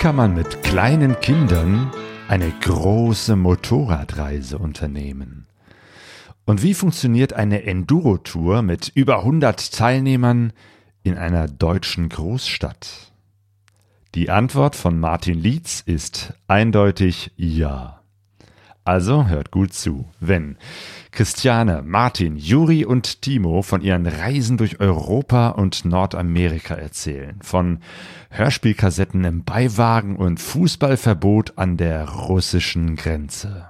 kann man mit kleinen Kindern eine große Motorradreise unternehmen? Und wie funktioniert eine Enduro-Tour mit über 100 Teilnehmern in einer deutschen Großstadt? Die Antwort von Martin Lietz ist eindeutig ja. Also hört gut zu, wenn Christiane, Martin, Juri und Timo von ihren Reisen durch Europa und Nordamerika erzählen, von Hörspielkassetten im Beiwagen und Fußballverbot an der russischen Grenze.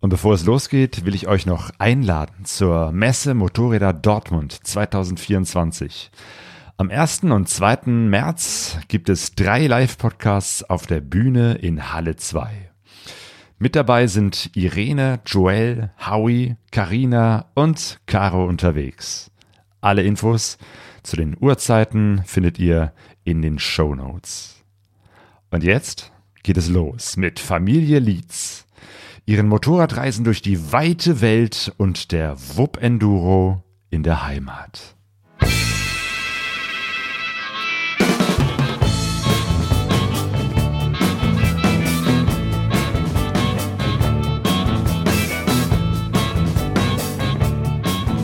Und bevor es losgeht, will ich euch noch einladen zur Messe Motorräder Dortmund 2024. Am 1. und 2. März gibt es drei Live-Podcasts auf der Bühne in Halle 2. Mit dabei sind Irene, Joel, Howie, Karina und Caro unterwegs. Alle Infos zu den Uhrzeiten findet ihr in den Show Notes. Und jetzt geht es los mit Familie Lietz, ihren Motorradreisen durch die weite Welt und der Wupp Enduro in der Heimat.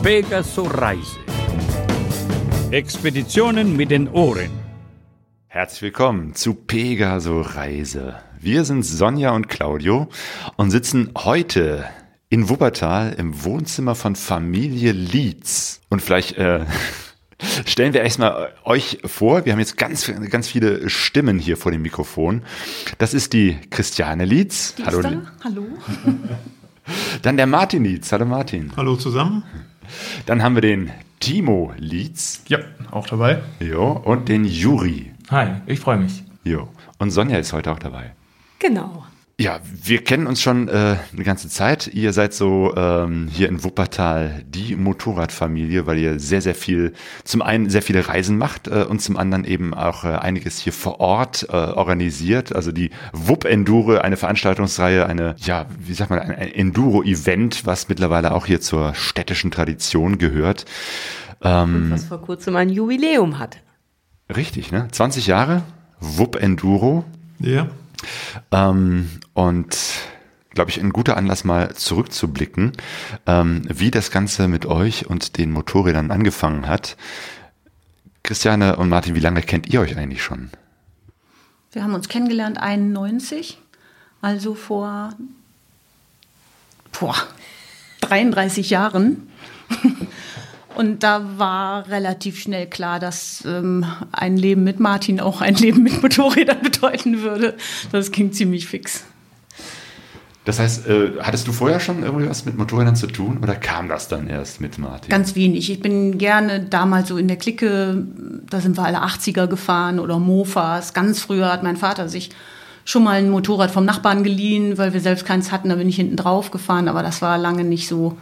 Pegaso Reise. Expeditionen mit den Ohren. Herzlich willkommen zu Pegaso Reise. Wir sind Sonja und Claudio und sitzen heute in Wuppertal im Wohnzimmer von Familie Lietz. Und vielleicht äh, stellen wir erstmal euch vor. Wir haben jetzt ganz, ganz viele Stimmen hier vor dem Mikrofon. Das ist die Christiane Lietz. Die Hallo. Hallo. Dann der Martin Lietz. Hallo Martin. Hallo zusammen. Dann haben wir den Timo Lietz. Ja, auch dabei. Jo, und den Juri. Hi, ich freue mich. Jo. Und Sonja ist heute auch dabei. Genau. Ja, wir kennen uns schon äh, eine ganze Zeit. Ihr seid so ähm, hier in Wuppertal die Motorradfamilie, weil ihr sehr, sehr viel, zum einen sehr viele Reisen macht äh, und zum anderen eben auch äh, einiges hier vor Ort äh, organisiert. Also die Wupp Enduro, eine Veranstaltungsreihe, eine, ja, wie sagt man, ein Enduro-Event, was mittlerweile auch hier zur städtischen Tradition gehört. Ähm, was vor kurzem ein Jubiläum hat. Richtig, ne? 20 Jahre Wupp Enduro. Ja. Ähm, und glaube ich, ein guter Anlass mal zurückzublicken, ähm, wie das Ganze mit euch und den Motorrädern angefangen hat. Christiane und Martin, wie lange kennt ihr euch eigentlich schon? Wir haben uns kennengelernt 91, also vor boah, 33 Jahren. Und da war relativ schnell klar, dass ähm, ein Leben mit Martin auch ein Leben mit Motorrädern bedeuten würde. Das ging ziemlich fix. Das heißt, äh, hattest du vorher schon irgendwas mit Motorrädern zu tun oder kam das dann erst mit Martin? Ganz wenig. Ich bin gerne damals so in der Clique, da sind wir alle 80er gefahren oder Mofas. Ganz früher hat mein Vater sich schon mal ein Motorrad vom Nachbarn geliehen, weil wir selbst keins hatten. Da bin ich hinten drauf gefahren, aber das war lange nicht so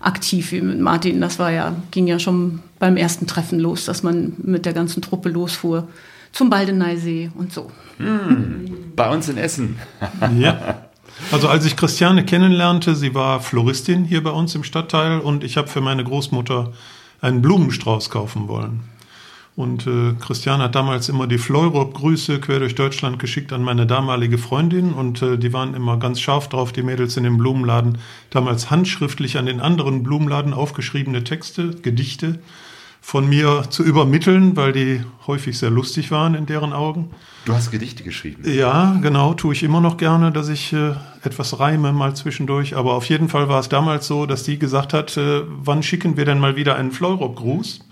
aktiv wie mit Martin. Das war ja, ging ja schon beim ersten Treffen los, dass man mit der ganzen Truppe losfuhr zum Baldeneysee und so. Hm, bei uns in Essen. ja. Also als ich Christiane kennenlernte, sie war Floristin hier bei uns im Stadtteil und ich habe für meine Großmutter einen Blumenstrauß kaufen wollen. Und äh, Christian hat damals immer die Fleurop-Grüße quer durch Deutschland geschickt an meine damalige Freundin und äh, die waren immer ganz scharf drauf, die Mädels in dem Blumenladen, damals handschriftlich an den anderen Blumenladen aufgeschriebene Texte, Gedichte von mir zu übermitteln, weil die häufig sehr lustig waren in deren Augen. Du hast Gedichte geschrieben. Ja, genau, tue ich immer noch gerne, dass ich äh, etwas reime mal zwischendurch. Aber auf jeden Fall war es damals so, dass die gesagt hat, äh, wann schicken wir denn mal wieder einen Fleurop-Gruß?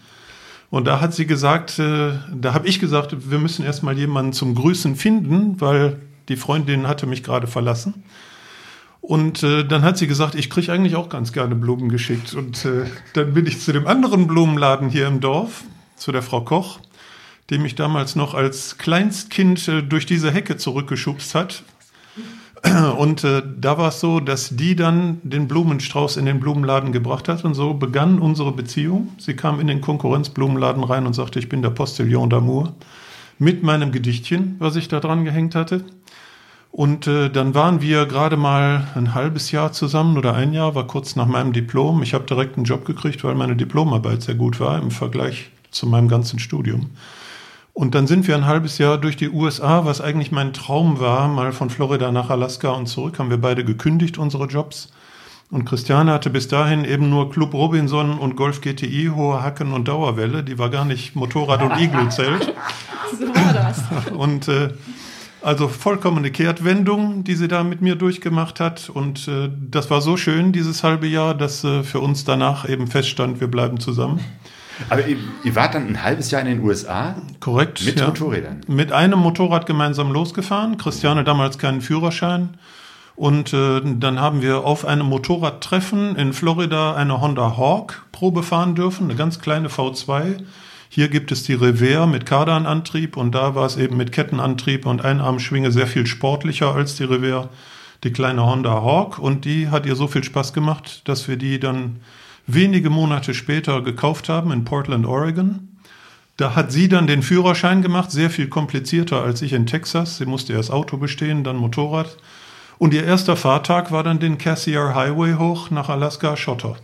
Und da hat sie gesagt, äh, da habe ich gesagt, wir müssen erstmal jemanden zum Grüßen finden, weil die Freundin hatte mich gerade verlassen. Und äh, dann hat sie gesagt, ich kriege eigentlich auch ganz gerne Blumen geschickt. Und äh, dann bin ich zu dem anderen Blumenladen hier im Dorf, zu der Frau Koch, die mich damals noch als Kleinstkind äh, durch diese Hecke zurückgeschubst hat. Und äh, da war es so, dass die dann den Blumenstrauß in den Blumenladen gebracht hat und so begann unsere Beziehung. Sie kam in den Konkurrenzblumenladen rein und sagte, ich bin der Postillon d'Amour mit meinem Gedichtchen, was ich da dran gehängt hatte. Und äh, dann waren wir gerade mal ein halbes Jahr zusammen oder ein Jahr, war kurz nach meinem Diplom. Ich habe direkt einen Job gekriegt, weil meine Diplomarbeit sehr gut war im Vergleich zu meinem ganzen Studium. Und dann sind wir ein halbes Jahr durch die USA, was eigentlich mein Traum war, mal von Florida nach Alaska und zurück, haben wir beide gekündigt, unsere Jobs. Und Christiane hatte bis dahin eben nur Club Robinson und Golf GTI, hohe Hacken und Dauerwelle. Die war gar nicht Motorrad- und Iglu-Zelt. So war das. Und äh, also vollkommene Kehrtwendung, die sie da mit mir durchgemacht hat. Und äh, das war so schön, dieses halbe Jahr, dass äh, für uns danach eben feststand, wir bleiben zusammen. Aber ihr, ihr wart dann ein halbes Jahr in den USA Korrekt. mit ja. Motorrädern. Mit einem Motorrad gemeinsam losgefahren. Christiane damals keinen Führerschein. Und äh, dann haben wir auf einem Motorradtreffen in Florida eine Honda Hawk Probe fahren dürfen, eine ganz kleine V2. Hier gibt es die Revere mit Kardanantrieb und da war es eben mit Kettenantrieb und Einarmschwinge sehr viel sportlicher als die Revere, die kleine Honda Hawk. Und die hat ihr so viel Spaß gemacht, dass wir die dann wenige Monate später gekauft haben in Portland, Oregon. Da hat sie dann den Führerschein gemacht, sehr viel komplizierter als ich in Texas. Sie musste erst Auto bestehen, dann Motorrad. Und ihr erster Fahrtag war dann den Cassiar Highway hoch nach Alaska Schotter.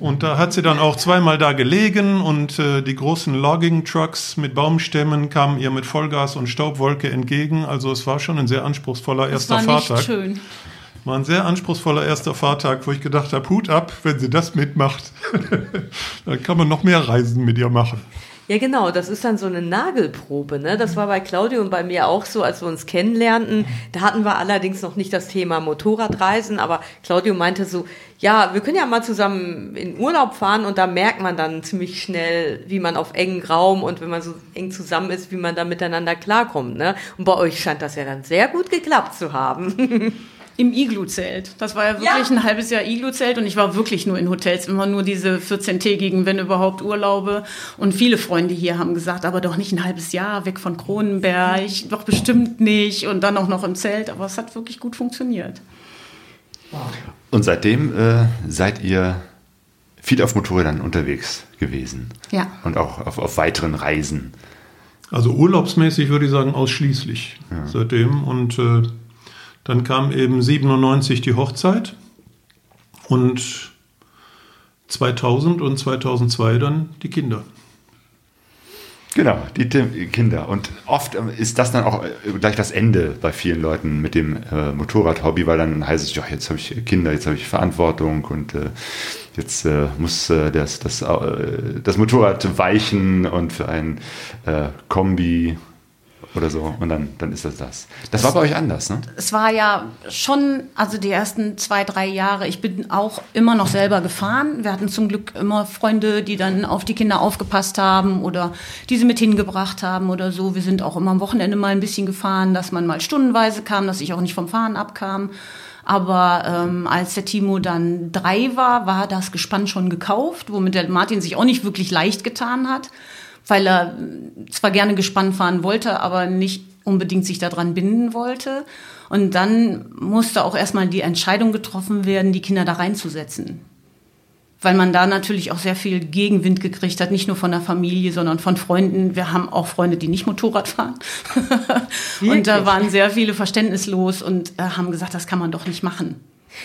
Und da hat sie dann auch zweimal da gelegen und äh, die großen Logging-Trucks mit Baumstämmen kamen ihr mit Vollgas und Staubwolke entgegen. Also es war schon ein sehr anspruchsvoller Das erster war nicht Fahrtag. schön. War ein sehr anspruchsvoller erster Fahrtag, wo ich gedacht habe, Hut ab, wenn sie das mitmacht. dann kann man noch mehr Reisen mit ihr machen. Ja, genau, das ist dann so eine Nagelprobe. Ne? Das war bei Claudio und bei mir auch so, als wir uns kennenlernten. Da hatten wir allerdings noch nicht das Thema Motorradreisen, aber Claudio meinte so, ja, wir können ja mal zusammen in Urlaub fahren und da merkt man dann ziemlich schnell, wie man auf engen Raum und wenn man so eng zusammen ist, wie man da miteinander klarkommt. Ne? Und bei euch scheint das ja dann sehr gut geklappt zu haben. Im Iglu-Zelt. Das war ja wirklich Ja. ein halbes Jahr Iglu-Zelt und ich war wirklich nur in Hotels, immer nur diese 14-tägigen, wenn überhaupt, Urlaube. Und viele Freunde hier haben gesagt, aber doch nicht ein halbes Jahr weg von Kronenberg, doch bestimmt nicht und dann auch noch im Zelt. Aber es hat wirklich gut funktioniert. Und seitdem äh, seid ihr viel auf Motorrädern unterwegs gewesen. Ja. Und auch auf, auf weiteren Reisen. Also urlaubsmäßig würde ich sagen ausschließlich seitdem. Und äh, dann kam eben 97 die Hochzeit und 2000 und 2002 dann die Kinder. Genau, die Kinder. Und oft ähm, ist das dann auch äh, gleich das Ende bei vielen Leuten mit dem äh, Motorradhobby, weil dann heißt es, ja, jetzt habe ich Kinder, jetzt habe ich Verantwortung und äh, jetzt äh, muss äh, das, das, äh, das Motorrad weichen und für ein Kombi oder so. Und dann, dann ist das das. Das war bei euch anders, ne? es war ja schon, also die ersten zwei, drei Jahre, ich bin auch immer noch selber gefahren. Wir hatten zum Glück immer Freunde, die dann auf die Kinder aufgepasst haben oder diese mit hingebracht haben oder so. Wir sind auch immer am Wochenende mal ein bisschen gefahren, dass man mal stundenweise kam, dass ich auch nicht vom Fahren abkam. Aber ähm, als der Timo dann drei war, war das Gespann schon gekauft, womit der Martin sich auch nicht wirklich leicht getan hat, weil er zwar gerne gespannt fahren wollte, aber nicht unbedingt sich daran binden wollte. Und dann musste auch erstmal die Entscheidung getroffen werden, die Kinder da reinzusetzen. Weil man da natürlich auch sehr viel Gegenwind gekriegt hat, nicht nur von der Familie, sondern von Freunden. Wir haben auch Freunde, die nicht Motorrad fahren. und da waren sehr viele verständnislos und äh, haben gesagt, das kann man doch nicht machen.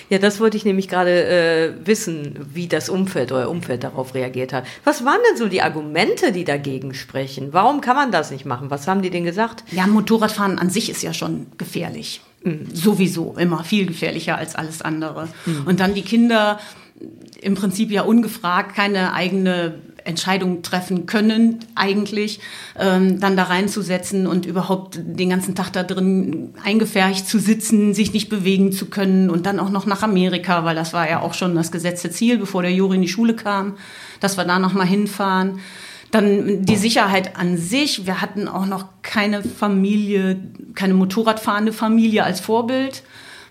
Ja, das wollte ich nämlich gerade äh, wissen, wie das Umfeld, euer Umfeld darauf reagiert hat. Was waren denn so die Argumente, die dagegen sprechen? Warum kann man das nicht machen? Was haben die denn gesagt? Ja, Motorradfahren an sich ist ja schon gefährlich. Sowieso immer viel gefährlicher als alles andere. Und dann die Kinder im Prinzip ja ungefragt keine eigene Entscheidung treffen können, eigentlich, ähm, dann da reinzusetzen und überhaupt den ganzen Tag da drin eingefärcht zu sitzen, sich nicht bewegen zu können und dann auch noch nach Amerika, weil das war ja auch schon das gesetzte Ziel, bevor der Juri in die Schule kam, dass wir da noch mal hinfahren. Dann die Sicherheit an sich. Wir hatten auch noch keine Familie, keine Motorradfahrende Familie als Vorbild,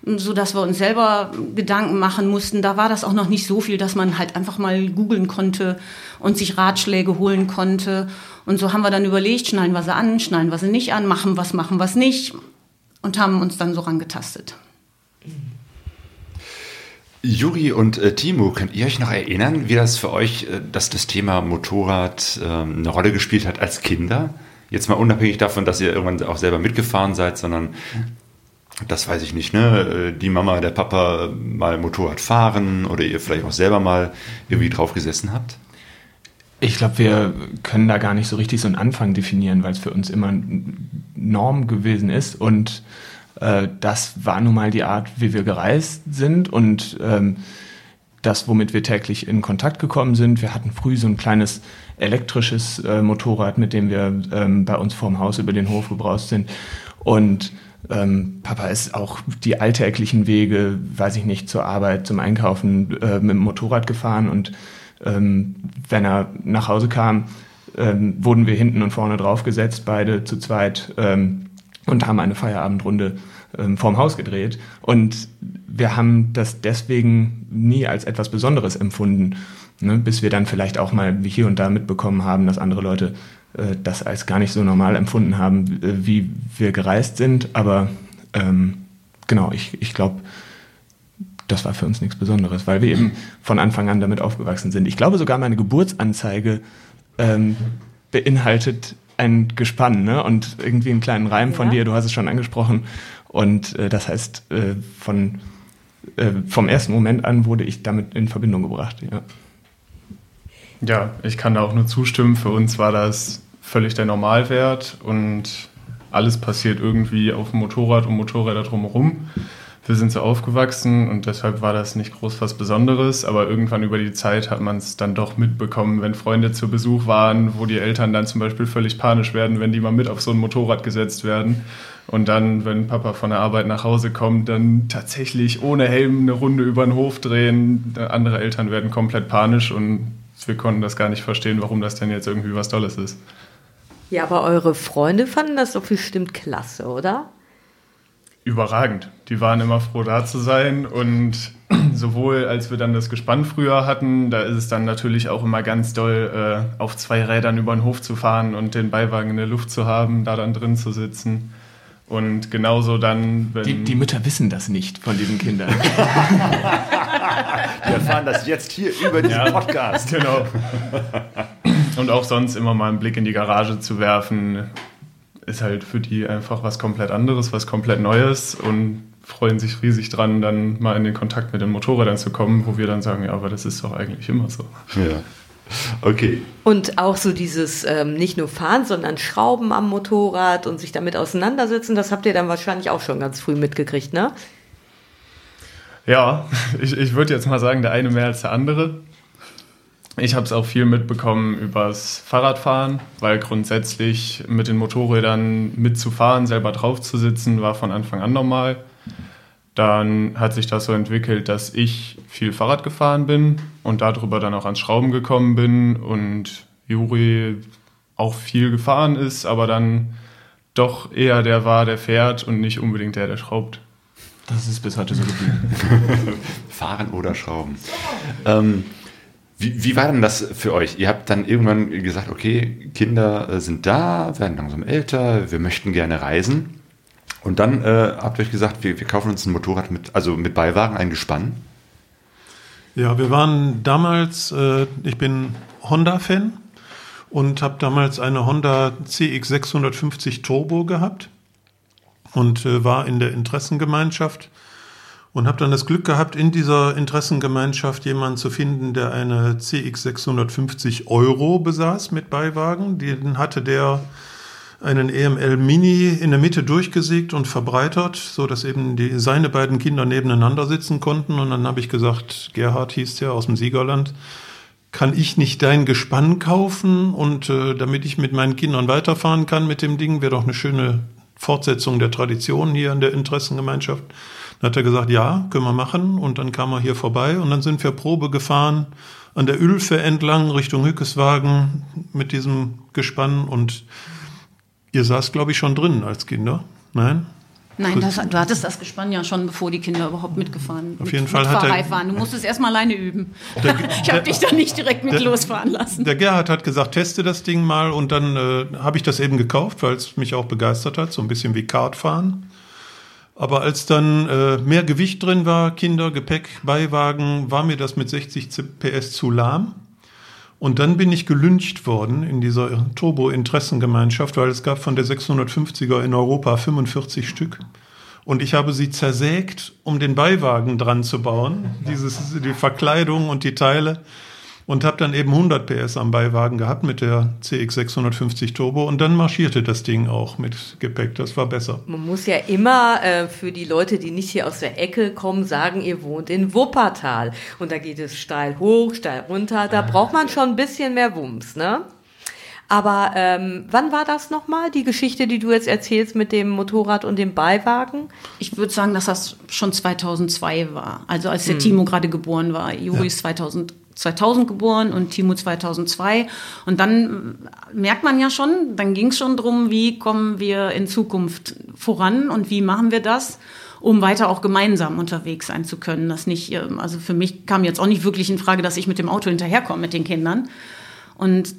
so dass wir uns selber Gedanken machen mussten. Da war das auch noch nicht so viel, dass man halt einfach mal googeln konnte und sich Ratschläge holen konnte. Und so haben wir dann überlegt, schnallen wir sie an, schnallen wir sie nicht an, machen was, machen was nicht und haben uns dann so rangetastet. Juri und äh, Timo, könnt ihr euch noch erinnern, wie das für euch, äh, dass das Thema Motorrad ähm, eine Rolle gespielt hat als Kinder? Jetzt mal unabhängig davon, dass ihr irgendwann auch selber mitgefahren seid, sondern das weiß ich nicht, ne? äh, Die Mama, der Papa mal Motorrad fahren oder ihr vielleicht auch selber mal irgendwie drauf gesessen habt? Ich glaube, wir können da gar nicht so richtig so einen Anfang definieren, weil es für uns immer Norm gewesen ist. Und äh, das war nun mal die Art, wie wir gereist sind und ähm, das, womit wir täglich in Kontakt gekommen sind. Wir hatten früh so ein kleines elektrisches äh, Motorrad, mit dem wir ähm, bei uns vorm Haus über den Hof gebraust sind. Und ähm, Papa ist auch die alltäglichen Wege, weiß ich nicht, zur Arbeit, zum Einkaufen äh, mit dem Motorrad gefahren und ähm, wenn er nach Hause kam, ähm, wurden wir hinten und vorne draufgesetzt, beide zu zweit ähm, und haben eine Feierabendrunde ähm, vorm Haus gedreht. Und wir haben das deswegen nie als etwas Besonderes empfunden, ne? bis wir dann vielleicht auch mal hier und da mitbekommen haben, dass andere Leute äh, das als gar nicht so normal empfunden haben, äh, wie wir gereist sind. Aber ähm, genau, ich, ich glaube, das war für uns nichts Besonderes, weil wir eben von Anfang an damit aufgewachsen sind. Ich glaube sogar meine Geburtsanzeige ähm, beinhaltet ein Gespann ne? und irgendwie einen kleinen Reim ja. von dir, du hast es schon angesprochen. Und äh, das heißt, äh, von, äh, vom ersten Moment an wurde ich damit in Verbindung gebracht. Ja. ja, ich kann da auch nur zustimmen. Für uns war das völlig der Normalwert und alles passiert irgendwie auf dem Motorrad und Motorräder drumherum wir sind so aufgewachsen und deshalb war das nicht groß was Besonderes, aber irgendwann über die Zeit hat man es dann doch mitbekommen, wenn Freunde zu Besuch waren, wo die Eltern dann zum Beispiel völlig panisch werden, wenn die mal mit auf so ein Motorrad gesetzt werden. Und dann, wenn Papa von der Arbeit nach Hause kommt, dann tatsächlich ohne Helm eine Runde über den Hof drehen. Andere Eltern werden komplett panisch und wir konnten das gar nicht verstehen, warum das denn jetzt irgendwie was Tolles ist. Ja, aber eure Freunde fanden das doch bestimmt klasse, oder? Überragend. Die waren immer froh, da zu sein. Und sowohl als wir dann das Gespann früher hatten, da ist es dann natürlich auch immer ganz doll, äh, auf zwei Rädern über den Hof zu fahren und den Beiwagen in der Luft zu haben, da dann drin zu sitzen. Und genauso dann, wenn. Die, die Mütter wissen das nicht von diesen Kindern. wir erfahren das jetzt hier über diesen ja, Podcast. Genau. Und auch sonst immer mal einen Blick in die Garage zu werfen, ist halt für die einfach was komplett anderes, was komplett Neues und freuen sich riesig dran, dann mal in den Kontakt mit den Motorrädern zu kommen, wo wir dann sagen, ja, aber das ist doch eigentlich immer so. Ja. Okay. Und auch so dieses ähm, nicht nur fahren, sondern Schrauben am Motorrad und sich damit auseinandersetzen, das habt ihr dann wahrscheinlich auch schon ganz früh mitgekriegt, ne? Ja, ich, ich würde jetzt mal sagen, der eine mehr als der andere. Ich habe es auch viel mitbekommen übers Fahrradfahren, weil grundsätzlich mit den Motorrädern mitzufahren, selber drauf zu sitzen, war von Anfang an normal. Dann hat sich das so entwickelt, dass ich viel Fahrrad gefahren bin und darüber dann auch ans Schrauben gekommen bin und Juri auch viel gefahren ist, aber dann doch eher der war, der fährt und nicht unbedingt der, der schraubt. Das ist bis heute so geblieben. fahren oder schrauben. Ähm, wie, wie war denn das für euch? Ihr habt dann irgendwann gesagt, okay, Kinder äh, sind da, werden langsam älter, wir möchten gerne reisen. Und dann äh, habt ihr euch gesagt, wir, wir kaufen uns ein Motorrad mit, also mit Beiwagen, ein Gespann. Ja, wir waren damals, äh, ich bin Honda-Fan und habe damals eine Honda CX 650 Turbo gehabt und äh, war in der Interessengemeinschaft und habe dann das Glück gehabt, in dieser Interessengemeinschaft jemanden zu finden, der eine CX 650 Euro besaß mit Beiwagen. Den hatte der einen EML Mini in der Mitte durchgesägt und verbreitert, so dass eben die, seine beiden Kinder nebeneinander sitzen konnten. Und dann habe ich gesagt, Gerhard hieß der aus dem Siegerland, kann ich nicht dein Gespann kaufen und äh, damit ich mit meinen Kindern weiterfahren kann mit dem Ding, wäre doch eine schöne Fortsetzung der Tradition hier in der Interessengemeinschaft. Dann hat er gesagt, ja, können wir machen. Und dann kam er hier vorbei und dann sind wir Probe gefahren an der Ülfe entlang Richtung Hückeswagen mit diesem Gespann und ihr saß, glaube ich, schon drin als Kinder. Nein? Nein, das, du hattest das Gespann ja schon, bevor die Kinder überhaupt mitgefahren Auf jeden mit, Fall mit hat er, waren. Du musstest erst mal alleine üben. Der, ich habe dich da nicht direkt mit der, losfahren lassen. Der Gerhard hat gesagt, teste das Ding mal und dann äh, habe ich das eben gekauft, weil es mich auch begeistert hat, so ein bisschen wie Kartfahren. Aber als dann äh, mehr Gewicht drin war, Kinder, Gepäck, Beiwagen, war mir das mit 60 PS zu lahm. Und dann bin ich gelüncht worden in dieser Turbo-Interessengemeinschaft, weil es gab von der 650er in Europa 45 Stück. Und ich habe sie zersägt, um den Beiwagen dran zu bauen, dieses, die Verkleidung und die Teile. Und habe dann eben 100 PS am Beiwagen gehabt mit der CX 650 Turbo und dann marschierte das Ding auch mit Gepäck. Das war besser. Man muss ja immer äh, für die Leute, die nicht hier aus der Ecke kommen, sagen, ihr wohnt in Wuppertal und da geht es steil hoch, steil runter. Da braucht man schon ein bisschen mehr Wumms, ne? Aber ähm, wann war das nochmal, die Geschichte, die du jetzt erzählst mit dem Motorrad und dem Beiwagen? Ich würde sagen, dass das schon 2002 war. Also als der Timo gerade geboren war. Juri ist 2000, 2000 geboren und Timo 2002. Und dann merkt man ja schon, dann ging es schon drum, wie kommen wir in Zukunft voran und wie machen wir das? um weiter auch gemeinsam unterwegs sein zu können. Das nicht, ähm, also für mich kam jetzt auch nicht wirklich in Frage, dass ich mit dem Auto hinterherkomme mit den Kindern. Und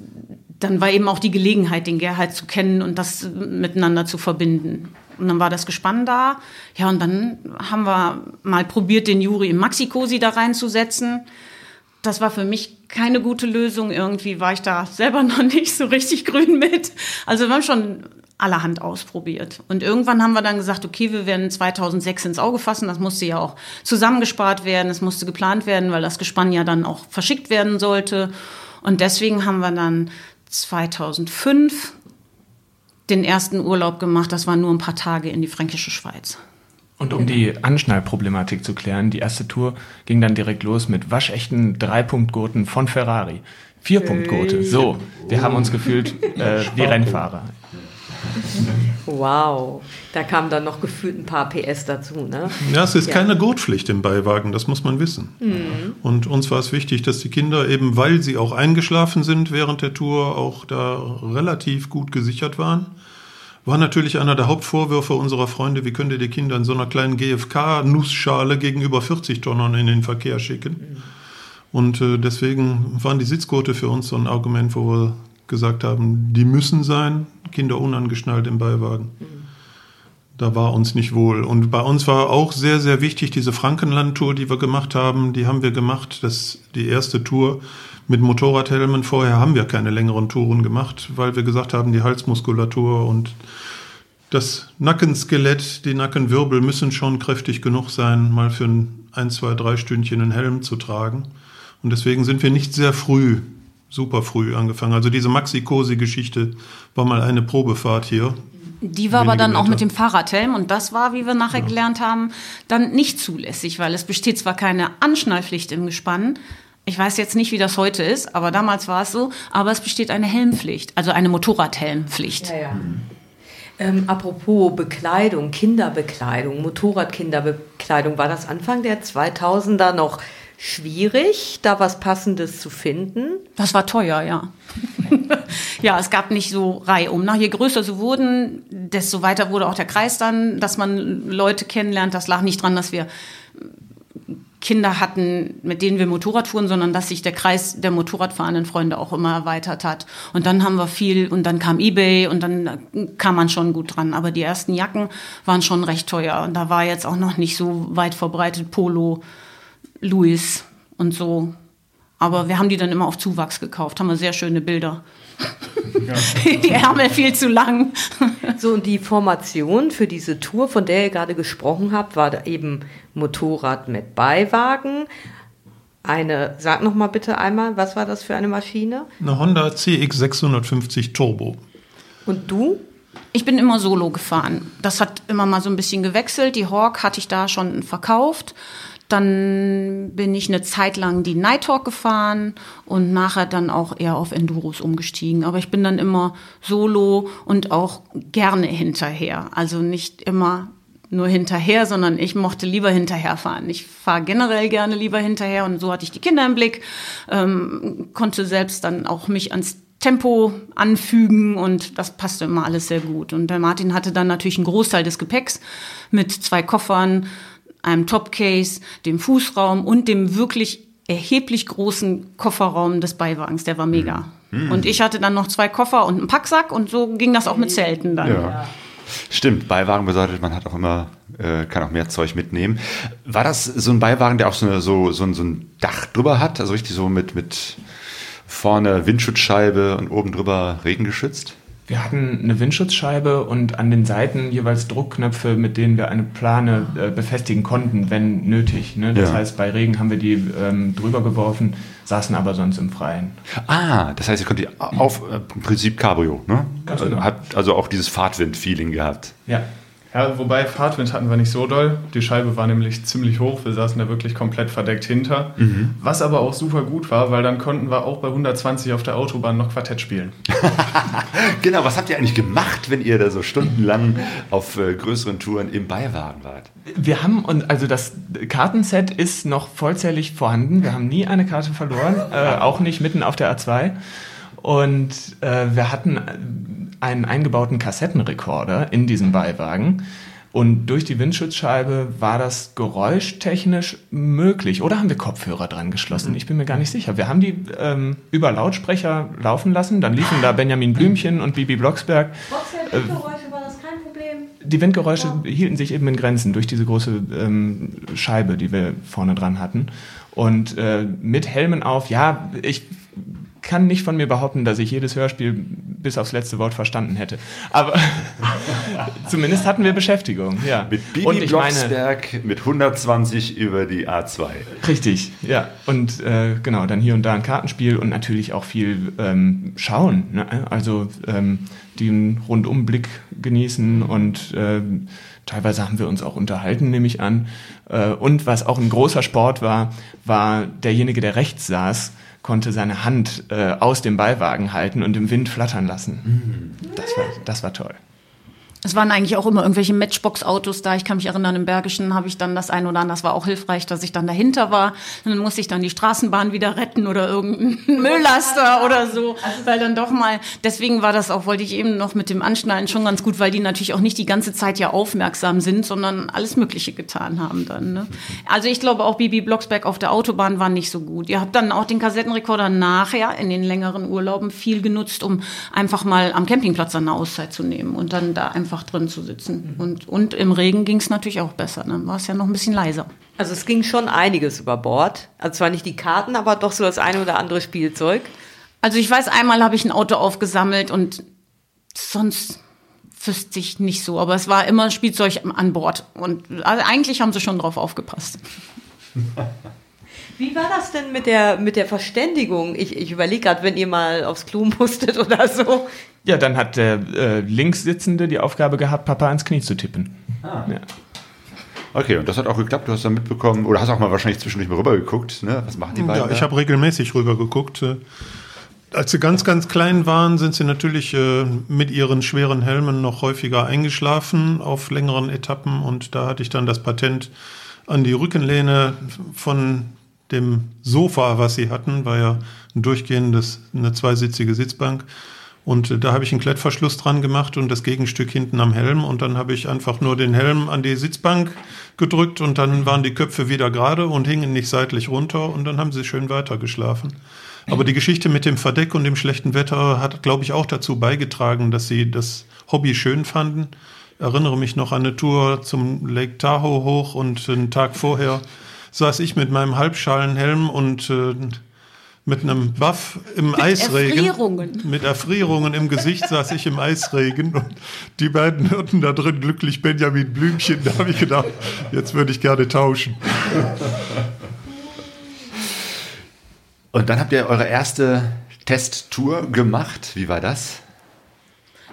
dann war eben auch die Gelegenheit, den Gerhard zu kennen und das miteinander zu verbinden. Und dann war das Gespann da. Ja, und dann haben wir mal probiert, den Juri im Maxi-Cosi da reinzusetzen. Das war für mich keine gute Lösung. Irgendwie war ich da selber noch nicht so richtig grün mit. Also wir haben schon allerhand ausprobiert. Und irgendwann haben wir dann gesagt, okay, wir werden 2006 ins Auge fassen. Das musste ja auch zusammengespart werden. Es musste geplant werden, weil das Gespann ja dann auch verschickt werden sollte. Und deswegen haben wir dann 2005 den ersten Urlaub gemacht. Das waren nur ein paar Tage in die fränkische Schweiz. Und um die Anschnallproblematik zu klären, die erste Tour ging dann direkt los mit waschechten Dreipunktgurten von Ferrari. Vierpunktgurte. So, wir haben uns gefühlt äh, wie Rennfahrer. Wow, da kamen dann noch gefühlt ein paar PS dazu, ne? Ja, es ist Ja. keine Gurtpflicht im Beiwagen, das muss man wissen. Und uns war es wichtig, dass die Kinder eben, weil sie auch eingeschlafen sind während der Tour, auch da relativ gut gesichert waren. War natürlich einer der Hauptvorwürfe unserer Freunde, wie könnt ihr die Kinder in so einer kleinen GFK-Nussschale gegenüber 40 Tonnen in den Verkehr schicken? Und äh, deswegen waren die Sitzgurte für uns so ein Argument, wo wir gesagt haben, die müssen sein, Kinder unangeschnallt im Beiwagen da war uns nicht wohl. Und bei uns war auch sehr, sehr wichtig diese Frankenland-Tour, die wir gemacht haben. Die haben wir gemacht, das die erste Tour mit Motorradhelmen. Vorher haben wir keine längeren Touren gemacht, weil wir gesagt haben, die Halsmuskulatur und das Nackenskelett, die Nackenwirbel müssen schon kräftig genug sein, mal für ein, ein zwei, drei Stündchen einen Helm zu tragen. Und deswegen sind wir nicht sehr früh, super früh angefangen. Also diese Maxi-Cosi-Geschichte war mal eine Probefahrt hier. Die war aber dann auch Meter. mit dem Fahrradhelm und das war, wie wir nachher gelernt haben, dann nicht zulässig, weil es besteht zwar keine Anschnallpflicht im Gespann. Ich weiß jetzt nicht, wie das heute ist, aber damals war es so. Aber es besteht eine Helmpflicht, also eine Motorradhelmpflicht. Ja, ja. Ähm, apropos Bekleidung, Kinderbekleidung, Motorradkinderbekleidung, war das Anfang der 2000er noch schwierig, da was Passendes zu finden? Das war teuer, ja. ja, es gab nicht so reihum. nach. Je größer sie wurden, desto weiter wurde auch der Kreis dann, dass man Leute kennenlernt. Das lag nicht dran, dass wir Kinder hatten, mit denen wir Motorrad fuhren, sondern dass sich der Kreis der Motorradfahrenden Freunde auch immer erweitert hat. Und dann haben wir viel, und dann kam Ebay und dann kam man schon gut dran. Aber die ersten Jacken waren schon recht teuer. Und da war jetzt auch noch nicht so weit verbreitet Polo, Louis und so. Aber wir haben die dann immer auf Zuwachs gekauft, haben wir sehr schöne Bilder. die Ärmel viel zu lang. So, und die Formation für diese Tour, von der ihr gerade gesprochen habt, war da eben Motorrad mit Beiwagen. Eine, sag noch mal bitte einmal, was war das für eine Maschine? Eine Honda CX 650 Turbo. Und du? Ich bin immer solo gefahren. Das hat immer mal so ein bisschen gewechselt. Die Hawk hatte ich da schon verkauft. Dann bin ich eine Zeit lang die Nighthawk gefahren und nachher dann auch eher auf Enduros umgestiegen. Aber ich bin dann immer solo und auch gerne hinterher. Also nicht immer nur hinterher, sondern ich mochte lieber hinterherfahren. Ich fahre generell gerne lieber hinterher und so hatte ich die Kinder im Blick, ähm, konnte selbst dann auch mich ans Tempo anfügen und das passte immer alles sehr gut. Und der Martin hatte dann natürlich einen Großteil des Gepäcks mit zwei Koffern, einem Topcase, dem Fußraum und dem wirklich erheblich großen Kofferraum des Beiwagens. Der war mega. Und ich hatte dann noch zwei Koffer und einen Packsack und so ging das auch mit Zelten dann. Ja. Stimmt, Beiwagen bedeutet, man hat auch immer, äh, kann auch mehr Zeug mitnehmen. War das so ein Beiwagen, der auch so, eine, so, so, ein, so ein Dach drüber hat? Also richtig so mit, mit vorne Windschutzscheibe und oben drüber regengeschützt? Wir hatten eine Windschutzscheibe und an den Seiten jeweils Druckknöpfe, mit denen wir eine Plane äh, befestigen konnten, wenn nötig. Ne? Das Ja. heißt, bei Regen haben wir die ähm, drüber geworfen, saßen aber sonst im Freien. Ah, das heißt, ihr könnt die auf äh, im Prinzip Cabrio, ne? Ganz Also, genau. habt also auch dieses Fahrtwind-Feeling gehabt. Ja. Ja, wobei Fahrtwind hatten wir nicht so doll. Die Scheibe war nämlich ziemlich hoch. Wir saßen da wirklich komplett verdeckt hinter. Was aber auch super gut war, weil dann konnten wir auch bei 120 auf der Autobahn noch Quartett spielen. Genau, was habt ihr eigentlich gemacht, wenn ihr da so stundenlang auf äh, größeren Touren im Beiwagen wart? Wir haben, und also das Kartenset ist noch vollzählig vorhanden. Wir haben nie eine Karte verloren, äh, auch nicht mitten auf der A2. Und äh, wir hatten einen eingebauten Kassettenrekorder in diesem Beiwagen. Und durch die Windschutzscheibe war das geräuschtechnisch möglich. Oder haben wir Kopfhörer dran geschlossen? Ich bin mir gar nicht sicher. Wir haben die ähm, über Lautsprecher laufen lassen. Dann liefen da Benjamin Blümchen und Bibi Blocksberg. Windgeräusche war das kein Problem. Die Windgeräusche hielten sich eben in Grenzen durch diese große ähm, Scheibe, die wir vorne dran hatten. Und äh, mit Helmen auf, ja, ich kann nicht von mir behaupten, dass ich jedes Hörspiel bis aufs letzte Wort verstanden hätte. Aber zumindest hatten wir Beschäftigung, ja. Mit Bibi Und ich meine, Blocksberg mit 120 über die A2. Richtig, ja. Und äh, genau, dann hier und da ein Kartenspiel und natürlich auch viel ähm, schauen. Ne? Also ähm, den Rundumblick genießen und ähm, teilweise haben wir uns auch unterhalten, nehme ich an. Äh, und was auch ein großer Sport war, war derjenige, der rechts saß, konnte seine Hand äh, aus dem Beiwagen halten und im Wind flattern lassen. Das, war, das war toll. Es waren eigentlich auch immer irgendwelche Matchbox-Autos da. Ich kann mich erinnern, im Bergischen habe ich dann das ein oder andere, das war auch hilfreich, dass ich dann dahinter war. Und dann musste ich dann die Straßenbahn wieder retten oder irgendeinen Mülllaster oder so. Weil dann doch mal, deswegen war das auch, wollte ich eben noch mit dem Anschnallen schon ganz gut, weil die natürlich auch nicht die ganze Zeit ja aufmerksam sind, sondern alles Mögliche getan haben dann. Ne? Also ich glaube auch Bibi Blocksberg auf der Autobahn war nicht so gut. Ihr habt dann auch den Kassettenrekorder nachher in den längeren Urlauben viel genutzt, um einfach mal am Campingplatz eine Auszeit zu nehmen und dann da einfach drin zu sitzen. Und, und im Regen ging es natürlich auch besser. Dann war es ja noch ein bisschen leiser. Also es ging schon einiges über Bord. Also zwar nicht die Karten, aber doch so das eine oder andere Spielzeug. Also ich weiß, einmal habe ich ein Auto aufgesammelt und sonst wüsste ich nicht so. Aber es war immer Spielzeug an Bord. Und also eigentlich haben sie schon drauf aufgepasst. Wie war das denn mit der, mit der Verständigung? Ich, ich überlege gerade, wenn ihr mal aufs Klo musstet oder so. Ja, dann hat der äh, Linkssitzende die Aufgabe gehabt, Papa ans Knie zu tippen. Ja. Okay, und das hat auch geklappt. Du hast dann mitbekommen, oder hast auch mal wahrscheinlich zwischendurch mal rübergeguckt. Ne? Was machen die beiden? Ja, ich habe regelmäßig rüber geguckt. Äh, Als sie ganz, ganz klein waren, sind sie natürlich äh, mit ihren schweren Helmen noch häufiger eingeschlafen auf längeren Etappen. Und da hatte ich dann das Patent an die Rückenlehne von dem Sofa, was sie hatten, war ja ein durchgehendes, eine zweisitzige Sitzbank. Und äh, da habe ich einen Klettverschluss dran gemacht und das Gegenstück hinten am Helm. Und dann habe ich einfach nur den Helm an die Sitzbank gedrückt und dann waren die Köpfe wieder gerade und hingen nicht seitlich runter und dann haben sie schön weitergeschlafen. Aber die Geschichte mit dem Verdeck und dem schlechten Wetter hat, glaube ich, auch dazu beigetragen, dass sie das Hobby schön fanden. Erinnere mich noch an eine Tour zum Lake Tahoe hoch und einen Tag vorher saß ich mit meinem Halbschalenhelm und äh, mit einem Buff im Eisregen. Erfrierungen. Mit Erfrierungen im Gesicht saß ich im Eisregen und die beiden hörten da drin glücklich Benjamin Blümchen. Da habe ich gedacht, jetzt würde ich gerne tauschen. Und dann habt ihr eure erste Testtour gemacht. Wie war das?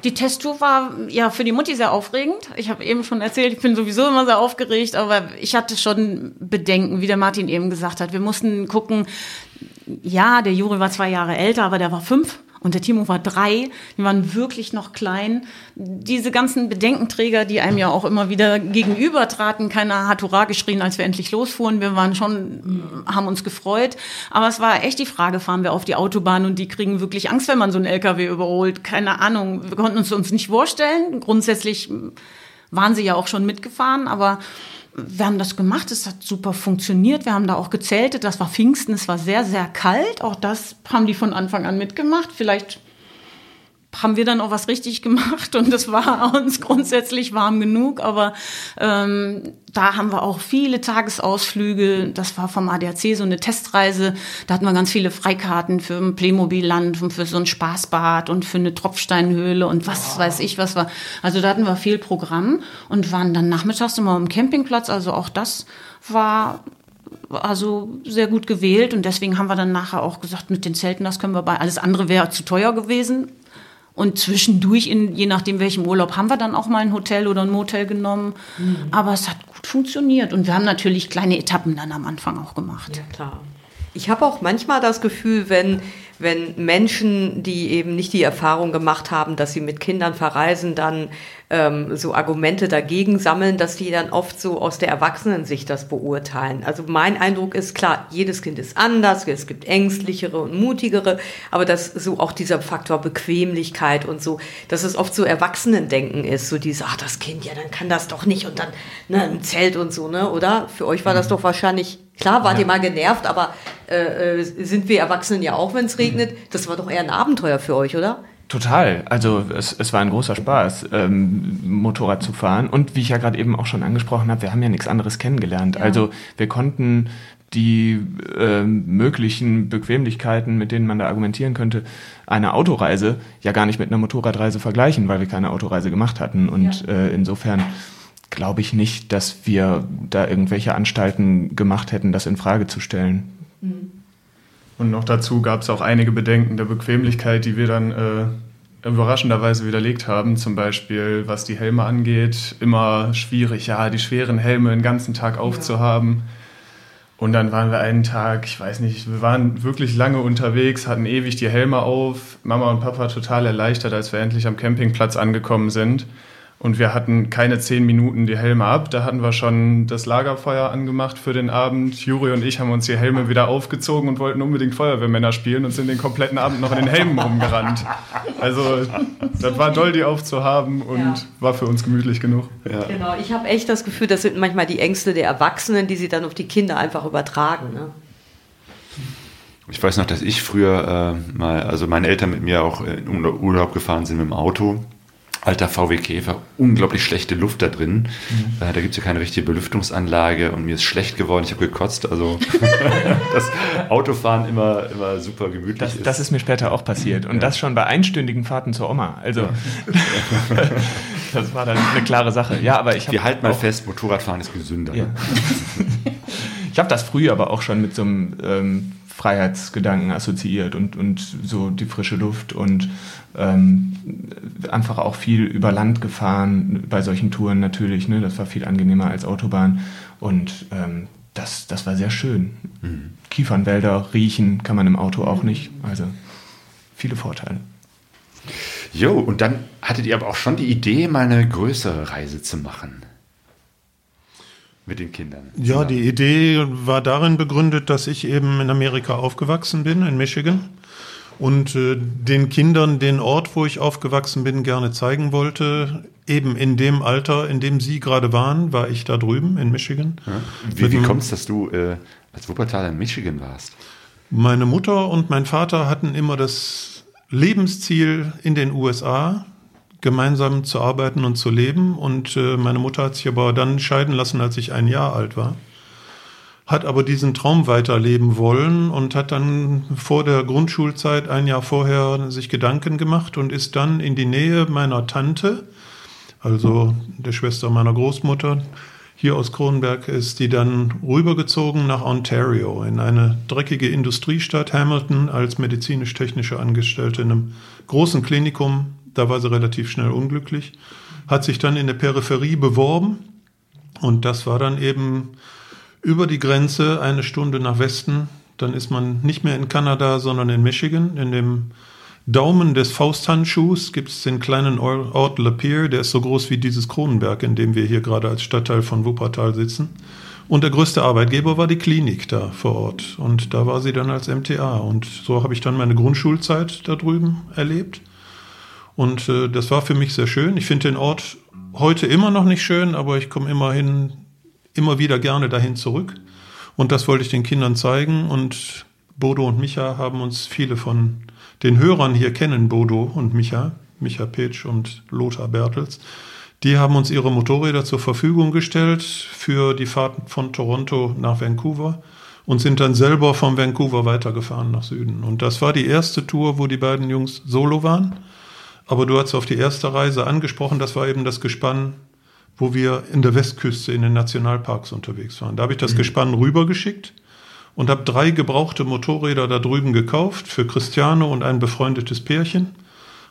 Die Testtour war ja für die Mutti sehr aufregend. Ich habe eben schon erzählt, ich bin sowieso immer sehr aufgeregt, aber ich hatte schon Bedenken, wie der Martin eben gesagt hat. Wir mussten gucken, ja, der Juri war zwei Jahre älter, aber der war fünf und der Timo war drei. Die waren wirklich noch klein. Diese ganzen Bedenkenträger, die einem ja auch immer wieder gegenüber traten. Keiner hat Hurra geschrien, als wir endlich losfuhren. Wir waren schon, haben uns gefreut. Aber es war echt die Frage, fahren wir auf die Autobahn und die kriegen wirklich Angst, wenn man so einen LKW überholt. Keine Ahnung. Wir konnten uns uns nicht vorstellen. Grundsätzlich waren sie ja auch schon mitgefahren, aber wir haben das gemacht, es hat super funktioniert. Wir haben da auch gezeltet, das war Pfingsten, es war sehr, sehr kalt. Auch das haben die von Anfang an mitgemacht. Vielleicht haben wir dann auch was richtig gemacht und das war uns grundsätzlich warm genug. Aber ähm, da haben wir auch viele Tagesausflüge. Das war vom ADAC so eine Testreise. Da hatten wir ganz viele Freikarten für ein Playmobil-Land und für so ein Spaßbad und für eine Tropfsteinhöhle und was weiß ich was war. Also da hatten wir viel Programm und waren dann nachmittags immer am Campingplatz. Also auch das war also sehr gut gewählt und deswegen haben wir dann nachher auch gesagt, mit den Zelten, das können wir bei, alles andere wäre zu teuer gewesen. Und zwischendurch, in, je nachdem welchem Urlaub, haben wir dann auch mal ein Hotel oder ein Motel genommen. Mhm. Aber es hat gut funktioniert. Und wir haben natürlich kleine Etappen dann am Anfang auch gemacht. Ja, klar. Ich habe auch manchmal das Gefühl, wenn wenn Menschen, die eben nicht die Erfahrung gemacht haben, dass sie mit Kindern verreisen, dann ähm, so Argumente dagegen sammeln, dass die dann oft so aus der Erwachsenensicht das beurteilen. Also mein Eindruck ist klar, jedes Kind ist anders, es gibt ängstlichere und mutigere, aber dass so auch dieser Faktor Bequemlichkeit und so, dass es oft so Erwachsenendenken ist, so dieses, ach das Kind, ja dann kann das doch nicht und dann ne, ein Zelt und so, ne, oder? Für euch war das mhm. doch wahrscheinlich Klar, wart ja. ihr mal genervt, aber äh, äh, sind wir Erwachsenen ja auch, wenn es regnet. Das war doch eher ein Abenteuer für euch, oder? Total. Also es, es war ein großer Spaß, ähm, Motorrad zu fahren. Und wie ich ja gerade eben auch schon angesprochen habe, wir haben ja nichts anderes kennengelernt. Ja. Also wir konnten die äh, möglichen Bequemlichkeiten, mit denen man da argumentieren könnte, eine Autoreise ja gar nicht mit einer Motorradreise vergleichen, weil wir keine Autoreise gemacht hatten. Und ja. äh, insofern glaube ich nicht, dass wir da irgendwelche Anstalten gemacht hätten, das in Frage zu stellen. Mhm. Und noch dazu gab es auch einige Bedenken der Bequemlichkeit, die wir dann äh, überraschenderweise widerlegt haben. Zum Beispiel, was die Helme angeht, immer schwierig, ja, die schweren Helme den ganzen Tag aufzuhaben. Ja. Und dann waren wir einen Tag, ich weiß nicht, wir waren wirklich lange unterwegs, hatten ewig die Helme auf. Mama und Papa total erleichtert, als wir endlich am Campingplatz angekommen sind. Und wir hatten keine zehn Minuten die Helme ab. Da hatten wir schon das Lagerfeuer angemacht für den Abend. Juri und ich haben uns die Helme wieder aufgezogen und wollten unbedingt Feuerwehrmänner spielen und sind den kompletten Abend noch in den Helmen rumgerannt. Also das war toll, die aufzuhaben und ja. war für uns gemütlich genug. Ja. Genau, ich habe echt das Gefühl, das sind manchmal die Ängste der Erwachsenen, die sie dann auf die Kinder einfach übertragen. Ne? Ich weiß noch, dass ich früher äh, mal, also meine Eltern mit mir auch in Urlaub gefahren sind mit dem Auto alter VW Käfer, unglaublich schlechte Luft da drin. Mhm. da gibt es ja keine richtige Belüftungsanlage und mir ist schlecht geworden. Ich habe gekotzt. Also das Autofahren immer, immer super gemütlich das, ist. Das ist mir später auch passiert. Und ja. das schon bei einstündigen Fahrten zur Oma. Also ja. das war dann eine klare Sache. Ja, aber ich Wir halten mal fest, Motorradfahren ist gesünder. Ja. ich habe das früher aber auch schon mit so einem ähm, Freiheitsgedanken assoziiert und, und so die frische Luft und ähm, einfach auch viel über Land gefahren bei solchen Touren natürlich. Ne? Das war viel angenehmer als Autobahn und ähm, das, das war sehr schön. Mhm. Kiefernwälder riechen kann man im Auto auch nicht. Also viele Vorteile. Jo, und dann hattet ihr aber auch schon die Idee, mal eine größere Reise zu machen mit den Kindern. Ja, die Idee war darin begründet, dass ich eben in Amerika aufgewachsen bin, in Michigan. Und äh, den Kindern den Ort, wo ich aufgewachsen bin, gerne zeigen wollte. Eben in dem Alter, in dem sie gerade waren, war ich da drüben in Michigan. Ja. Wie, wie kommt es, dass du äh, als Wuppertaler in Michigan warst? Meine Mutter und mein Vater hatten immer das Lebensziel in den USA gemeinsam zu arbeiten und zu leben. Und äh, meine Mutter hat sich aber dann scheiden lassen, als ich ein Jahr alt war. Hat aber diesen Traum weiterleben wollen und hat dann vor der Grundschulzeit ein Jahr vorher sich Gedanken gemacht und ist dann in die Nähe meiner Tante, also der Schwester meiner Großmutter, hier aus Kronenberg ist die dann rübergezogen nach Ontario in eine dreckige Industriestadt Hamilton als medizinisch-technische Angestellte in einem großen Klinikum da war sie relativ schnell unglücklich, hat sich dann in der Peripherie beworben und das war dann eben über die Grenze eine Stunde nach Westen. Dann ist man nicht mehr in Kanada, sondern in Michigan. In dem Daumen des Fausthandschuhs gibt es den kleinen Ort Lapeer, der ist so groß wie dieses Kronenberg, in dem wir hier gerade als Stadtteil von Wuppertal sitzen. Und der größte Arbeitgeber war die Klinik da vor Ort. Und da war sie dann als MTA. Und so habe ich dann meine Grundschulzeit da drüben erlebt. Und äh, das war für mich sehr schön. Ich finde den Ort heute immer noch nicht schön, aber ich komme immerhin immer wieder gerne dahin zurück. Und das wollte ich den Kindern zeigen. Und Bodo und Micha haben uns viele von den Hörern hier kennen, Bodo und Micha. Micha Petsch und Lothar Bertels. Die haben uns ihre Motorräder zur Verfügung gestellt für die Fahrten von Toronto nach Vancouver und sind dann selber von Vancouver weitergefahren nach Süden. Und das war die erste Tour, wo die beiden Jungs solo waren. Aber du hast auf die erste Reise angesprochen, das war eben das Gespann, wo wir in der Westküste in den Nationalparks unterwegs waren. Da habe ich das mhm. Gespann rübergeschickt und habe drei gebrauchte Motorräder da drüben gekauft für Christiane und ein befreundetes Pärchen.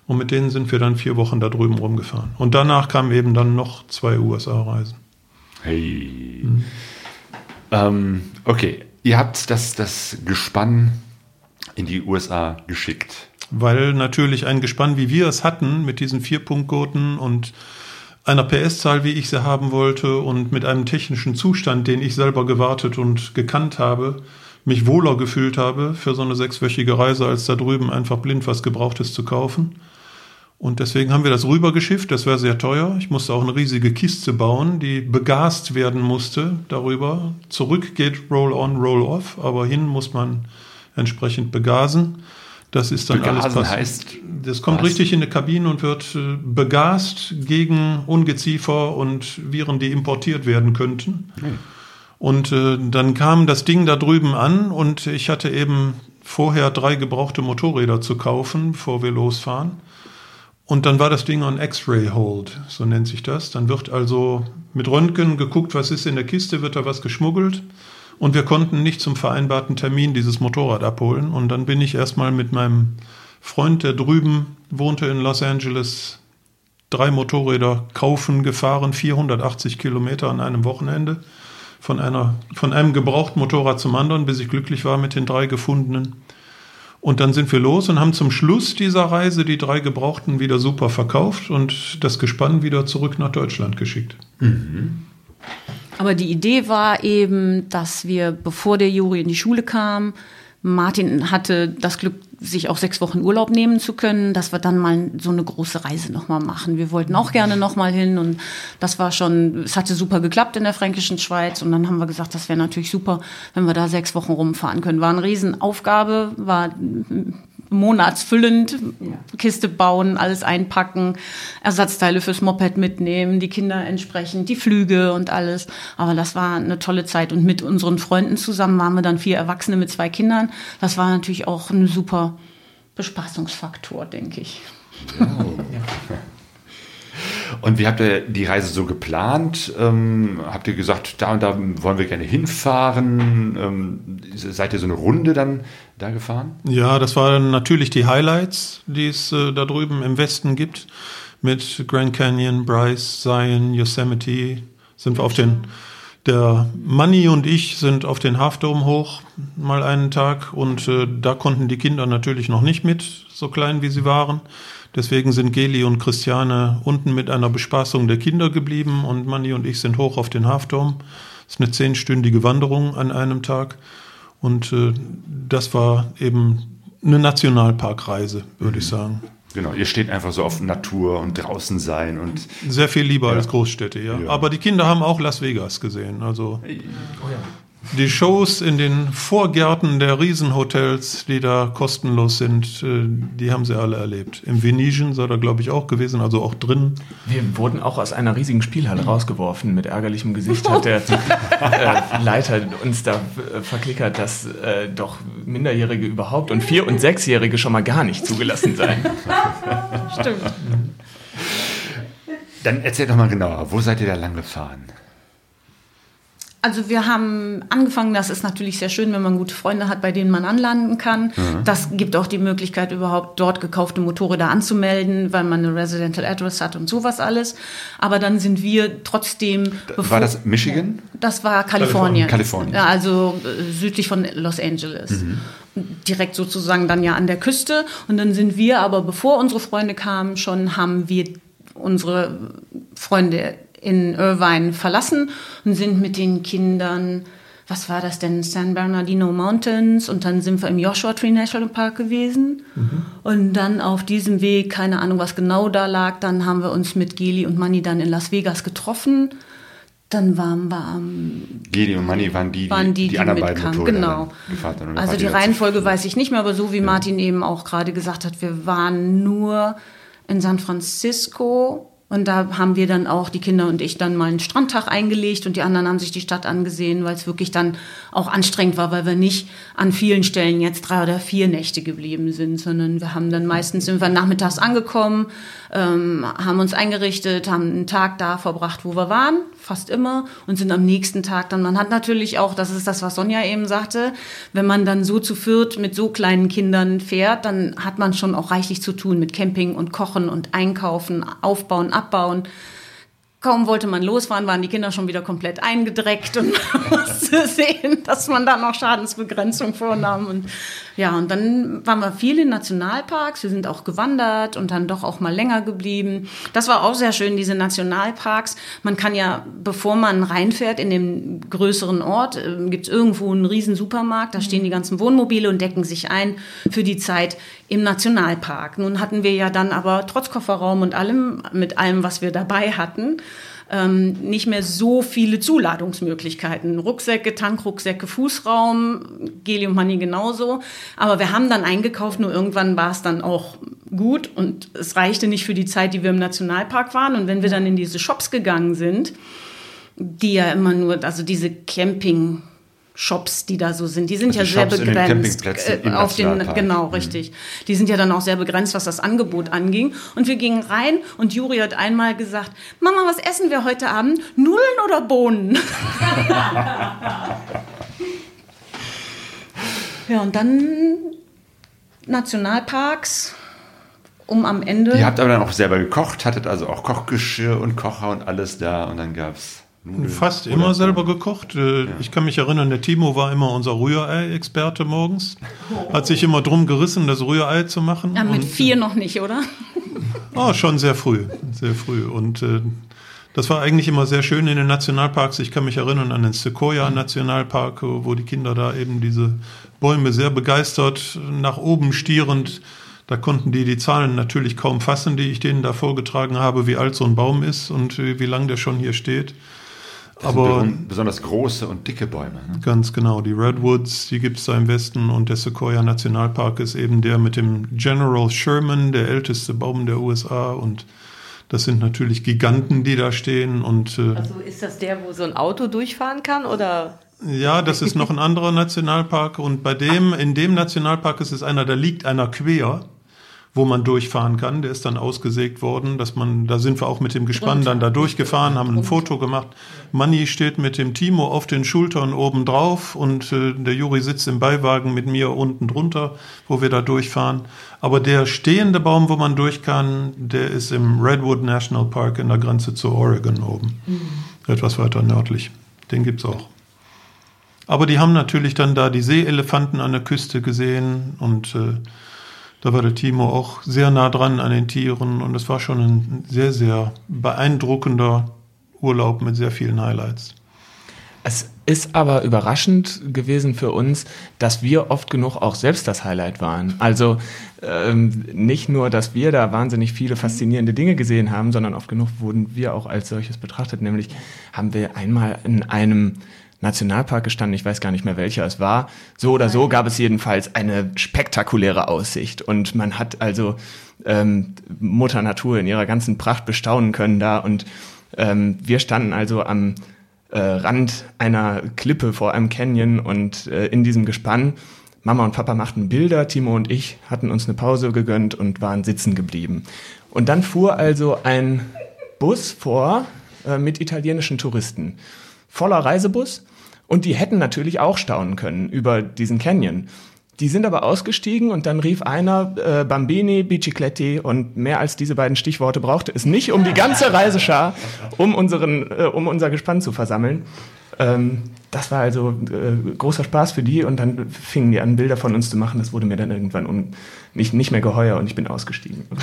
Und mit denen sind wir dann vier Wochen da drüben rumgefahren. Und danach kamen eben dann noch zwei USA-Reisen. Hey. Mhm. Ähm, okay, ihr habt das, das Gespann in die USA geschickt. Weil natürlich ein Gespann, wie wir es hatten, mit diesen vier Punktgurten und einer PS-Zahl, wie ich sie haben wollte und mit einem technischen Zustand, den ich selber gewartet und gekannt habe, mich wohler gefühlt habe für so eine sechswöchige Reise, als da drüben einfach blind was Gebrauchtes zu kaufen. Und deswegen haben wir das rübergeschifft. Das wäre sehr teuer. Ich musste auch eine riesige Kiste bauen, die begast werden musste darüber. Zurück geht Roll-on, Roll-off, aber hin muss man entsprechend begasen. Das ist dann Begasen alles passiert. heißt. Das kommt was? richtig in die Kabine und wird äh, begast gegen Ungeziefer und Viren, die importiert werden könnten. Hm. Und äh, dann kam das Ding da drüben an und ich hatte eben vorher drei gebrauchte Motorräder zu kaufen, bevor wir losfahren. Und dann war das Ding on X-Ray Hold, so nennt sich das. Dann wird also mit Röntgen geguckt, was ist in der Kiste, wird da was geschmuggelt. Und wir konnten nicht zum vereinbarten Termin dieses Motorrad abholen. Und dann bin ich erstmal mit meinem Freund, der drüben wohnte in Los Angeles, drei Motorräder kaufen gefahren, 480 Kilometer an einem Wochenende. Von, einer, von einem gebrauchten Motorrad zum anderen, bis ich glücklich war mit den drei gefundenen. Und dann sind wir los und haben zum Schluss dieser Reise die drei Gebrauchten wieder super verkauft und das Gespann wieder zurück nach Deutschland geschickt. Mhm. Aber die Idee war eben, dass wir, bevor der Juri in die Schule kam, Martin hatte das Glück, sich auch sechs Wochen Urlaub nehmen zu können, dass wir dann mal so eine große Reise nochmal machen. Wir wollten auch gerne nochmal hin und das war schon, es hatte super geklappt in der fränkischen Schweiz und dann haben wir gesagt, das wäre natürlich super, wenn wir da sechs Wochen rumfahren können. War eine Riesenaufgabe, war monatsfüllend ja. Kiste bauen, alles einpacken, Ersatzteile fürs Moped mitnehmen, die Kinder entsprechend, die Flüge und alles. Aber das war eine tolle Zeit. Und mit unseren Freunden zusammen waren wir dann vier Erwachsene mit zwei Kindern. Das war natürlich auch ein super Bespaßungsfaktor, denke ich. Ja. Und wie habt ihr die Reise so geplant? Ähm, habt ihr gesagt, da und da wollen wir gerne hinfahren? Ähm, seid ihr so eine Runde dann da gefahren? Ja, das waren natürlich die Highlights, die es äh, da drüben im Westen gibt. Mit Grand Canyon, Bryce, Zion, Yosemite sind wir auf den der Manni und ich sind auf den Half hoch, mal einen Tag, und äh, da konnten die Kinder natürlich noch nicht mit, so klein wie sie waren. Deswegen sind Geli und Christiane unten mit einer Bespaßung der Kinder geblieben und Manni und ich sind hoch auf den Hafturm. Das ist eine zehnstündige Wanderung an einem Tag. Und äh, das war eben eine Nationalparkreise, würde mhm. ich sagen. Genau, ihr steht einfach so auf Natur und draußen sein und. Sehr viel lieber ja. als Großstädte, ja. ja. Aber die Kinder haben auch Las Vegas gesehen. Also. Oh ja die Shows in den Vorgärten der Riesenhotels, die da kostenlos sind, äh, die haben sie alle erlebt. Im Venetian sei da, glaube ich, auch gewesen, also auch drin. Wir wurden auch aus einer riesigen Spielhalle rausgeworfen. Mit ärgerlichem Gesicht hat der äh, Leiter uns da äh, verklickert, dass äh, doch Minderjährige überhaupt und Vier- und Sechsjährige schon mal gar nicht zugelassen seien. Stimmt. Dann erzähl doch mal genauer, wo seid ihr da lang gefahren? Also wir haben angefangen, das ist natürlich sehr schön, wenn man gute Freunde hat, bei denen man anlanden kann. Mhm. Das gibt auch die Möglichkeit, überhaupt dort gekaufte Motorräder anzumelden, weil man eine Residential Address hat und sowas alles. Aber dann sind wir trotzdem... War das Michigan? Das war Kalifornien. Kalifornien. Ja, also äh, südlich von Los Angeles. Mhm. Direkt sozusagen dann ja an der Küste. Und dann sind wir aber, bevor unsere Freunde kamen, schon haben wir unsere Freunde in Irvine verlassen und sind mit den Kindern, was war das denn, San Bernardino Mountains und dann sind wir im Joshua Tree National Park gewesen mhm. und dann auf diesem Weg, keine Ahnung, was genau da lag, dann haben wir uns mit Geli und Manni dann in Las Vegas getroffen. Dann waren wir am. Geli und Manni waren die, waren die, die, die anderen beiden Motorräder genau. Also die Reihenfolge weiß ich nicht mehr, aber so wie Martin eben auch gerade gesagt hat, wir waren nur in San Francisco und da haben wir dann auch, die Kinder und ich, dann mal einen Strandtag eingelegt und die anderen haben sich die Stadt angesehen, weil es wirklich dann auch anstrengend war, weil wir nicht an vielen Stellen jetzt drei oder vier Nächte geblieben sind, sondern wir haben dann meistens sind wir nachmittags angekommen, ähm, haben uns eingerichtet, haben einen Tag da verbracht, wo wir waren, fast immer, und sind am nächsten Tag dann, man hat natürlich auch, das ist das, was Sonja eben sagte, wenn man dann so zu viert mit so kleinen Kindern fährt, dann hat man schon auch reichlich zu tun mit Camping und Kochen und Einkaufen, Aufbauen, abbauen. Kaum wollte man losfahren, waren die Kinder schon wieder komplett eingedreckt und man musste sehen, dass man da noch Schadensbegrenzung vornahm. Und ja, und dann waren wir viel in Nationalparks. Wir sind auch gewandert und dann doch auch mal länger geblieben. Das war auch sehr schön, diese Nationalparks. Man kann ja, bevor man reinfährt in dem größeren Ort, äh, gibt es irgendwo einen riesen Supermarkt. Da stehen die ganzen Wohnmobile und decken sich ein für die Zeit im Nationalpark. Nun hatten wir ja dann aber trotz Kofferraum und allem, mit allem, was wir dabei hatten, ähm, nicht mehr so viele Zuladungsmöglichkeiten. Rucksäcke, Tankrucksäcke, Fußraum, Gelium Honey genauso. Aber wir haben dann eingekauft, nur irgendwann war es dann auch gut und es reichte nicht für die Zeit, die wir im Nationalpark waren. Und wenn wir dann in diese Shops gegangen sind, die ja immer nur, also diese Camping Shops, die da so sind, die sind Also ja sehr Shops den begrenzt. Campingplätzen äh, auf den, genau, Mhm. richtig. Die sind ja dann auch sehr begrenzt, was das Angebot anging. Und wir gingen rein und Juri hat einmal gesagt, Mama, was essen wir heute Abend? Nudeln oder Bohnen? ja, und dann Nationalparks, um am Ende. Ihr habt aber dann auch selber gekocht, hattet also auch Kochgeschirr und Kocher und alles da und dann gab's Nudeln. Fast oder immer so. selber gekocht. Äh, Ich kann mich erinnern, der Timo war immer unser Rührei-Experte morgens. Hat sich immer drum gerissen, das Rührei zu machen. ja, mit Und- vier noch nicht, oder? Oh, schon sehr früh, sehr früh. Und äh, das war eigentlich immer sehr schön in den Nationalparks. Ich kann mich erinnern an den Sequoia-Nationalpark, wo die Kinder da eben diese Bäume sehr begeistert nach oben stierend. Da konnten die die Zahlen natürlich kaum fassen, die ich denen da vorgetragen habe, wie alt so ein Baum ist und äh, wie lang der schon hier steht. Aber besonders große und dicke Bäume. Ne? Ganz genau, die Redwoods, die gibt es da im Westen und der Sequoia Nationalpark ist eben der mit dem General Sherman, der älteste Baum der USA und das sind natürlich Giganten, die da stehen und äh, Also ist das der, wo so ein Auto durchfahren kann oder? ja, das ist noch ein anderer Nationalpark und bei dem, in dem Nationalpark ist es einer, da liegt einer quer, wo man durchfahren kann. Der ist dann ausgesägt worden, dass man, da sind wir auch mit dem Gespann dann da durchgefahren, haben ein Foto gemacht. Manni steht mit dem Timo auf den Schultern oben drauf und äh, der Juri sitzt im Beiwagen mit mir unten drunter, wo wir da durchfahren. Aber der stehende Baum, wo man durch kann, der ist im Redwood National Park in der Grenze zu Oregon oben. Etwas weiter nördlich. Den gibt's auch. Aber die haben natürlich dann da die Seeelefanten an der Küste gesehen und äh, da war der Timo auch sehr nah dran an den Tieren und es war schon ein sehr, sehr beeindruckender Urlaub mit sehr vielen Highlights. Es ist aber überraschend gewesen für uns, dass wir oft genug auch selbst das Highlight waren. Also ähm, nicht nur, dass wir da wahnsinnig viele faszinierende Dinge gesehen haben, sondern oft genug wurden wir auch als solches betrachtet. Nämlich haben wir einmal in einem Nationalpark gestanden, ich weiß gar nicht mehr welcher es war. So oder so gab es jedenfalls eine spektakuläre Aussicht und man hat also ähm, Mutter Natur in ihrer ganzen Pracht bestaunen können da und ähm, wir standen also am äh, Rand einer Klippe vor einem Canyon und äh, in diesem Gespann. Mama und Papa machten Bilder, Timo und ich hatten uns eine Pause gegönnt und waren sitzen geblieben. Und dann fuhr also ein Bus vor äh, mit italienischen Touristen. Voller Reisebus. Und die hätten natürlich auch staunen können über diesen Canyon. Die sind aber ausgestiegen und dann rief einer äh, Bambini, Bicicletti und mehr als diese beiden Stichworte brauchte es nicht, um die ganze Reiseschar, um, unseren, äh, um unser Gespann zu versammeln. Ähm, das war also äh, großer Spaß für die und dann fingen die an, Bilder von uns zu machen. Das wurde mir dann irgendwann un nicht, nicht mehr geheuer und ich bin ausgestiegen.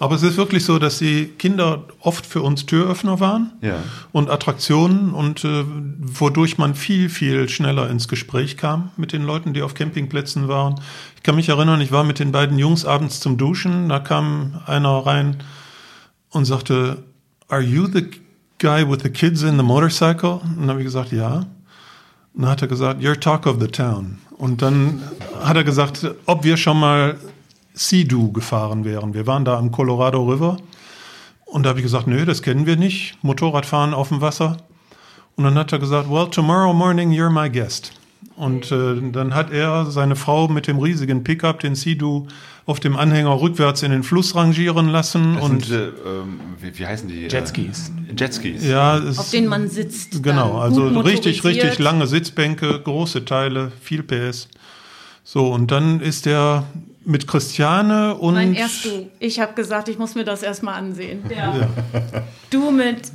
Aber es ist wirklich so, dass die Kinder oft für uns Türöffner waren Ja. und Attraktionen und äh, wodurch man viel, viel schneller ins Gespräch kam mit den Leuten, die auf Campingplätzen waren. Ich kann mich erinnern, ich war mit den beiden Jungs abends zum Duschen, da kam einer rein und sagte, Are you the guy with the kids in the motorcycle? Und dann habe ich gesagt, ja. Und dann hat er gesagt, You're talk of the town. Und dann hat er gesagt, ob wir schon mal Sea-Doo gefahren wären. Wir waren da am Colorado River und da habe ich gesagt, nö, das kennen wir nicht, Motorradfahren auf dem Wasser. Und dann hat er gesagt, well, tomorrow morning you're my guest. Und äh, dann hat er seine Frau mit dem riesigen Pickup, den Sea-Doo, auf dem Anhänger rückwärts in den Fluss rangieren lassen. Das und sind, äh, ähm, wie, wie heißen die? Jetskis. Äh, Jetskis. ja, es, Auf denen man sitzt. Genau, dann also richtig, richtig lange Sitzbänke, große Teile, viel PS. So, und dann ist er mit Christiane und. Nein, erst du. Ich habe gesagt, ich muss mir das erstmal ansehen. Du mit,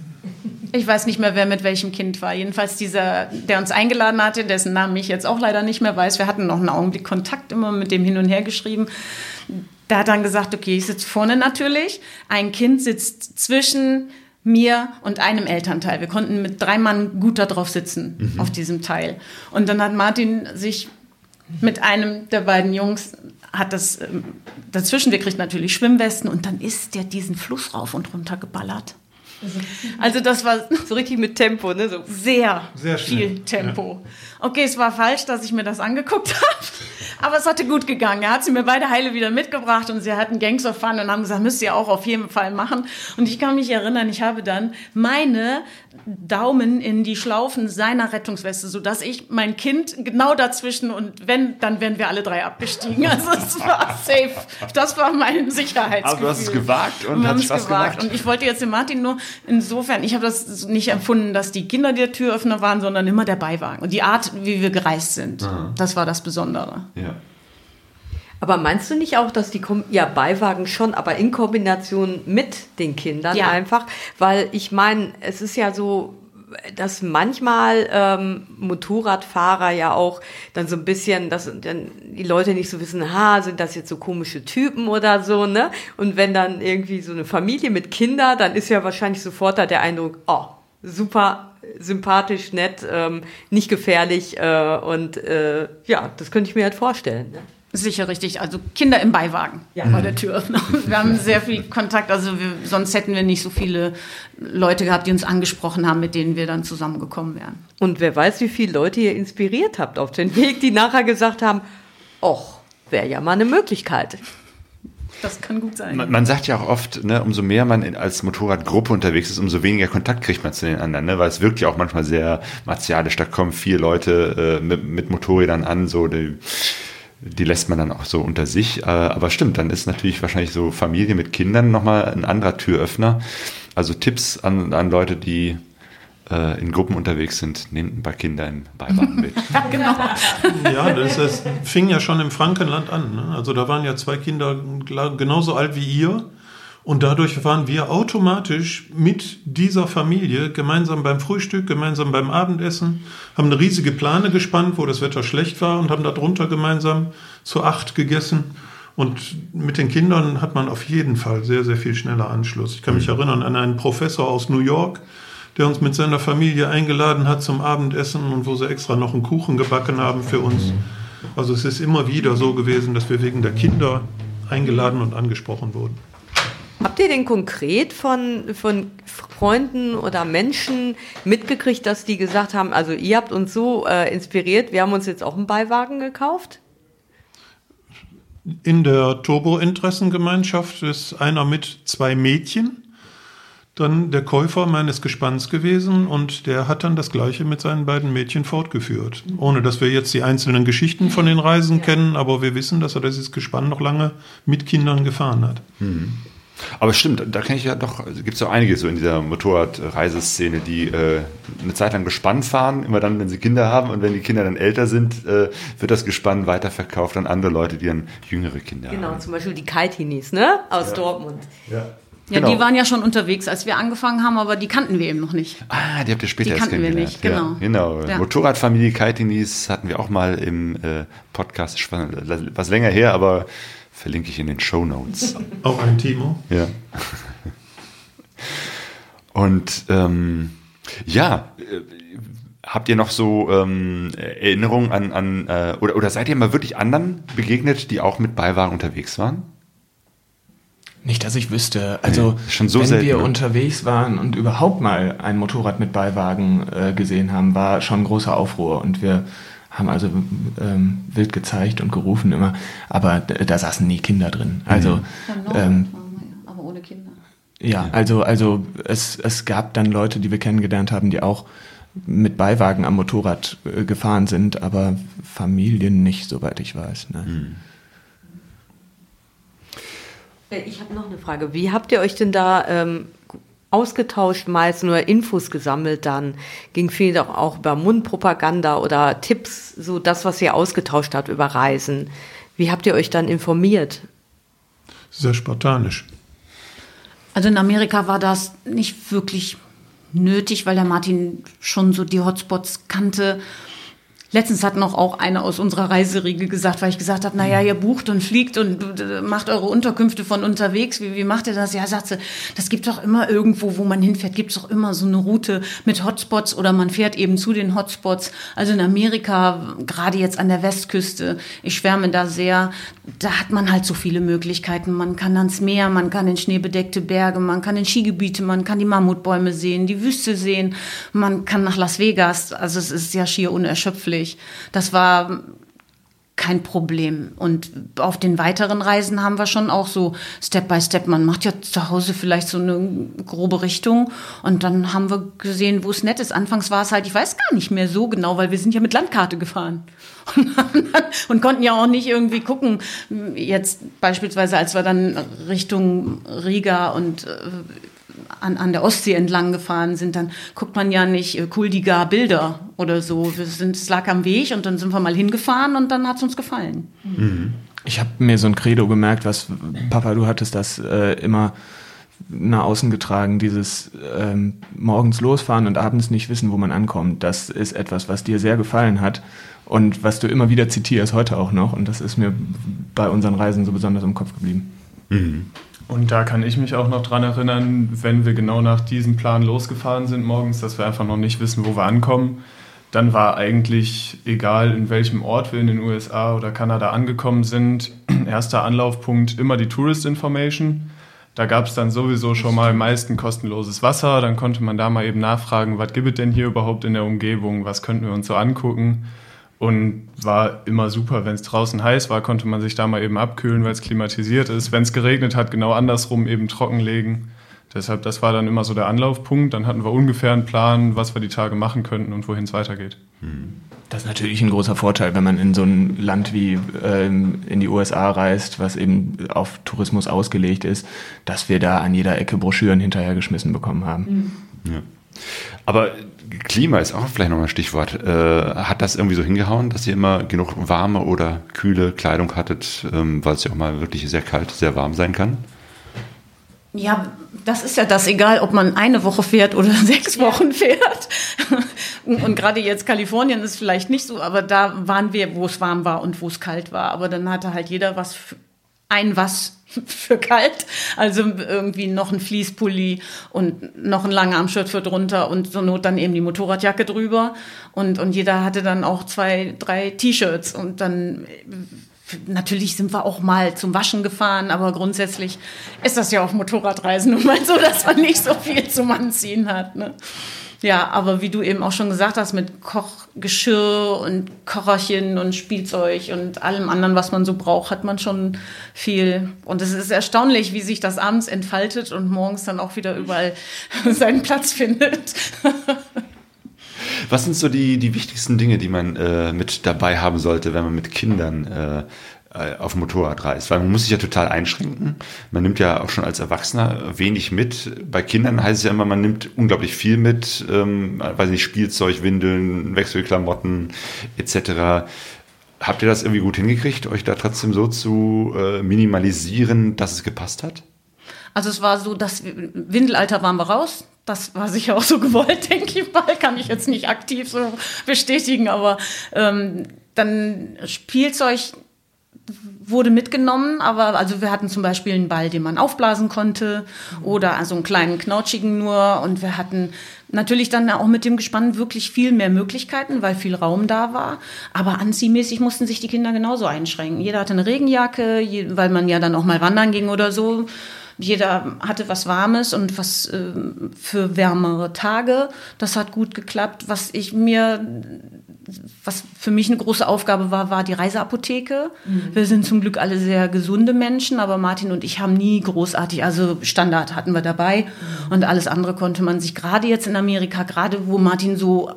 ich weiß nicht mehr, wer mit welchem Kind war. Jedenfalls dieser, der uns eingeladen hatte, dessen Namen ich jetzt auch leider nicht mehr weiß. Wir hatten noch einen Augenblick Kontakt immer mit dem hin und her geschrieben. Der hat dann gesagt, okay, ich sitze vorne natürlich. Ein Kind sitzt zwischen mir und einem Elternteil. Wir konnten mit drei Mann gut da drauf sitzen, auf diesem Teil. Und dann hat Martin sich mit einem der beiden Jungs hat das ähm, dazwischen, wir kriegt natürlich Schwimmwesten und dann ist der diesen Fluss rauf und runter geballert. Also das war So richtig mit Tempo, ne? So. sehr, Sehr viel Tempo. Okay, es war falsch, dass ich mir das angeguckt habe, aber es hatte gut gegangen. Er hat sie mir beide heile wieder mitgebracht und sie hatten Gangster Fun und haben gesagt, müsst ihr auch auf jeden Fall machen. Und ich kann mich erinnern, ich habe dann meine Daumen in die Schlaufen seiner Rettungsweste, sodass ich mein Kind genau dazwischen und wenn, dann wären wir alle drei abgestiegen. Also es war safe. Das war mein Sicherheitsgefühl. Aber du hast es gewagt und wir hat haben es Spaß gewagt. gemacht. Und ich wollte jetzt den Martin nur insofern, ich habe das nicht empfunden, dass die Kinder der Türöffner waren, sondern immer der Beiwagen. Und die Art, wie wir gereist sind, das war das Besondere. Ja. Aber meinst du nicht auch, dass die Kom ja Beiwagen schon, aber in Kombination mit den Kindern Ja. einfach? Weil ich meine, es ist ja so, dass manchmal ähm, Motorradfahrer ja auch dann so ein bisschen, dass dann die Leute nicht so wissen, ha, sind das jetzt so komische Typen oder so, ne? Und wenn dann irgendwie so eine Familie mit Kindern, dann ist ja wahrscheinlich sofort da der Eindruck, oh, super sympathisch, nett, ähm, nicht gefährlich äh, und äh, ja, das könnte ich mir halt vorstellen. Ne? Sicher richtig. Also Kinder im Beiwagen bei der Türöffner. Wir haben sehr viel Kontakt. Also wir, sonst hätten wir nicht so viele Leute gehabt, die uns angesprochen haben, mit denen wir dann zusammengekommen wären. Und wer weiß, wie viele Leute ihr inspiriert habt auf den Weg, die nachher gesagt haben, och, wäre ja mal eine Möglichkeit. Das kann gut sein. Man, man sagt ja auch oft, ne, umso mehr man in, als Motorradgruppe unterwegs ist, umso weniger Kontakt kriegt man zu den anderen, ne, weil es wirkt ja auch manchmal sehr martialisch. Da kommen vier Leute äh, mit, mit Motorrädern an, so die, die lässt man dann auch so unter sich. Äh, aber stimmt, dann ist natürlich wahrscheinlich so Familie mit Kindern nochmal ein anderer Türöffner. Also Tipps an, an Leute, die äh, in Gruppen unterwegs sind, nehmt ein paar Kinder im Beiwagen mit. Ja, das, das fing ja schon im Frankenland an. Ne? Also da waren ja zwei Kinder genauso alt wie ihr. Und dadurch waren wir automatisch mit dieser Familie gemeinsam beim Frühstück, gemeinsam beim Abendessen, haben eine riesige Plane gespannt, wo das Wetter schlecht war und haben darunter gemeinsam zu acht gegessen. Und mit den Kindern hat man auf jeden Fall sehr, sehr viel schneller Anschluss. Ich kann mich erinnern an einen Professor aus New York, der uns mit seiner Familie eingeladen hat zum Abendessen und wo sie extra noch einen Kuchen gebacken haben für uns. Also es ist immer wieder so gewesen, dass wir wegen der Kinder eingeladen und angesprochen wurden. Habt ihr denn konkret von, von Freunden oder Menschen mitgekriegt, dass die gesagt haben, also ihr habt uns so äh, inspiriert, wir haben uns jetzt auch einen Beiwagen gekauft? In der Turbo-Interessengemeinschaft ist einer mit zwei Mädchen, dann der Käufer meines Gespanns gewesen und der hat dann das Gleiche mit seinen beiden Mädchen fortgeführt. Ohne dass wir jetzt die einzelnen Geschichten von den Reisen kennen, aber wir wissen, dass er dieses Gespann noch lange mit Kindern gefahren hat. Aber stimmt, da kenne ich ja doch, also gibt es auch einige so in dieser Motorradreiseszene, die äh, eine Zeit lang Gespann fahren, immer dann, wenn sie Kinder haben und wenn die Kinder dann älter sind, äh, wird das Gespann weiterverkauft an andere Leute, die dann jüngere Kinder Genau, haben. zum Beispiel die Kaitinis, ne? Aus Dortmund. Ja, Genau. die waren ja schon unterwegs, als wir angefangen haben, aber die kannten wir eben noch nicht. Ah, die habt ihr später Die erst kannten wir kennengelernt. nicht, genau. Ja, genau. Ja. Motorradfamilie Kaitinis hatten wir auch mal im äh, Podcast, was länger her, aber verlinke ich in den Show Notes. Auch ein Timo. Ja. Und ähm, ja, äh, habt ihr noch so ähm, Erinnerungen an, an äh, oder, oder seid ihr mal wirklich anderen begegnet, die auch mit Beiwagen unterwegs waren? Nicht, dass ich wüsste. Also, Nee, schon so wenn selten, wir ne? unterwegs waren und überhaupt mal ein Motorrad mit Beiwagen äh, gesehen haben, war schon großer Aufruhr. Und wir haben also ähm, wild gezeigt und gerufen immer, aber da saßen nie Kinder drin. Also ähm, aber ohne Kinder. ja, also also es, es gab dann Leute, die wir kennengelernt haben, die auch mit Beiwagen am Motorrad äh, gefahren sind, aber Familien nicht, soweit ich weiß. Ne? Äh, Ich habe noch eine Frage. Wie habt ihr euch denn da ähm, ausgetauscht, meist nur Infos gesammelt dann? Ging viel doch auch über Mundpropaganda oder Tipps, so das, was ihr ausgetauscht habt über Reisen. Wie habt ihr euch dann informiert? Sehr spartanisch. Also in Amerika war das nicht wirklich nötig, weil der Martin schon so die Hotspots kannte. Letztens hat noch auch einer aus unserer Reiseriege gesagt, weil ich gesagt habe, naja, ihr bucht und fliegt und äh, macht eure Unterkünfte von unterwegs. Wie, wie macht ihr das? Ja, sagt sie, das gibt doch immer irgendwo, wo man hinfährt, gibt es doch immer so eine Route mit Hotspots oder man fährt eben zu den Hotspots. Also in Amerika, gerade jetzt an der Westküste, ich schwärme da sehr, da hat man halt so viele Möglichkeiten. Man kann ans Meer, man kann in schneebedeckte Berge, man kann in Skigebiete, man kann die Mammutbäume sehen, die Wüste sehen, man kann nach Las Vegas. Also es ist ja schier unerschöpflich. Das war kein Problem. Und auf den weiteren Reisen haben wir schon auch so Step by Step. Man macht ja zu Hause vielleicht so eine grobe Richtung und dann haben wir gesehen, wo es nett ist. Anfangs war es halt, ich weiß gar nicht mehr so genau, weil wir sind ja mit Landkarte gefahren und, und konnten ja auch nicht irgendwie gucken. Jetzt beispielsweise, als wir dann Richtung Riga und äh, an, an der Ostsee entlang gefahren sind, dann guckt man ja nicht äh, Kuldiger Bilder oder so. Wir sind, es lag am Weg und dann sind wir mal hingefahren und dann hat es uns gefallen. Ich habe mir so ein Credo gemerkt, was Papa, du hattest das äh, immer nach außen getragen, dieses ähm, morgens losfahren und abends nicht wissen, wo man ankommt. Das ist etwas, was dir sehr gefallen hat und was du immer wieder zitierst, heute auch noch. Und das ist mir bei unseren Reisen so besonders im Kopf geblieben. Und da kann ich mich auch noch dran erinnern, wenn wir genau nach diesem Plan losgefahren sind morgens, dass wir einfach noch nicht wissen, wo wir ankommen. Dann war eigentlich egal, in welchem Ort wir in den USA oder Kanada angekommen sind, erster Anlaufpunkt immer die Tourist Information. Da gab es dann sowieso schon mal meist ein kostenloses Wasser. Dann konnte man da mal eben nachfragen, was gibt es denn hier überhaupt in der Umgebung, was könnten wir uns so angucken. Und war immer super, wenn es draußen heiß war, konnte man sich da mal eben abkühlen, weil es klimatisiert ist. Wenn es geregnet hat, genau andersrum eben trockenlegen. Deshalb, das war dann immer so der Anlaufpunkt. Dann hatten wir ungefähr einen Plan, was wir die Tage machen könnten und wohin es weitergeht. Das ist natürlich ein großer Vorteil, wenn man in so ein Land wie ähm, in die USA reist, was eben auf Tourismus ausgelegt ist, dass wir da an jeder Ecke Broschüren hinterhergeschmissen bekommen haben. Ja. Aber Klima ist auch vielleicht noch ein Stichwort. Äh, hat das irgendwie so hingehauen, dass ihr immer genug warme oder kühle Kleidung hattet, ähm, weil es ja auch mal wirklich sehr kalt, sehr warm sein kann? Ja, das ist ja das, egal ob man eine Woche fährt oder sechs Wochen fährt. Und gerade jetzt Kalifornien ist vielleicht nicht so, aber da waren wir, wo es warm war und wo es kalt war. Aber dann hatte halt jeder was, ein was für kalt. Also irgendwie noch ein Fließpulli und noch ein Langarmshirt für drunter und zur Not dann eben die Motorradjacke drüber. Und, und jeder hatte dann auch zwei, drei T-Shirts und dann Natürlich sind wir auch mal zum Waschen gefahren, aber grundsätzlich ist das ja auf Motorradreisen nun mal so, dass man nicht so viel zum Anziehen hat. Ne? Ja, aber wie du eben auch schon gesagt hast, mit Kochgeschirr und Kocherchen und Spielzeug und allem anderen, was man so braucht, hat man schon viel. Und es ist erstaunlich, wie sich das abends entfaltet und morgens dann auch wieder überall seinen Platz findet. Was sind so die, die wichtigsten Dinge, die man äh, mit dabei haben sollte, wenn man mit Kindern äh, äh, auf Motorrad reist? Weil man muss sich ja total einschränken. Man nimmt ja auch schon als Erwachsener wenig mit. Bei Kindern heißt es ja immer, man nimmt unglaublich viel mit. Ähm, weiß nicht, Spielzeug, Windeln, Wechselklamotten etc. Habt ihr das irgendwie gut hingekriegt, euch da trotzdem so zu äh, minimalisieren, dass es gepasst hat? Also es war so, dass Windelalter waren wir raus. Das war sicher auch so gewollt, denke ich mal. Kann ich jetzt nicht aktiv so bestätigen, aber ähm, dann Spielzeug wurde mitgenommen, aber also wir hatten zum Beispiel einen Ball, den man aufblasen konnte oder also einen kleinen knautschigen nur und wir hatten natürlich dann auch mit dem Gespann wirklich viel mehr Möglichkeiten, weil viel Raum da war, aber anziehmäßig mussten sich die Kinder genauso einschränken. Jeder hatte eine Regenjacke, weil man ja dann auch mal wandern ging oder so. Jeder hatte was Warmes und was äh, für wärmere Tage. Das hat gut geklappt. Was ich mir, was für mich eine große Aufgabe war, war die Reiseapotheke. Mhm. Wir sind zum Glück alle sehr gesunde Menschen, aber Martin und ich haben nie großartig, also Standard hatten wir dabei mhm. und alles andere konnte man sich gerade jetzt in Amerika, gerade wo Martin so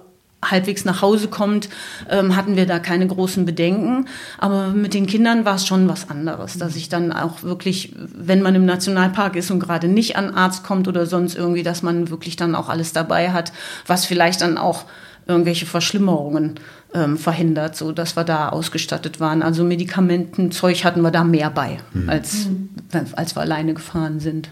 halbwegs nach Hause kommt, ähm, hatten wir da keine großen Bedenken. Aber mit den Kindern war es schon was anderes, dass ich dann auch wirklich, wenn man im Nationalpark ist und gerade nicht an Arzt kommt oder sonst irgendwie, dass man wirklich dann auch alles dabei hat, was vielleicht dann auch irgendwelche Verschlimmerungen ähm, verhindert, so dass wir da ausgestattet waren. Also Medikamentenzeug hatten wir da mehr bei, mhm. als, als wir alleine gefahren sind.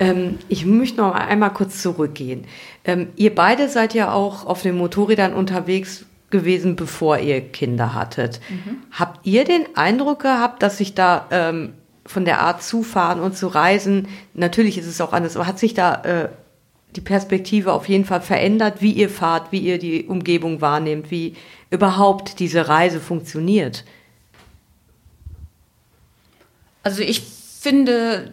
Ähm, ich möchte noch einmal kurz zurückgehen. Ähm, ihr beide seid ja auch auf den Motorrädern unterwegs gewesen, bevor ihr Kinder hattet. Mhm. Habt ihr den Eindruck gehabt, dass sich da ähm, von der Art zu fahren und zu reisen, natürlich ist es auch anders, aber hat sich da äh, die Perspektive auf jeden Fall verändert, wie ihr fahrt, wie ihr die Umgebung wahrnehmt, wie überhaupt diese Reise funktioniert? Also ich finde,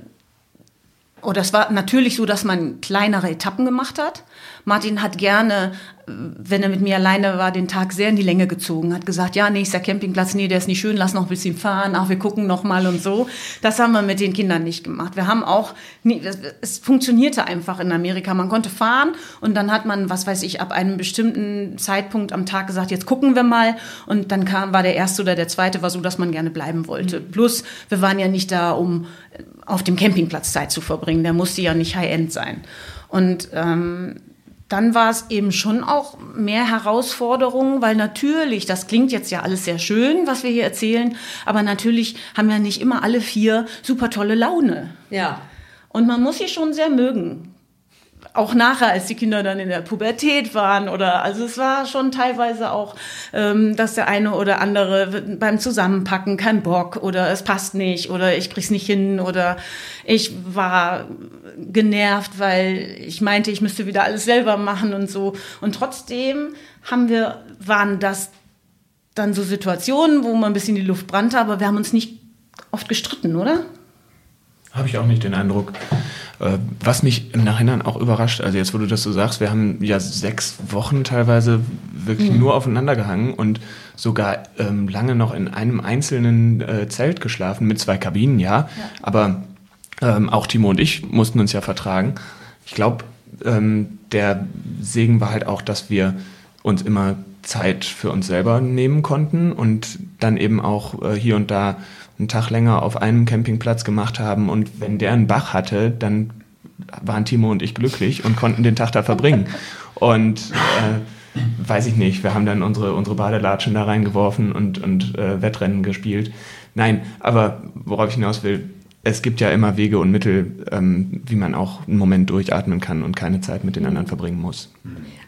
oder es war natürlich so, dass man kleinere Etappen gemacht hat. Martin hat gerne, wenn er mit mir alleine war, den Tag sehr in die Länge gezogen, hat gesagt, ja, nächster Campingplatz, nee, der ist nicht schön, lass noch ein bisschen fahren, ach, wir gucken noch mal und so. Das haben wir mit den Kindern nicht gemacht. Wir haben auch, es funktionierte einfach in Amerika. Man konnte fahren und dann hat man, was weiß ich, ab einem bestimmten Zeitpunkt am Tag gesagt, jetzt gucken wir mal und dann kam, war der erste oder der zweite war so, dass man gerne bleiben wollte. Mhm. Plus, wir waren ja nicht da, um auf dem Campingplatz Zeit zu verbringen. Der musste ja nicht High-End sein. Und ähm, dann war es eben schon auch mehr Herausforderungen, weil natürlich, das klingt jetzt ja alles sehr schön, was wir hier erzählen, aber natürlich haben ja nicht immer alle vier super tolle Laune. Ja. Und man muss sie schon sehr mögen auch nachher, als die Kinder dann in der Pubertät waren oder also es war schon teilweise auch, ähm, dass der eine oder andere beim Zusammenpacken kein Bock oder es passt nicht oder ich krieg's nicht hin oder ich war genervt, weil ich meinte, ich müsste wieder alles selber machen und so und trotzdem haben wir waren das dann so Situationen, wo man ein bisschen die Luft brannte, aber wir haben uns nicht oft gestritten, oder? Habe ich auch nicht den Eindruck. Äh, was mich im Nachhinein auch überrascht, also jetzt, wo du das so sagst, wir haben ja sechs Wochen teilweise wirklich mhm. nur aufeinander gehangen und sogar ähm, lange noch in einem einzelnen äh, Zelt geschlafen mit zwei Kabinen, ja. ja. Aber ähm, auch Timo und ich mussten uns ja vertragen. Ich glaube, ähm, der Segen war halt auch, dass wir uns immer Zeit für uns selber nehmen konnten und dann eben auch äh, hier und da einen Tag länger auf einem Campingplatz gemacht haben und wenn der einen Bach hatte, dann waren Timo und ich glücklich und konnten den Tag da verbringen. Und äh, weiß ich nicht, wir haben dann unsere, unsere Badelatschen da reingeworfen und, und äh, Wettrennen gespielt. Nein, aber worauf ich hinaus will, es gibt ja immer Wege und Mittel, ähm, wie man auch einen Moment durchatmen kann und keine Zeit mit den anderen verbringen muss.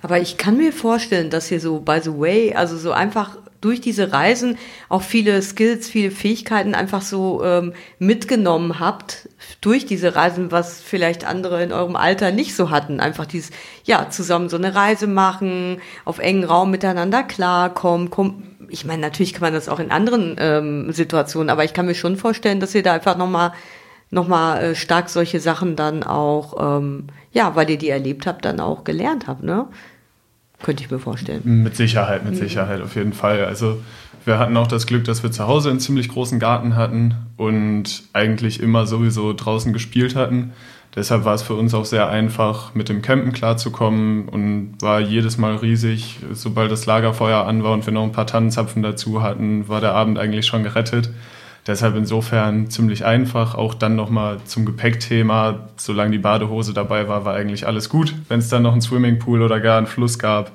Aber ich kann mir vorstellen, dass ihr so, by the way, also so einfach durch diese Reisen auch viele Skills, viele Fähigkeiten einfach so ähm, mitgenommen habt durch diese Reisen, was vielleicht andere in eurem Alter nicht so hatten. Einfach dieses, ja, zusammen so eine Reise machen, auf engen Raum miteinander klarkommen. Komm, ich meine, natürlich kann man das auch in anderen ähm, Situationen, aber ich kann mir schon vorstellen, dass ihr da einfach nochmal noch mal, äh, stark solche Sachen dann auch, ähm, ja, weil ihr die erlebt habt, dann auch gelernt habt, ne? Könnte ich mir vorstellen. Mit Sicherheit, mit mhm. Sicherheit, auf jeden Fall. Also wir hatten auch das Glück, dass wir zu Hause einen ziemlich großen Garten hatten und eigentlich immer sowieso draußen gespielt hatten. Deshalb war es für uns auch sehr einfach, mit dem Campen klarzukommen und war jedes Mal riesig. Sobald das Lagerfeuer an war und wir noch ein paar Tannenzapfen dazu hatten, war der Abend eigentlich schon gerettet. Deshalb insofern ziemlich einfach. Auch dann nochmal zum Gepäckthema. Solange die Badehose dabei war, war eigentlich alles gut. Wenn es dann noch einen Swimmingpool oder gar einen Fluss gab,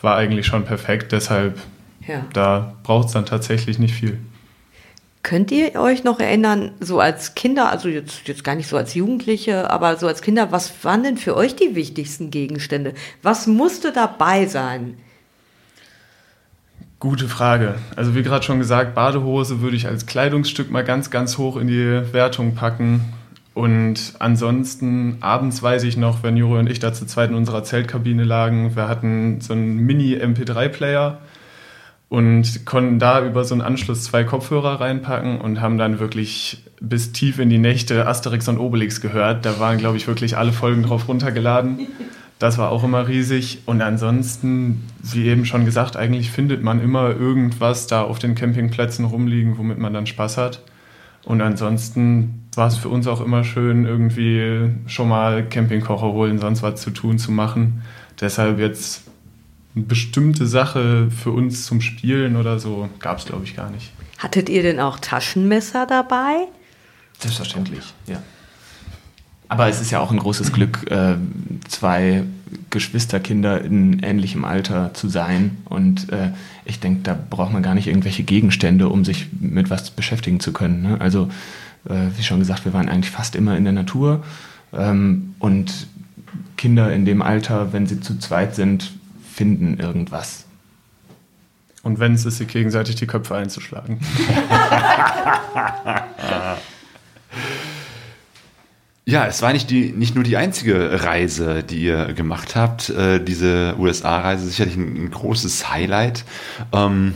war eigentlich schon perfekt. Deshalb, ja. da braucht es dann tatsächlich nicht viel. Könnt ihr euch noch erinnern, so als Kinder, also jetzt, jetzt gar nicht so als Jugendliche, aber so als Kinder, was waren denn für euch die wichtigsten Gegenstände? Was musste dabei sein? Gute Frage. Also wie gerade schon gesagt, Badehose würde ich als Kleidungsstück mal ganz, ganz hoch in die Wertung packen. Und ansonsten, abends weiß ich noch, wenn Juri und ich da zu zweit in unserer Zeltkabine lagen, wir hatten so einen Mini-MP3-Player und konnten da über so einen Anschluss zwei Kopfhörer reinpacken und haben dann wirklich bis tief in die Nächte Asterix und Obelix gehört. Da waren, glaube ich, wirklich alle Folgen drauf runtergeladen. Das war auch immer riesig. Und ansonsten, wie eben schon gesagt, eigentlich findet man immer irgendwas da auf den Campingplätzen rumliegen, womit man dann Spaß hat. Und ansonsten war es für uns auch immer schön, irgendwie schon mal Campingkocher holen, sonst was zu tun, zu machen. Deshalb jetzt eine bestimmte Sache für uns zum Spielen oder so gab es, glaube ich, gar nicht. Hattet ihr denn auch Taschenmesser dabei? Selbstverständlich, ja. Aber es ist ja auch ein großes Glück, äh, zwei Geschwisterkinder in ähnlichem Alter zu sein. Und äh, ich denke, da braucht man gar nicht irgendwelche Gegenstände, um sich mit was beschäftigen zu können. Ne? Also, äh, wie schon gesagt, wir waren eigentlich fast immer in der Natur. Ähm, und Kinder in dem Alter, wenn sie zu zweit sind, finden irgendwas. Und wenn es ist, sich gegenseitig die Köpfe einzuschlagen. Ja, es war nicht, die, nicht nur die einzige Reise, die ihr gemacht habt. Äh, diese USA-Reise ist sicherlich ein, ein, großes Highlight. Ähm,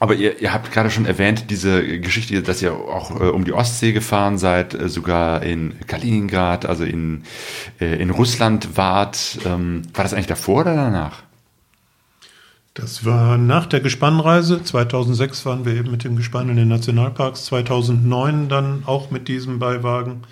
aber ihr, ihr habt gerade schon erwähnt, diese Geschichte, dass ihr auch äh, um die Ostsee gefahren seid, äh, sogar in Kaliningrad, also in, äh, in Russland wart. Ähm, war das eigentlich davor oder danach? Das war nach der Gespannreise. 2006 waren wir eben mit dem Gespann in den Nationalparks. 2009 dann auch mit diesem Beiwagen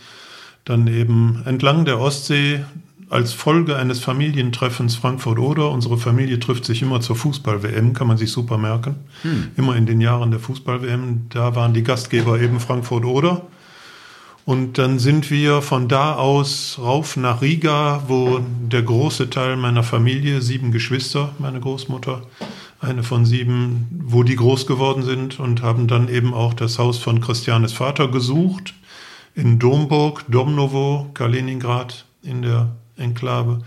dann eben entlang der Ostsee als Folge eines Familientreffens Frankfurt-Oder. Unsere Familie trifft sich immer zur Fußball-WM, kann man sich super merken. Hm. Immer in den Jahren der Fußball-WM. Da waren die Gastgeber eben Frankfurt-Oder. Und dann sind wir von da aus rauf nach Riga, wo der große Teil meiner Familie, sieben Geschwister, meine Großmutter, eine von sieben, wo die groß geworden sind und haben dann eben auch das Haus von Christianes Vater gesucht in Domburg, Domnovo, Kaliningrad in der Enklave.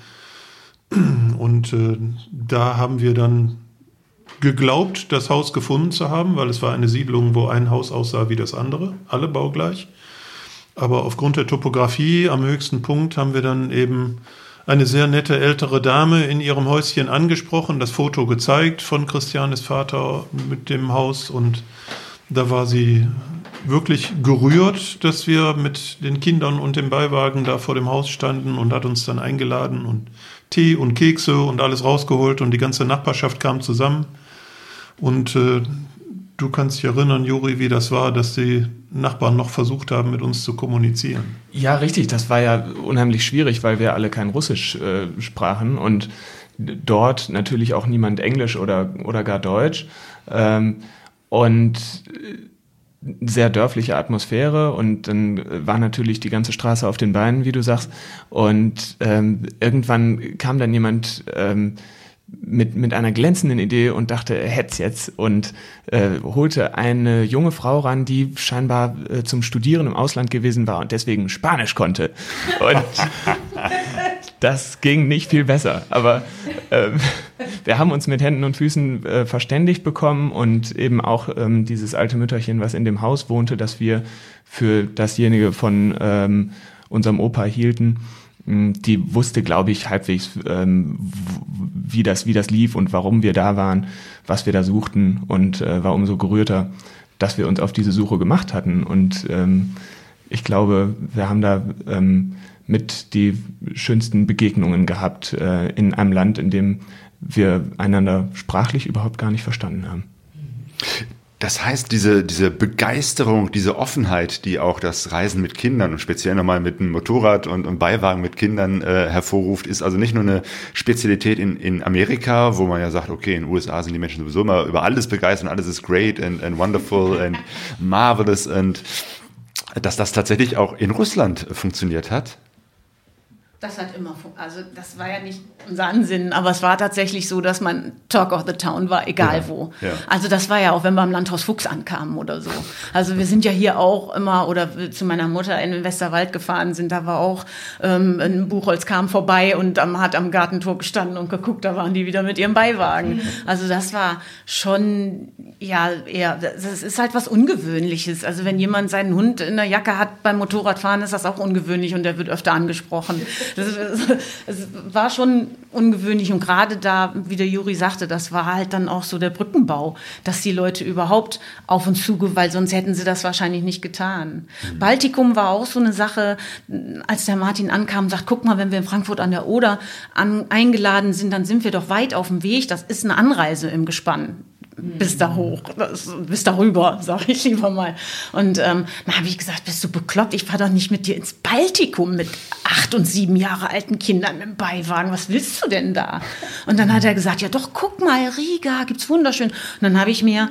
Und äh, da haben wir dann geglaubt, das Haus gefunden zu haben, weil es war eine Siedlung, wo ein Haus aussah wie das andere, alle baugleich. Aber aufgrund der Topografie am höchsten Punkt haben wir dann eben eine sehr nette ältere Dame in ihrem Häuschen angesprochen, das Foto gezeigt von Christianes Vater mit dem Haus und da war sie wirklich gerührt, dass wir mit den Kindern und dem Beiwagen da vor dem Haus standen und hat uns dann eingeladen und Tee und Kekse und alles rausgeholt und die ganze Nachbarschaft kam zusammen. Und äh, du kannst dich erinnern, Juri, wie das war, dass die Nachbarn noch versucht haben, mit uns zu kommunizieren. Ja, richtig. Das war ja unheimlich schwierig, weil wir alle kein Russisch äh, sprachen und dort natürlich auch niemand Englisch oder, oder gar Deutsch. Ähm, und äh, sehr dörfliche Atmosphäre und dann war natürlich die ganze Straße auf den Beinen, wie du sagst. Und ähm, irgendwann kam dann jemand ähm, mit, mit einer glänzenden Idee und dachte, er hätte jetzt und äh, holte eine junge Frau ran, die scheinbar äh, zum Studieren im Ausland gewesen war und deswegen Spanisch konnte. Und das ging nicht viel besser. Aber äh, wir haben uns mit Händen und Füßen äh, verständigt bekommen und eben auch ähm, dieses alte Mütterchen, was in dem Haus wohnte, das wir für dasjenige von ähm, unserem Opa hielten hm, die wusste, glaube ich, halbwegs, ähm, wie, das, wie das lief und warum wir da waren, was wir da suchten und äh, war umso gerührter, dass wir uns auf diese Suche gemacht hatten. Und ähm, ich glaube, wir haben da ähm, mit die schönsten Begegnungen gehabt äh, in einem Land, in dem wir einander sprachlich überhaupt gar nicht verstanden haben. Das heißt, diese, diese Begeisterung, diese Offenheit, die auch das Reisen mit Kindern und speziell nochmal mit einem Motorrad und, und Beiwagen mit Kindern äh, hervorruft, ist also nicht nur eine Spezialität in, in Amerika, wo man ja sagt, okay, in den USA sind die Menschen sowieso immer über alles begeistert und alles ist great and, and wonderful and marvelous und dass das tatsächlich auch in Russland funktioniert hat. Das hat immer, also das war ja nicht unser Ansinnen, aber es war tatsächlich so, dass man Talk of the Town war, egal ja, wo. Ja. Also das war ja auch, wenn wir am Landhaus Fuchs ankamen oder so. Also wir sind ja hier auch immer, oder zu meiner Mutter in den Westerwald gefahren sind, da war auch ähm, ein Buchholz kam vorbei und am, hat am Gartentor gestanden und geguckt, da waren die wieder mit ihrem Beiwagen. Mhm. Also das war schon, ja, eher, das ist halt was Ungewöhnliches. Also wenn jemand seinen Hund in der Jacke hat beim Motorradfahren, ist das auch ungewöhnlich und der wird öfter angesprochen. Es war schon ungewöhnlich und gerade da, wie der Juri sagte, das war halt dann auch so der Brückenbau, dass die Leute überhaupt auf uns zuge, weil sonst hätten sie das wahrscheinlich nicht getan. Mhm. Baltikum war auch so eine Sache, als der Martin ankam, sagt, guck mal, wenn wir in Frankfurt an der Oder an, eingeladen sind, dann sind wir doch weit auf dem Weg. Das ist eine Anreise im Gespann bis da hoch, bis darüber, sage ich lieber mal. Und ähm, dann habe ich gesagt, bist du bekloppt? Ich fahre doch nicht mit dir ins Baltikum mit acht und sieben Jahre alten Kindern im Beiwagen. Was willst du denn da? Und dann hat er gesagt, ja doch, guck mal, Riga, gibt's wunderschön. Und dann habe ich mir,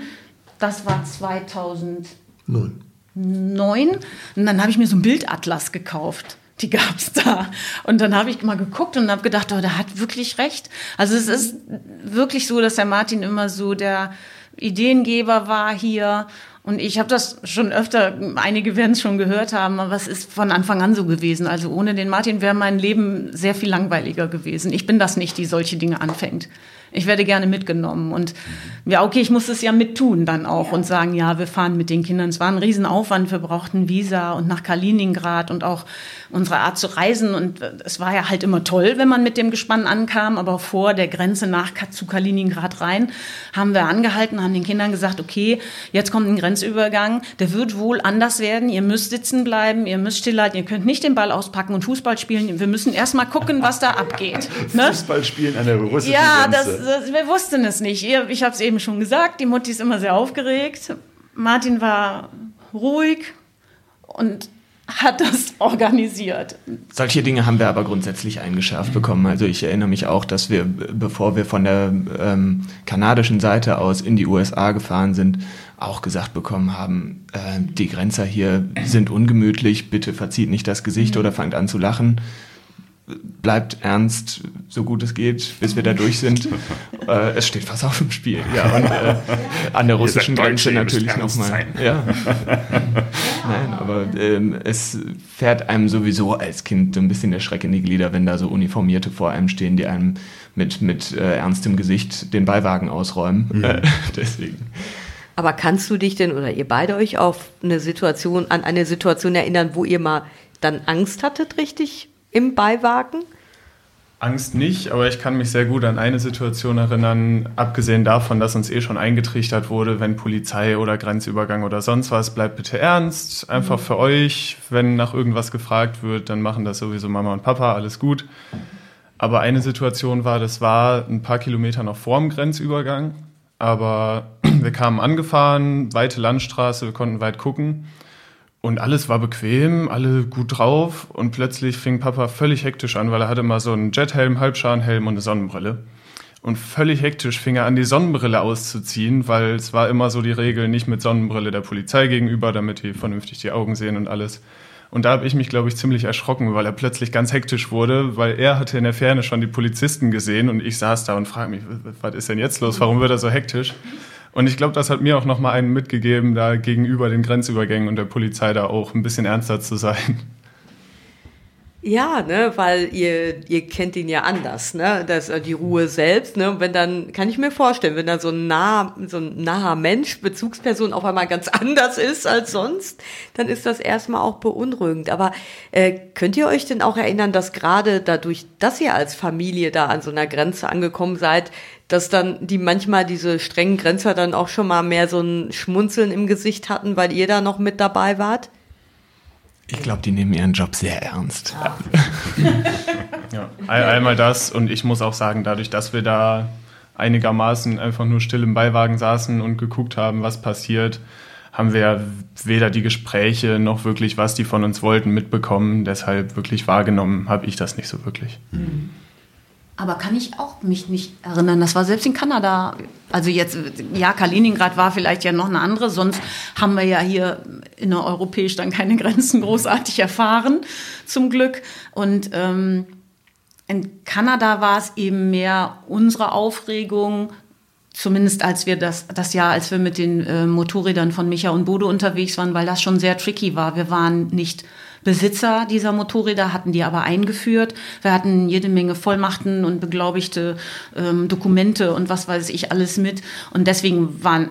das war 2009, Neun. und dann habe ich mir so einen Bildatlas gekauft die gab's da. Und dann habe ich mal geguckt und habe gedacht, oh, der hat wirklich recht. Also es ist wirklich so, dass der Martin immer so der Ideengeber war hier. Und ich habe das schon öfter, einige werden es schon gehört haben, aber es ist von Anfang an so gewesen. Also ohne den Martin wäre mein Leben sehr viel langweiliger gewesen. Ich bin das nicht, die solche Dinge anfängt ich werde gerne mitgenommen. Und ja, okay, ich muss es ja mittun dann auch ja. und sagen, ja, wir fahren mit den Kindern. Es war ein Riesenaufwand, wir brauchten Visa und nach Kaliningrad und auch unsere Art zu reisen. Und es war ja halt immer toll, wenn man mit dem Gespann ankam, aber vor der Grenze nach zu Kaliningrad rein haben wir angehalten, haben den Kindern gesagt, okay, jetzt kommt ein Grenzübergang, der wird wohl anders werden, ihr müsst sitzen bleiben, ihr müsst stillhalten, ihr könnt nicht den Ball auspacken und Fußball spielen. Wir müssen erst mal gucken, was da abgeht. Ne? Fußball spielen an der russischen ja, Grenze. Das, das, wir wussten es nicht. Ich habe es eben schon gesagt, die Mutti ist immer sehr aufgeregt. Martin war ruhig und hat das organisiert. Solche Dinge haben wir aber grundsätzlich eingeschärft bekommen. Also ich erinnere mich auch, dass wir, bevor wir von der ähm, kanadischen Seite aus in die USA gefahren sind, auch gesagt bekommen haben, äh, die Grenzer hier sind ungemütlich, bitte verzieht nicht das Gesicht mhm. oder fangt an zu lachen bleibt ernst, so gut es geht, bis wir da durch sind. äh, es steht was auf dem Spiel. Ja, und äh, an der russischen Grenze natürlich nochmal. Ja. Nein, aber ähm, es fährt einem sowieso als Kind so ein bisschen der Schreck in die Glieder, wenn da so Uniformierte vor einem stehen, die einem mit, mit äh, ernstem Gesicht den Beiwagen ausräumen. Mhm. deswegen. Aber kannst du dich denn oder ihr beide euch auf eine Situation, an eine Situation erinnern, wo ihr mal dann Angst hattet, richtig im Beiwagen? Angst nicht, aber ich kann mich sehr gut an eine Situation erinnern, abgesehen davon, dass uns eh schon eingetrichtert wurde, wenn Polizei oder Grenzübergang oder sonst was, bleibt bitte ernst, einfach mhm. für euch. Wenn nach irgendwas gefragt wird, dann machen das sowieso Mama und Papa, alles gut. Aber eine Situation war, das war ein paar Kilometer noch vor dem Grenzübergang, aber wir kamen angefahren, weite Landstraße, wir konnten weit gucken. Und alles war bequem, alle gut drauf. Und plötzlich fing Papa völlig hektisch an, weil er hatte mal so einen Jethelm, Halbschalenhelm und eine Sonnenbrille. Und völlig hektisch fing er an, die Sonnenbrille auszuziehen, weil es war immer so die Regel, nicht mit Sonnenbrille der Polizei gegenüber, damit die vernünftig die Augen sehen und alles. Und da habe ich mich, glaube ich, ziemlich erschrocken, weil er plötzlich ganz hektisch wurde, weil er hatte in der Ferne schon die Polizisten gesehen und ich saß da und frage mich, was ist denn jetzt los? Warum wird er so hektisch? Und ich glaube, das hat mir auch nochmal einen mitgegeben, da gegenüber den Grenzübergängen und der Polizei da auch ein bisschen ernster zu sein. Ja, ne, weil ihr, ihr kennt ihn ja anders, ne, das, die Ruhe selbst, ne, und wenn dann, kann ich mir vorstellen, wenn dann so ein nah, so ein naher Mensch, Bezugsperson auf einmal ganz anders ist als sonst, dann ist das erstmal auch beunruhigend. Aber äh, könnt ihr euch denn auch erinnern, dass gerade dadurch, dass ihr als Familie da an so einer Grenze angekommen seid, dass dann die manchmal diese strengen Grenzer dann auch schon mal mehr so ein Schmunzeln im Gesicht hatten, weil ihr da noch mit dabei wart? Ich glaube, die nehmen ihren Job sehr ernst. Ja. ja, einmal das und ich muss auch sagen, dadurch, dass wir da einigermaßen einfach nur still im Beiwagen saßen und geguckt haben, was passiert, haben wir weder die Gespräche noch wirklich, was die von uns wollten, mitbekommen. Deshalb wirklich wahrgenommen habe ich das nicht so wirklich. Mhm. Aber kann ich auch mich nicht erinnern. Das war selbst in Kanada. Also jetzt, ja, Kaliningrad war vielleicht ja noch eine andere. Sonst haben wir ja hier innereuropäisch dann keine Grenzen großartig erfahren, zum Glück. Und ähm, in Kanada war es eben mehr unsere Aufregung, zumindest als wir das, das Jahr, als wir mit den äh, Motorrädern von Micha und Bodo unterwegs waren, weil das schon sehr tricky war. Wir waren nicht Besitzer dieser Motorräder hatten die aber eingeführt. Wir hatten jede Menge Vollmachten und beglaubigte ähm, Dokumente und was weiß ich alles mit. Und deswegen waren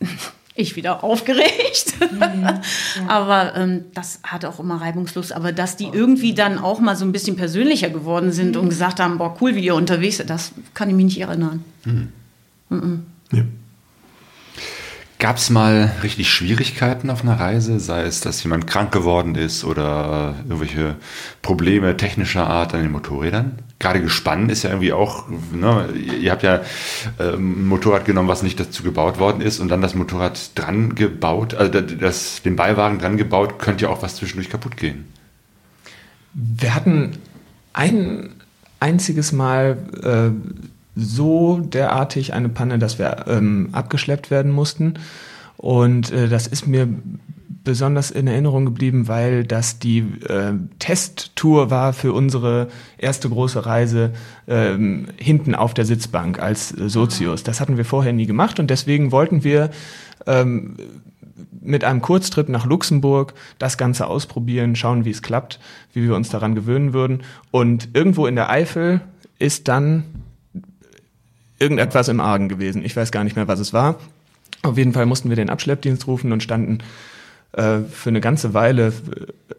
ich wieder aufgeregt. Mhm, aber ähm, das hat auch immer reibungslos. Aber dass die irgendwie dann auch mal so ein bisschen persönlicher geworden sind und gesagt haben, boah, cool, wie ihr unterwegs seid, das kann ich mich nicht erinnern. Mhm. Mhm. Ja. Gab es mal richtig Schwierigkeiten auf einer Reise, sei es, dass jemand krank geworden ist oder irgendwelche Probleme technischer Art an den Motorrädern? Gerade gespannt ist ja irgendwie auch, ne, ihr habt ja äh, ein Motorrad genommen, was nicht dazu gebaut worden ist und dann das Motorrad dran gebaut, also das, den Beiwagen dran gebaut, könnte ja auch was zwischendurch kaputt gehen. Wir hatten ein einziges Mal äh, so derartig eine Panne, dass wir ähm, abgeschleppt werden mussten. Und äh, das ist mir besonders in Erinnerung geblieben, weil das die äh, Testtour war für unsere erste große Reise ähm, hinten auf der Sitzbank als äh, Sozius. Das hatten wir vorher nie gemacht und deswegen wollten wir ähm, mit einem Kurztrip nach Luxemburg das Ganze ausprobieren, schauen, wie es klappt, wie wir uns daran gewöhnen würden. Und irgendwo in der Eifel ist dann irgendetwas im Argen gewesen. Ich weiß gar nicht mehr, was es war. Auf jeden Fall mussten wir den Abschleppdienst rufen und standen äh, für eine ganze Weile äh,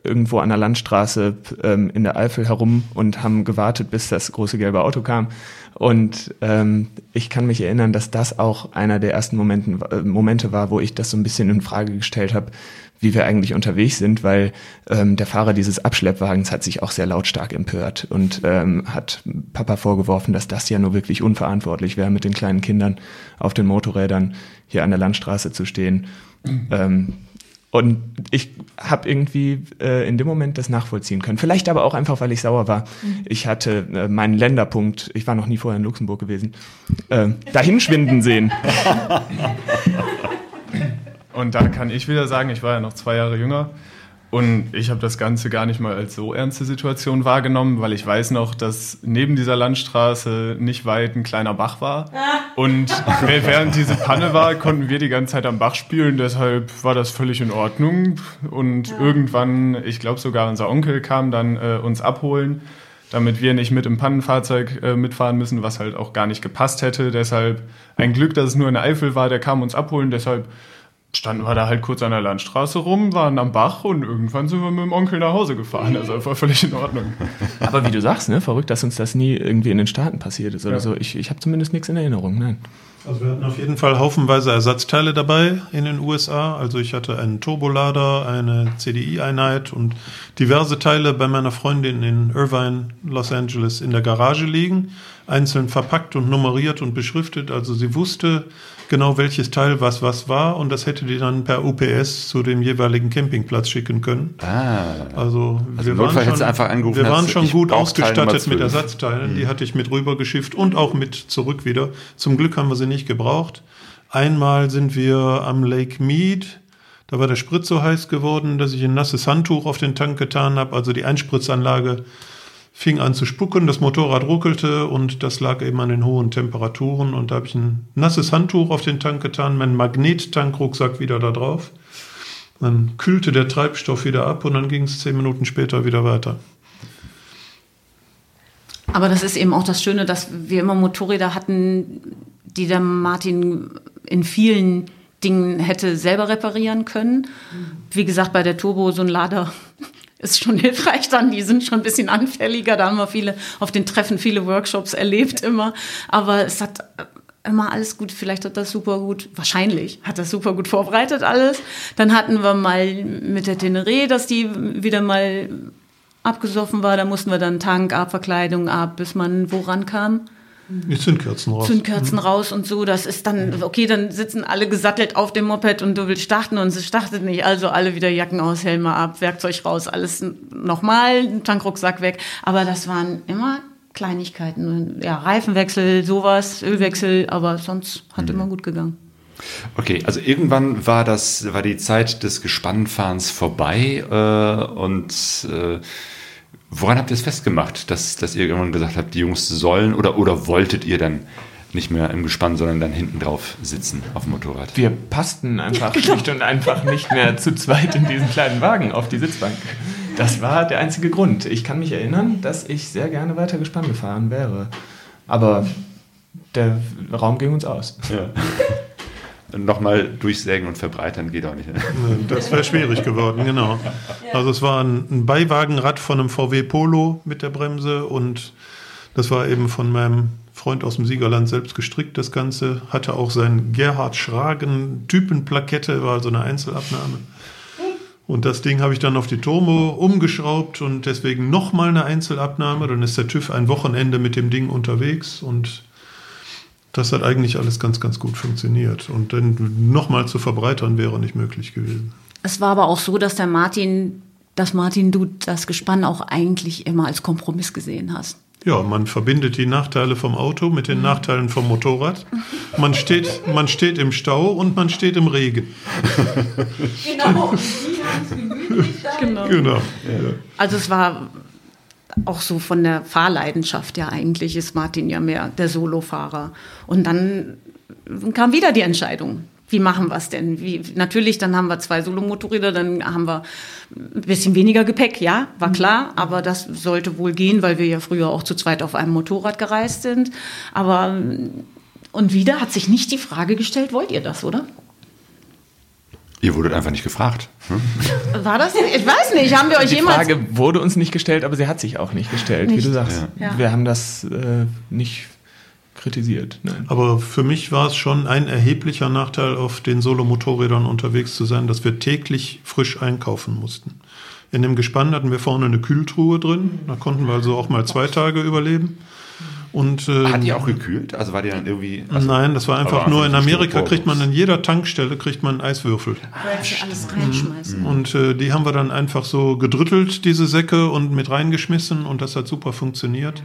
irgendwo an der Landstraße ähm, in der Eifel herum und haben gewartet, bis das große gelbe Auto kam. Und ähm, ich kann mich erinnern, dass das auch einer der ersten Momenten, äh, Momente war, wo ich das so ein bisschen in Frage gestellt habe, wie wir eigentlich unterwegs sind, weil ähm, der Fahrer dieses Abschleppwagens hat sich auch sehr lautstark empört und ähm, hat Papa vorgeworfen, dass das ja nur wirklich unverantwortlich wäre, mit den kleinen Kindern auf den Motorrädern hier an der Landstraße zu stehen. Mhm. Ähm, und ich habe irgendwie äh, in dem Moment das nachvollziehen können. Vielleicht aber auch einfach, weil ich sauer war. Mhm. Ich hatte äh, meinen Länderpunkt, ich war noch nie vorher in Luxemburg gewesen, äh, dahin schwinden sehen. Und da kann ich wieder sagen, ich war ja noch zwei Jahre jünger. Und ich habe das Ganze gar nicht mal als so ernste Situation wahrgenommen, weil ich weiß noch, dass neben dieser Landstraße nicht weit ein kleiner Bach war. Und während diese Panne war, konnten wir die ganze Zeit am Bach spielen. Deshalb war das völlig in Ordnung. Und ja. irgendwann, ich glaube sogar unser Onkel kam dann äh, uns abholen, damit wir nicht mit im Pannenfahrzeug äh, mitfahren müssen, was halt auch gar nicht gepasst hätte. Deshalb ein Glück, dass es nur eine Eifel war. Der kam uns abholen. Deshalb standen wir da halt kurz an der Landstraße rum, waren am Bach und irgendwann sind wir mit dem Onkel nach Hause gefahren. Also war völlig in Ordnung. Aber wie du sagst, ne, verrückt, dass uns das nie irgendwie in den Staaten passiert ist oder ja. so. Ich, ich habe zumindest nichts in Erinnerung, nein. Also wir hatten auf jeden Fall haufenweise Ersatzteile dabei in den USA. Also ich hatte einen Turbolader, eine CDI-Einheit und diverse Teile bei meiner Freundin in Irvine, Los Angeles in der Garage liegen, einzeln verpackt und nummeriert und beschriftet. Also sie wusste, genau welches Teil was was war und das hätte die dann per UPS zu dem jeweiligen Campingplatz schicken können. Ah. Also, also wir waren schon, einfach wir waren schon gut ausgestattet mit Ersatzteilen. Mhm. Die hatte ich mit rübergeschifft und auch mit zurück wieder. Zum Glück haben wir sie nicht gebraucht. Einmal sind wir am Lake Mead. Da war der Sprit so heiß geworden, dass ich ein nasses Handtuch auf den Tank getan habe. Also die Einspritzanlage fing an zu spucken, das Motorrad ruckelte und das lag eben an den hohen Temperaturen. Und da habe ich ein nasses Handtuch auf den Tank getan, meinen Magnettankrucksack wieder da drauf. Dann kühlte der Treibstoff wieder ab und dann ging es zehn Minuten später wieder weiter. Aber das ist eben auch das Schöne, dass wir immer Motorräder hatten, die der Martin in vielen Dingen hätte selber reparieren können. Wie gesagt, bei der Turbo so ein Lader ist schon hilfreich dann. Die sind schon ein bisschen anfälliger. Da haben wir viele auf den Treffen viele Workshops erlebt immer. Aber es hat immer alles gut. Vielleicht hat das super gut, wahrscheinlich hat das super gut vorbereitet alles. Dann hatten wir mal mit der Teneré, dass die wieder mal abgesoffen war. Da mussten wir dann Tank ab, Verkleidung ab, bis man woran kam. Die Zündkerzen raus. Zündkerzen mhm. raus und so. Das ist dann, okay, dann sitzen alle gesattelt auf dem Moped und du willst starten und es startet nicht. Also alle wieder Jacken aus, Helme ab, Werkzeug raus, alles nochmal, Tankrucksack weg. Aber das waren immer Kleinigkeiten. Ja, Reifenwechsel, sowas, Ölwechsel, aber sonst hat mhm. immer gut gegangen. Okay, also irgendwann war das, war die Zeit des Gespannfahrens vorbei äh, und äh, Woran habt ihr es festgemacht, dass, dass ihr irgendwann gesagt habt, die Jungs sollen oder, oder wolltet ihr dann nicht mehr im Gespann, sondern dann hinten drauf sitzen auf dem Motorrad? Wir passten einfach schlicht und einfach nicht mehr zu zweit in diesen kleinen Wagen auf die Sitzbank. Das war der einzige Grund. Ich kann mich erinnern, dass ich sehr gerne weiter gespannt gefahren wäre. Aber der Raum ging uns aus. Ja. Nochmal durchsägen und verbreitern geht auch nicht. Das wäre schwierig geworden, genau. Also es war ein, Beiwagenrad von einem VW Polo mit der Bremse und das war eben von meinem Freund aus dem Siegerland selbst gestrickt, das Ganze. Hatte auch sein Gerhard Schragen Typenplakette, war also eine Einzelabnahme. Und das Ding habe ich dann auf die Turbo umgeschraubt und deswegen nochmal eine Einzelabnahme. Dann ist der TÜV ein Wochenende mit dem Ding unterwegs und das hat eigentlich alles ganz, ganz gut funktioniert. Und dann nochmal zu verbreitern wäre nicht möglich gewesen. Es war aber auch so, dass der Martin, dass Martin, du das Gespann auch eigentlich immer als Kompromiss gesehen hast. Ja, man verbindet die Nachteile vom Auto mit den Nachteilen vom Motorrad. Man steht, man steht im Stau und man steht im Regen. Genau. Genau. Genau. Also es war auch so von der Fahrleidenschaft ja eigentlich ist Martin ja mehr der Solofahrer. Und dann kam wieder die Entscheidung. Wie machen wir es denn? Wie, natürlich, dann haben wir zwei Solomotorräder, dann haben wir ein bisschen weniger Gepäck, ja, war klar, aber das sollte wohl gehen, weil wir ja früher auch zu zweit auf einem Motorrad gereist sind. Aber und wieder hat sich nicht die Frage gestellt, wollt ihr das, oder? Ihr wurdet einfach nicht gefragt. Hm? War das? Ich weiß nicht. Haben wir euch Die jemals Frage wurde uns nicht gestellt, aber sie hat sich auch nicht gestellt, wie Nicht. du sagst. Ja. Wir haben das äh, nicht kritisiert. Nein. Aber für mich war es schon ein erheblicher Nachteil, auf den Solomotorrädern unterwegs zu sein, dass wir täglich frisch einkaufen mussten. In dem Gespann hatten wir vorne eine Kühltruhe drin. Da konnten wir also auch mal zwei Tage überleben. Und, äh, Hat die auch gekühlt? Also war die dann irgendwie. Also, Nein, das war einfach nur in Amerika kriegt man an jeder Tankstelle kriegt man Eiswürfel. Sie alles reinschmeißen? Und äh, die haben wir dann einfach so gedrüttelt, diese Säcke, und mit reingeschmissen und das hat super funktioniert.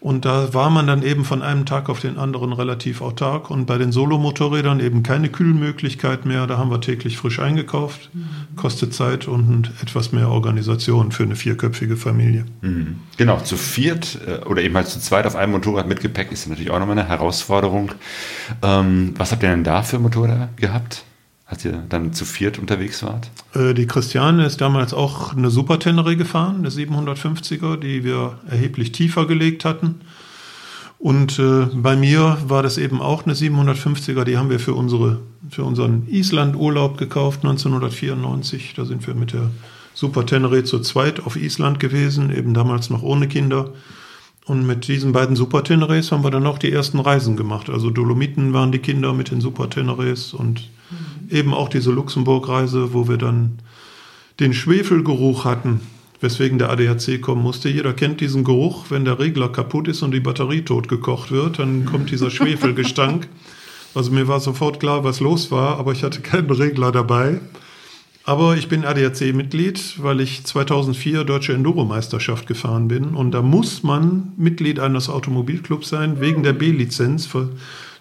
Und da war man dann eben von einem Tag auf den anderen relativ autark und bei den Solomotorrädern eben keine Kühlmöglichkeit mehr. Da haben wir täglich frisch eingekauft. Kostet Zeit und etwas mehr Organisation für eine vierköpfige Familie. Mhm. Genau, zu viert äh, oder eben halt zu zweit auf einem Motorrad mit Gepäck ist natürlich auch nochmal eine Herausforderung. Ähm, was habt ihr denn da für Motorräder gehabt, als ihr dann zu viert unterwegs wart? Äh, Die Christiane ist damals auch eine Super Tenere gefahren, eine 750er, die wir erheblich tiefer gelegt hatten. Und äh, bei mir war das eben auch eine 750er, die haben wir für, unsere, für unseren Island-Urlaub gekauft, 1994. Da sind wir mit der Super Tenere zu zweit auf Island gewesen, eben damals noch ohne Kinder. Und mit diesen beiden Super Teneres haben wir dann auch die ersten Reisen gemacht. Also Dolomiten waren die Kinder mit den Super Teneres und eben auch diese Luxemburg-Reise, wo wir dann den Schwefelgeruch hatten, weswegen der ADAC kommen musste. Jeder kennt diesen Geruch, wenn der Regler kaputt ist und die Batterie totgekocht wird, dann kommt dieser Schwefelgestank. Also mir war sofort klar, was los war, aber ich hatte keinen Regler dabei. Aber ich bin ADAC-Mitglied, weil ich 2004 Deutsche Enduro-Meisterschaft gefahren bin. Und da muss man Mitglied eines Automobilclubs sein, wegen der B-Lizenz,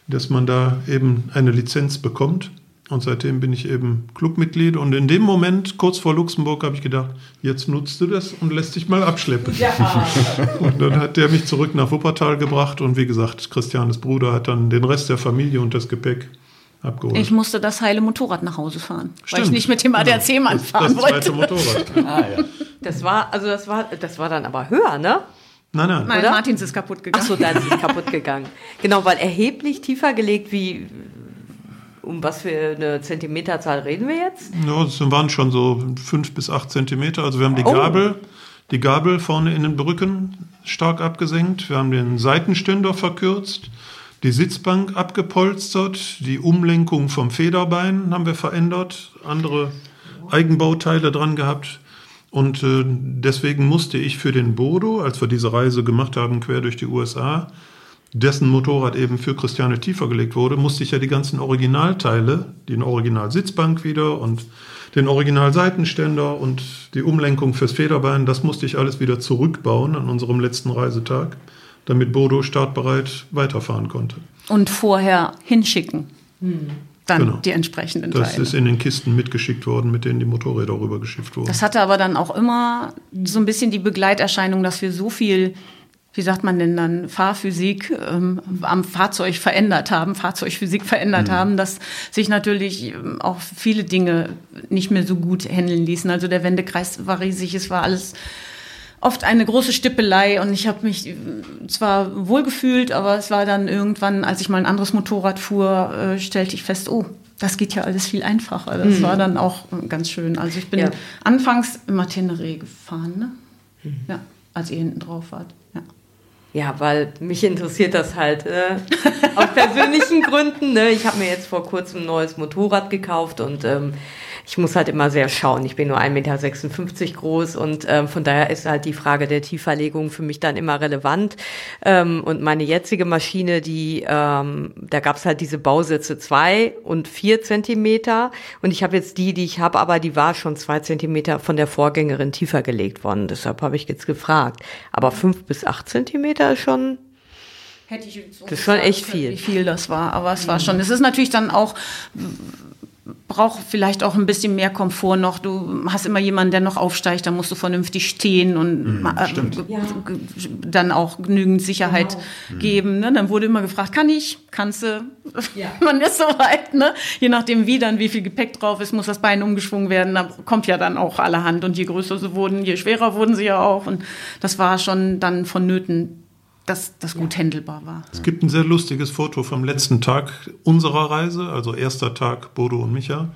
dass man da eben eine Lizenz bekommt. Und seitdem bin ich eben Clubmitglied. Und in dem Moment, kurz vor Luxemburg, habe ich gedacht, jetzt nutzt du das und lässt dich mal abschleppen. Und dann hat der mich zurück nach Wuppertal gebracht. Und wie gesagt, Christianes Bruder hat dann den Rest der Familie und das Gepäck abgeholt. Ich musste das heile Motorrad nach Hause fahren, weil ich Stimmt. nicht mit dem ADAC-Mann das, fahren das zweite wollte. Motorrad. Ah, ja. Das war, also das war, das war dann aber höher, ne? Nein, nein. Nein, Oder? Martins ist kaputt gegangen. so, dann ist es kaputt gegangen. Genau, weil erheblich tiefer gelegt wie, um was für eine Zentimeterzahl reden wir jetzt? Ja, das waren schon so fünf bis acht Zentimeter. Also wir haben die Oh. Gabel, die Gabel vorne in den Brücken stark abgesenkt. Wir haben den Seitenständer verkürzt, die Sitzbank abgepolstert, die Umlenkung vom Federbein haben wir verändert, andere Eigenbauteile dran gehabt. Und äh, deswegen musste ich für den Bodo, als wir diese Reise gemacht haben, quer durch die USA, dessen Motorrad eben für Christiane tiefer gelegt wurde, musste ich ja die ganzen Originalteile, den Original-Sitzbank wieder und den Original-Seitenständer und die Umlenkung fürs Federbein, das musste ich alles wieder zurückbauen an unserem letzten Reisetag, damit Bodo startbereit weiterfahren konnte. Und vorher hinschicken. Dann Genau. die entsprechenden Das Teile. ist in den Kisten mitgeschickt worden, mit denen die Motorräder rübergeschifft wurden. Das hatte aber dann auch immer so ein bisschen die Begleiterscheinung, dass wir so viel, wie sagt man denn dann, Fahrphysik ähm, am Fahrzeug verändert haben, Fahrzeugphysik verändert haben, dass sich natürlich ähm, auch viele Dinge nicht mehr so gut handeln ließen. Also der Wendekreis war riesig, es war alles oft eine große Stippelei und ich habe mich äh, zwar wohlgefühlt, aber es war dann irgendwann, als ich mal ein anderes Motorrad fuhr, äh, stellte ich fest, oh, das geht ja alles viel einfacher. Das war dann auch ganz schön. Also ich bin Ja. anfangs immer Teneré gefahren, ne? Ja, als ihr hinten drauf wart. Ja. Ja, weil mich interessiert das halt äh, aus persönlichen Gründen. Ne? Ich habe mir jetzt vor kurzem ein neues Motorrad gekauft und ähm, ich muss halt immer sehr schauen. Ich bin nur 1,56 Meter groß und ähm, von daher ist halt die Frage der Tieferlegung für mich dann immer relevant. Ähm, und meine jetzige Maschine, die ähm, da gab's halt diese Bausitze zwei und vier Zentimeter und ich habe jetzt die, die ich habe, aber die war schon zwei Zentimeter von der Vorgängerin tiefer gelegt worden. Deshalb habe ich jetzt gefragt. Aber fünf bis acht Zentimeter ist schon Hätte ich jetzt Das ist schon echt viel. Wie viel das war, aber es war schon. Es ist natürlich dann auch braucht vielleicht auch ein bisschen mehr Komfort noch. Du hast immer jemanden, der noch aufsteigt, da musst du vernünftig stehen und ma- äh, dann auch genügend Sicherheit geben. Ne? Dann wurde immer gefragt, kann ich? Kannst du? Man ist soweit, ne? Je nachdem wie dann, wie viel Gepäck drauf ist, muss das Bein umgeschwungen werden. Da kommt ja dann auch allerhand. Und je größer sie wurden, je schwerer wurden sie ja auch. Und das war schon dann vonnöten, dass das gut handelbar war. Es gibt ein sehr lustiges Foto vom letzten Tag unserer Reise, also erster Tag Bodo und Micha,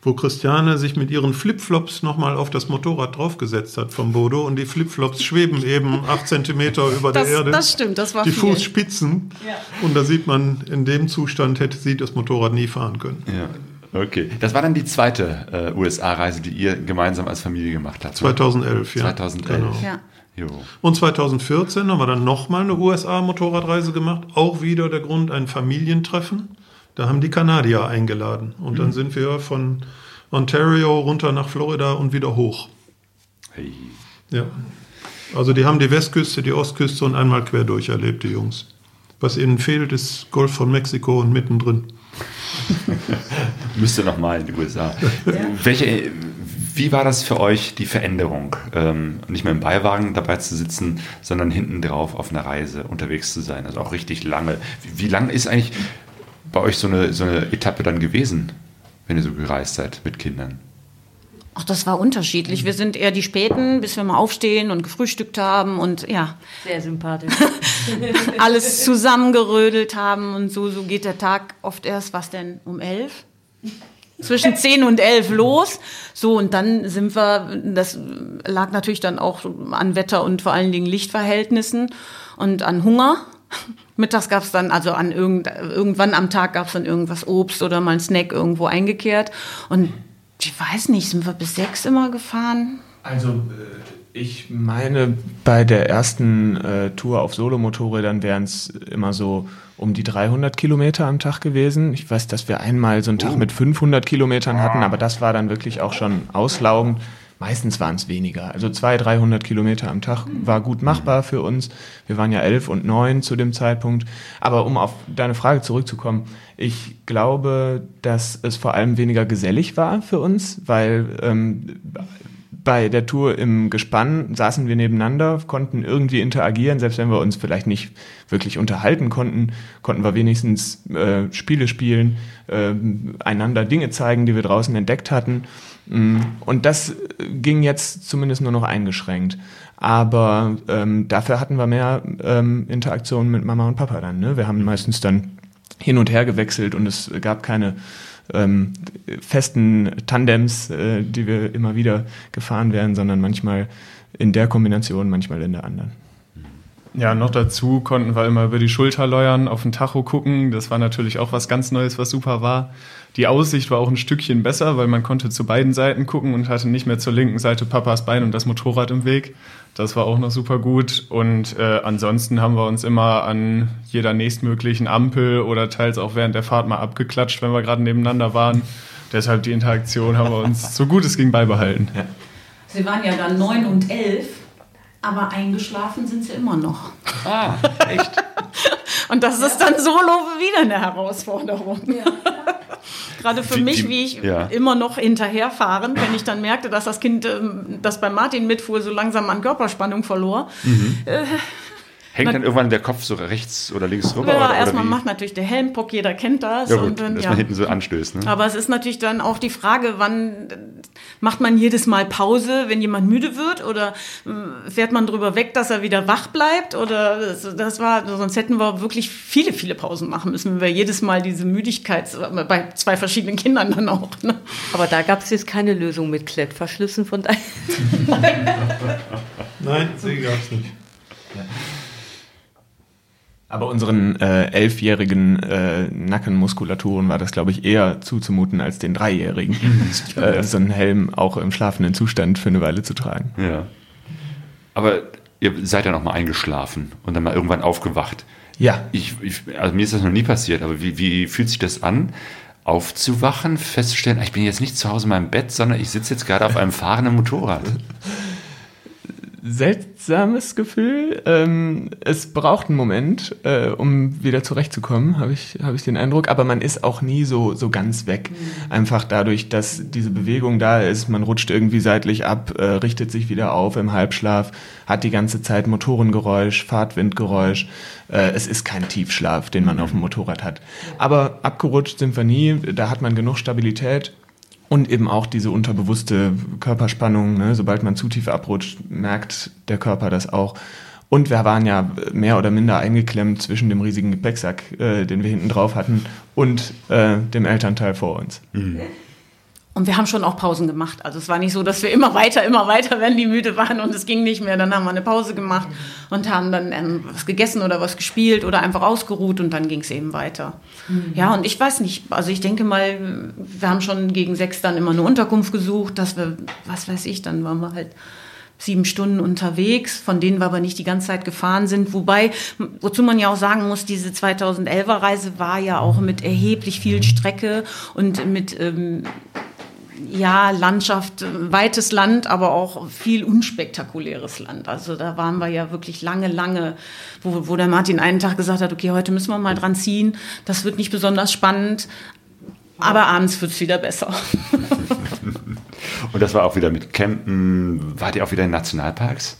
wo Christiane sich mit ihren Flipflops nochmal auf das Motorrad draufgesetzt hat vom Bodo und die Flipflops schweben eben acht Zentimeter über Das, der Erde. das stimmt, das war die viel. Fußspitzen. Und da sieht man, in dem Zustand hätte sie das Motorrad nie fahren können. Ja. Okay. Das war dann die zweite äh, USA-Reise, die ihr gemeinsam als Familie gemacht habt. 2011, ja. 2011. Genau. Ja. Und 2014 haben wir dann nochmal eine USA-Motorradreise gemacht. Auch wieder der Grund, ein Familientreffen. Da haben die Kanadier eingeladen. Und dann sind wir von Ontario runter nach Florida und wieder hoch. Hey. Ja. Also die haben die Westküste, die Ostküste und einmal quer durch erlebt, die Jungs. Was ihnen fehlt, ist Golf von Mexiko und mittendrin. Müsste noch mal in die USA. Welche, wie war das für euch, die Veränderung? Ähm, nicht mehr im Beiwagen dabei zu sitzen, sondern hinten drauf auf einer Reise unterwegs zu sein. Also auch richtig lange. Wie, wie lang ist eigentlich bei euch so eine, so eine Etappe dann gewesen, wenn ihr so gereist seid mit Kindern? Ach, das war unterschiedlich. Wir sind eher die Späten, bis wir mal aufstehen und gefrühstückt haben und ja, sehr sympathisch. alles zusammengerödelt haben und so, so geht der Tag oft erst, was denn, um elf? Zwischen zehn und elf los. So, und dann sind wir, das lag natürlich dann auch an Wetter und vor allen Dingen Lichtverhältnissen und an Hunger. Mittags gab es dann, also an irgend, irgendwann am Tag gab es dann irgendwas Obst oder mal ein Snack irgendwo eingekehrt. Und ich weiß nicht, sind wir bis sechs immer gefahren? Also äh, ich meine, bei der ersten äh, Tour auf Solomotorrädern wären es immer so um die 300 Kilometer am Tag gewesen. Ich weiß, dass wir einmal so einen Tag mit 500 Kilometern hatten, aber das war dann wirklich auch schon auslaugend. Meistens waren es weniger. Also 200, 300 Kilometer am Tag war gut machbar für uns. Wir waren ja elf und neun zu dem Zeitpunkt. Aber um auf deine Frage zurückzukommen, ich glaube, dass es vor allem weniger gesellig war für uns, weil ähm, bei der Tour im Gespann saßen wir nebeneinander, konnten irgendwie interagieren, selbst wenn wir uns vielleicht nicht wirklich unterhalten konnten, konnten wir wenigstens äh, Spiele spielen, äh, einander Dinge zeigen, die wir draußen entdeckt hatten. Und das ging jetzt zumindest nur noch eingeschränkt. Aber ähm, dafür hatten wir mehr ähm, Interaktion mit Mama und Papa dann. Ne? Wir haben meistens dann hin und her gewechselt und es gab keine ähm, festen Tandems, äh, die wir immer wieder gefahren wären, sondern manchmal in der Kombination, manchmal in der anderen. Ja, noch dazu konnten wir immer über die Schulter leuern, auf den Tacho gucken. Das war natürlich auch was ganz Neues, was super war. Die Aussicht war auch ein Stückchen besser, weil man konnte zu beiden Seiten gucken und hatte nicht mehr zur linken Seite Papas Bein und das Motorrad im Weg. Das war auch noch super gut. Und äh, ansonsten haben wir uns immer an jeder nächstmöglichen Ampel oder teils auch während der Fahrt mal abgeklatscht, wenn wir gerade nebeneinander waren. Deshalb die Interaktion haben wir uns so gut es ging beibehalten. Sie waren ja dann neun und elf, aber eingeschlafen sind sie immer noch. Ah, echt? Und das ist dann solo wieder eine Herausforderung. Gerade für Wie- mich, wie- wie ich ja. immer noch hinterherfahren, wenn ich dann merkte, dass das Kind, ähm, das bei Martin mitfuhr, so langsam an Körperspannung verlor. Hängt dann irgendwann der Kopf so rechts oder links rüber? Ja, oder, erstmal macht natürlich der Helmpuck, jeder kennt das. Ja, gut, und dann, dass ja. man hinten so anstößt. Ne? Aber es ist natürlich dann auch die Frage, wann äh, macht man jedes Mal Pause, wenn jemand müde wird? Oder äh, fährt man drüber weg, dass er wieder wach bleibt? Oder das, das war, sonst hätten wir wirklich viele, viele Pausen machen müssen, wenn wir jedes Mal diese Müdigkeit, bei zwei verschiedenen Kindern dann auch. Ne? Aber da gab es jetzt keine Lösung mit Klettverschlüssen von daher. Nein, sie gab es nicht. Aber unseren äh, elfjährigen äh, Nackenmuskulaturen war das, glaube ich, eher zuzumuten als den Dreijährigen. äh, so einen Helm auch im schlafenden Zustand für eine Weile zu tragen. Ja. Aber ihr seid ja noch mal eingeschlafen und dann mal irgendwann aufgewacht. Ja, Ich, ich, also mir ist das noch nie passiert, aber wie, wie fühlt sich das an, aufzuwachen, festzustellen, ah, ich bin jetzt nicht zu Hause in meinem Bett, sondern ich sitze jetzt gerade auf einem fahrenden Motorrad? seltsames Gefühl. Ähm, es braucht einen Moment, äh, um wieder zurechtzukommen, habe ich, hab ich den Eindruck. Aber man ist auch nie so, so ganz weg. Einfach dadurch, dass diese Bewegung da ist, man rutscht irgendwie seitlich ab, äh, richtet sich wieder auf im Halbschlaf, hat die ganze Zeit Motorengeräusch, Fahrtwindgeräusch. Äh, es ist kein Tiefschlaf, den man auf dem Motorrad hat. Aber abgerutscht sind wir nie, da hat man genug Stabilität. Und eben auch diese unterbewusste Körperspannung, ne? sobald man zu tief abrutscht, merkt der Körper das auch. Und wir waren ja mehr oder minder eingeklemmt zwischen dem riesigen Gepäcksack, äh, den wir hinten drauf hatten, und äh, dem Elternteil vor uns. Und wir haben schon auch Pausen gemacht. Also es war nicht so, dass wir immer weiter, immer weiter, wenn die müde waren und es ging nicht mehr. Dann haben wir eine Pause gemacht und haben dann ähm, was gegessen oder was gespielt oder einfach ausgeruht und dann ging es eben weiter. Ja, und ich weiß nicht, also ich denke mal, wir haben schon gegen sechs dann immer eine Unterkunft gesucht, dass wir, was weiß ich, dann waren wir halt sieben Stunden unterwegs, von denen wir aber nicht die ganze Zeit gefahren sind. Wobei, wozu man ja auch sagen muss, diese 2011er Reise war ja auch mit erheblich viel Strecke und mit ähm, ja, Landschaft, weites Land, aber auch viel unspektakuläres Land. Also da waren wir ja wirklich lange, lange, wo, wo der Martin einen Tag gesagt hat, okay, heute müssen wir mal dran ziehen. Das wird nicht besonders spannend, aber abends wird es wieder besser. Und das war auch wieder mit Campen. Wart ihr auch wieder in Nationalparks?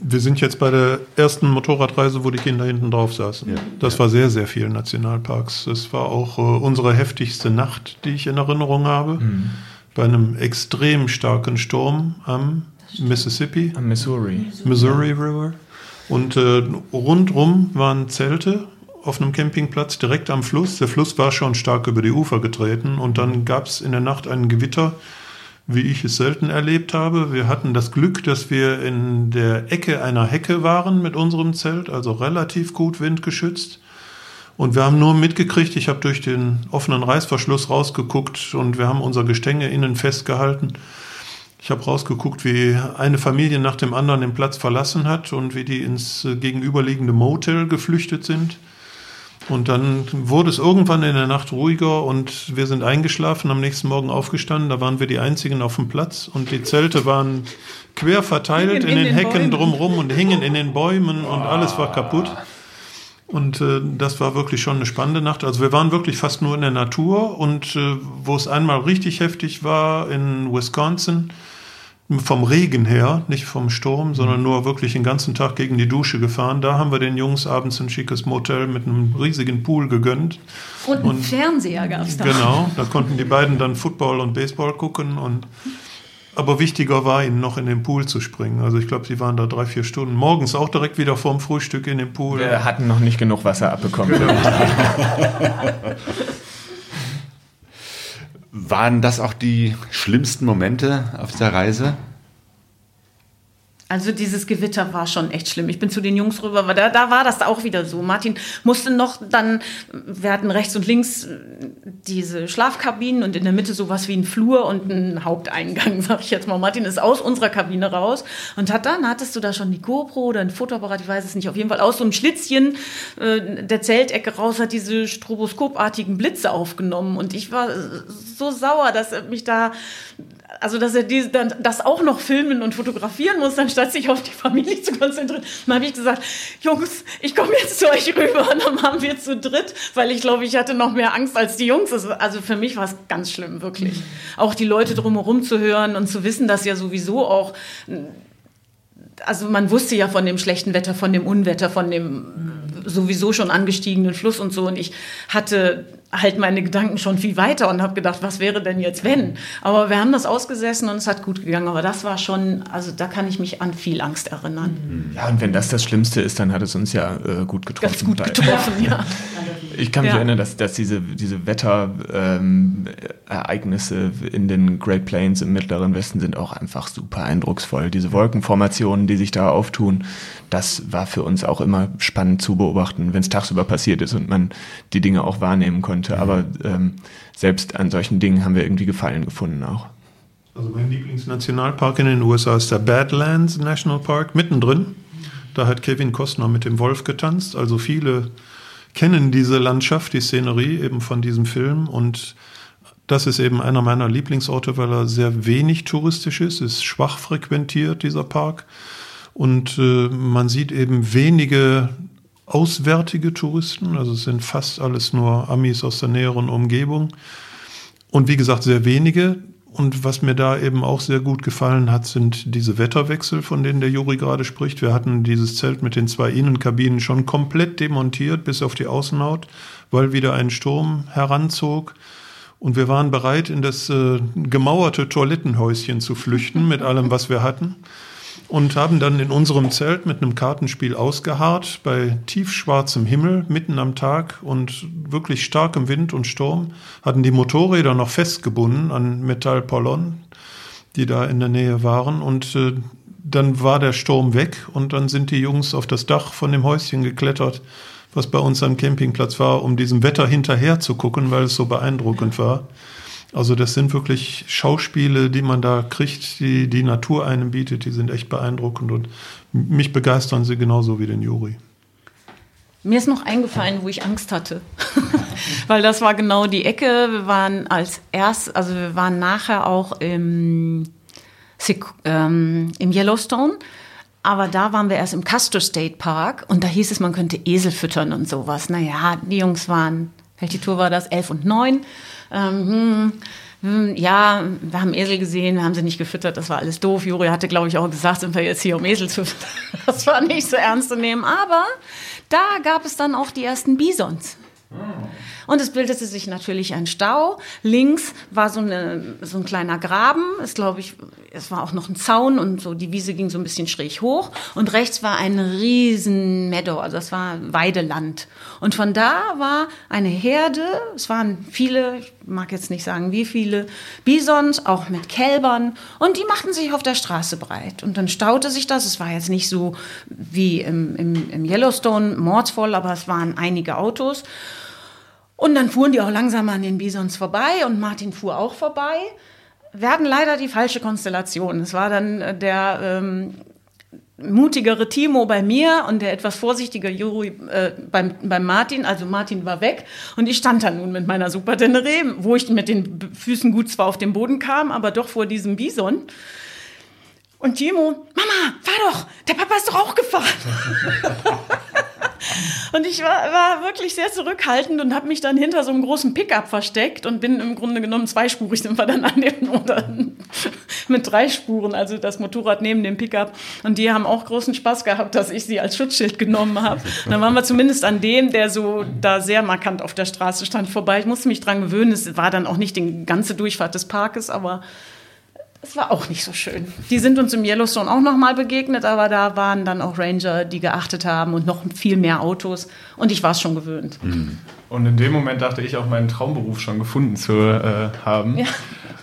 Wir sind jetzt bei der ersten Motorradreise, wo die Kinder hinten drauf saßen. Ja. Das war sehr, sehr viel Nationalparks. Das war auch äh, unsere heftigste Nacht, die ich in Erinnerung habe. Bei einem extrem starken Sturm am Mississippi, Am Missouri. Missouri River. Und äh, rundrum waren Zelte auf einem Campingplatz direkt am Fluss. Der Fluss war schon stark über die Ufer getreten und dann gab es in der Nacht ein Gewitter, wie ich es selten erlebt habe. Wir hatten das Glück, dass wir in der Ecke einer Hecke waren mit unserem Zelt, also relativ gut windgeschützt. Und wir haben nur mitgekriegt, ich habe durch den offenen Reißverschluss rausgeguckt und wir haben unser Gestänge innen festgehalten. Ich habe rausgeguckt, wie eine Familie nach dem anderen den Platz verlassen hat und wie die ins äh, gegenüberliegende Motel geflüchtet sind. Und dann wurde es irgendwann in der Nacht ruhiger und wir sind eingeschlafen, am nächsten Morgen aufgestanden. Da waren wir die Einzigen auf dem Platz und die Zelte waren quer verteilt in, in den, den Hecken Bäumen. drumrum und hingen in den Bäumen und alles war kaputt. Und äh, das war wirklich schon eine spannende Nacht. Also wir waren wirklich fast nur in der Natur und äh, wo es einmal richtig heftig war in Wisconsin, vom Regen her, nicht vom Sturm, sondern nur wirklich den ganzen Tag gegen die Dusche gefahren. Da haben wir den Jungs abends ein schickes Motel mit einem riesigen Pool gegönnt. Und einen Fernseher gab es da. Genau, da konnten die beiden dann Football und Baseball gucken und aber wichtiger war ihnen noch in den Pool zu springen. Also ich glaube, sie waren da drei, vier Stunden. Morgens auch direkt wieder vorm Frühstück in den Pool. Wir hatten noch nicht genug Wasser abbekommen. Waren das auch die schlimmsten Momente auf der Reise? Also dieses Gewitter war schon echt schlimm. Ich bin zu den Jungs rüber, weil da, da war das auch wieder so. Martin musste noch dann, wir hatten rechts und links äh, diese Schlafkabinen und in der Mitte sowas wie ein Flur und ein Haupteingang, sag ich jetzt mal. Martin ist aus unserer Kabine raus und hat dann, hattest du da schon die GoPro oder ein Fotoapparat, ich weiß es nicht, auf jeden Fall aus so einem Schlitzchen äh, der Zeltecke raus hat diese stroboskopartigen Blitze aufgenommen und ich war so sauer, dass er mich da also dass er die, dann, das auch noch filmen und fotografieren muss, anstatt sich auf die Familie zu konzentrieren. Dann habe ich gesagt, Jungs, ich komme jetzt zu euch rüber und dann waren wir zu dritt, weil ich glaube, ich hatte noch mehr Angst als die Jungs. Also für mich war es ganz schlimm, wirklich. Auch die Leute drumherum zu hören und zu wissen, dass ja sowieso auch also man wusste ja von dem schlechten Wetter, von dem Unwetter, von dem sowieso schon angestiegenen Fluss und so. Und ich hatte halt meine Gedanken schon viel weiter und habe gedacht, was wäre denn jetzt wenn? Aber wir haben das ausgesessen und es hat gut gegangen. Aber das war schon, also da kann ich mich an viel Angst erinnern. Ja, und wenn das das Schlimmste ist, dann hat es uns ja äh, gut getroffen. Ganz gut getroffen, ja. Ich kann mich Ja. erinnern, dass, dass diese, diese Wetterereignisse in den Great Plains im mittleren Westen sind auch einfach super eindrucksvoll. Diese Wolkenformationen, die sich da auftun, das war für uns auch immer spannend zu beobachten, wenn es tagsüber passiert ist und man die Dinge auch wahrnehmen konnte. Aber ähm, selbst an solchen Dingen haben wir irgendwie Gefallen gefunden auch. Also mein Lieblingsnationalpark in den USA ist der Badlands National Park, mittendrin. Da hat Kevin Costner mit dem Wolf getanzt. Also viele kennen diese Landschaft, die Szenerie eben von diesem Film. Und das ist eben einer meiner Lieblingsorte, weil er sehr wenig touristisch ist, ist schwach frequentiert, dieser Park. Und äh, man sieht eben wenige auswärtige Touristen. Also es sind fast alles nur Amis aus der näheren Umgebung. Und wie gesagt, sehr wenige. Und was mir da eben auch sehr gut gefallen hat, sind diese Wetterwechsel, von denen der Juri gerade spricht. Wir hatten dieses Zelt mit den zwei Innenkabinen schon komplett demontiert, bis auf die Außenhaut, weil wieder ein Sturm heranzog. Und wir waren bereit, in das äh, gemauerte Toilettenhäuschen zu flüchten mit allem, was wir hatten. Und haben dann in unserem Zelt mit einem Kartenspiel ausgeharrt, bei tiefschwarzem Himmel, mitten am Tag und wirklich starkem Wind und Sturm, hatten die Motorräder noch festgebunden an Metallpollon, die da in der Nähe waren. Und äh, dann war der Sturm weg und dann sind die Jungs auf das Dach von dem Häuschen geklettert, was bei uns am Campingplatz war, um diesem Wetter hinterher zu gucken, weil es so beeindruckend war. Also das sind wirklich Schauspiele, die man da kriegt, die die Natur einem bietet, die sind echt beeindruckend und mich begeistern sie genauso wie den Juri. Mir ist noch eingefallen, wo ich Angst hatte. Weil das war genau die Ecke. Wir waren als erst, also wir waren nachher auch im, ähm, im Yellowstone. Aber da waren wir erst im Custer State Park und da hieß es, man könnte Esel füttern und sowas. Naja, die Jungs waren, welche Tour war das? Elf und neun. Ähm, hm, hm, ja, wir haben Esel gesehen, wir haben sie nicht gefüttert, das war alles doof. Juri hatte, glaube ich, auch gesagt, sind wir jetzt hier, um Esel zu füttern. Das war nicht so ernst zu nehmen. Aber da gab es dann auch die ersten Bisons. Und es bildete sich natürlich ein Stau. Links war so, eine, so ein kleiner Graben. Es glaube ich, es war auch noch ein Zaun und so die Wiese ging so ein bisschen schräg hoch. Und rechts war ein riesen Meadow, also das war Weideland. Und von da war eine Herde. Es waren viele, ich mag jetzt nicht sagen wie viele, Bisons, auch mit Kälbern. Und die machten sich auf der Straße breit. Und dann staute sich das. Es war jetzt nicht so wie im, im, im Yellowstone mordsvoll, aber es waren einige Autos. Und dann fuhren die auch langsam an den Bisons vorbei und Martin fuhr auch vorbei. Hatten leider die falsche Konstellation. Es war dann äh, der ähm, mutigere Timo bei mir und der etwas vorsichtige Juri äh, beim, beim Martin. Also Martin war weg und ich stand da nun mit meiner Super Tenere, wo ich mit den Füßen gut zwar auf den Boden kam, aber doch vor diesem Bison. Und Timo, Mama, fahr doch, der Papa ist doch auch gefahren. Und ich war, war wirklich sehr zurückhaltend und habe mich dann hinter so einem großen Pickup versteckt und bin im Grunde genommen zweispurig sind wir dann an dem oder mit drei Spuren, also das Motorrad neben dem Pickup. Und die haben auch großen Spaß gehabt, dass ich sie als Schutzschild genommen habe. Dann waren wir zumindest an dem, der so da sehr markant auf der Straße stand, vorbei. Ich musste mich dran gewöhnen. Es war dann auch nicht die ganze Durchfahrt des Parkes, aber es war auch nicht so schön. Die sind uns im Yellowstone auch nochmal begegnet, aber da waren dann auch Ranger, die geachtet haben und noch viel mehr Autos. Und ich war es schon gewöhnt. Und in dem Moment dachte ich auch meinen Traumberuf schon gefunden zu äh, haben. Ja.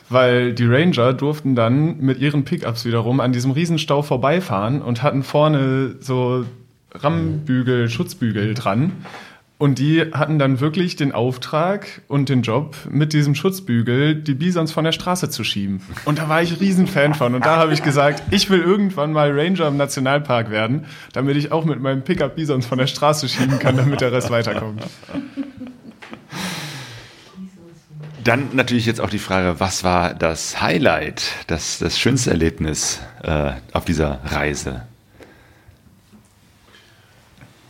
Weil die Ranger durften dann mit ihren Pickups wiederum an diesem Riesenstau vorbeifahren und hatten vorne so Rammbügel, Schutzbügel dran. Und die hatten dann wirklich den Auftrag und den Job, mit diesem Schutzbügel die Bisons von der Straße zu schieben. Und da war ich Riesenfan von. Und da habe ich gesagt, ich will irgendwann mal Ranger im Nationalpark werden, damit ich auch mit meinem Pickup Bisons von der Straße schieben kann, damit der Rest weiterkommt. Dann natürlich jetzt auch die Frage, was war das Highlight, das, das schönste Erlebnis äh, auf dieser Reise?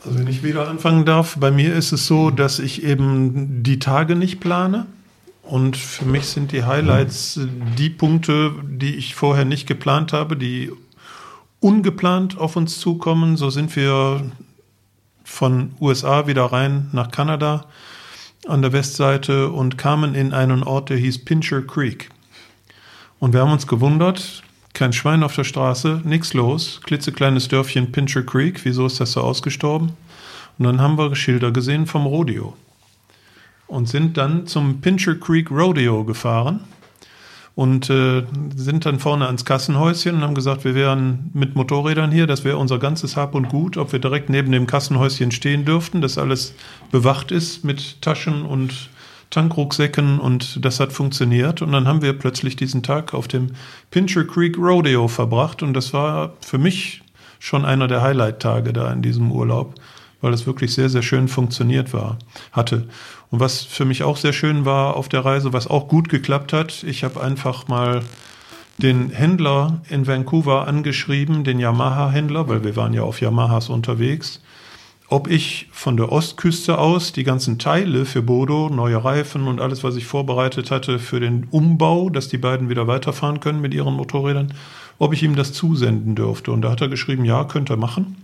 Also wenn ich wieder anfangen darf, bei mir ist es so, dass ich eben die Tage nicht plane. Und für mich sind die Highlights äh, die Punkte, die ich vorher nicht geplant habe, die ungeplant auf uns zukommen. So sind wir von USA wieder rein nach Kanada an der Westseite und kamen in einen Ort, der hieß Pincher Creek. Und wir haben uns gewundert, kein Schwein auf der Straße, nichts los, klitzekleines Dörfchen Pincher Creek, wieso ist das so ausgestorben? Und dann haben wir Schilder gesehen vom Rodeo und sind dann zum Pincher Creek Rodeo gefahren und äh, sind dann vorne ans Kassenhäuschen und haben gesagt, wir wären mit Motorrädern hier, das wäre unser ganzes Hab und Gut, ob wir direkt neben dem Kassenhäuschen stehen dürften, dass alles bewacht ist mit Taschen und Tankrucksäcken und das hat funktioniert. Und dann haben wir plötzlich diesen Tag auf dem Pincher Creek Rodeo verbracht und das war für mich schon einer der Highlight-Tage da in diesem Urlaub, weil es wirklich sehr, sehr schön funktioniert war, hatte. Und was für mich auch sehr schön war auf der Reise, was auch gut geklappt hat, ich habe einfach mal den Händler in Vancouver angeschrieben, den Yamaha-Händler, weil wir waren ja auf Yamahas unterwegs, ob ich von der Ostküste aus die ganzen Teile für Bodo, neue Reifen und alles, was ich vorbereitet hatte für den Umbau, dass die beiden wieder weiterfahren können mit ihren Motorrädern, ob ich ihm das zusenden dürfte. Und da hat er geschrieben, ja, könnte er machen.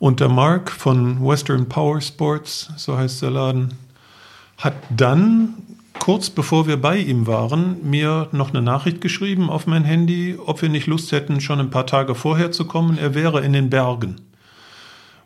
Und der Mark von Western Power Sports, so heißt der Laden, hat dann kurz bevor wir bei ihm waren, mir noch eine Nachricht geschrieben auf mein Handy, ob wir nicht Lust hätten, schon ein paar Tage vorher zu kommen. Er wäre in den Bergen.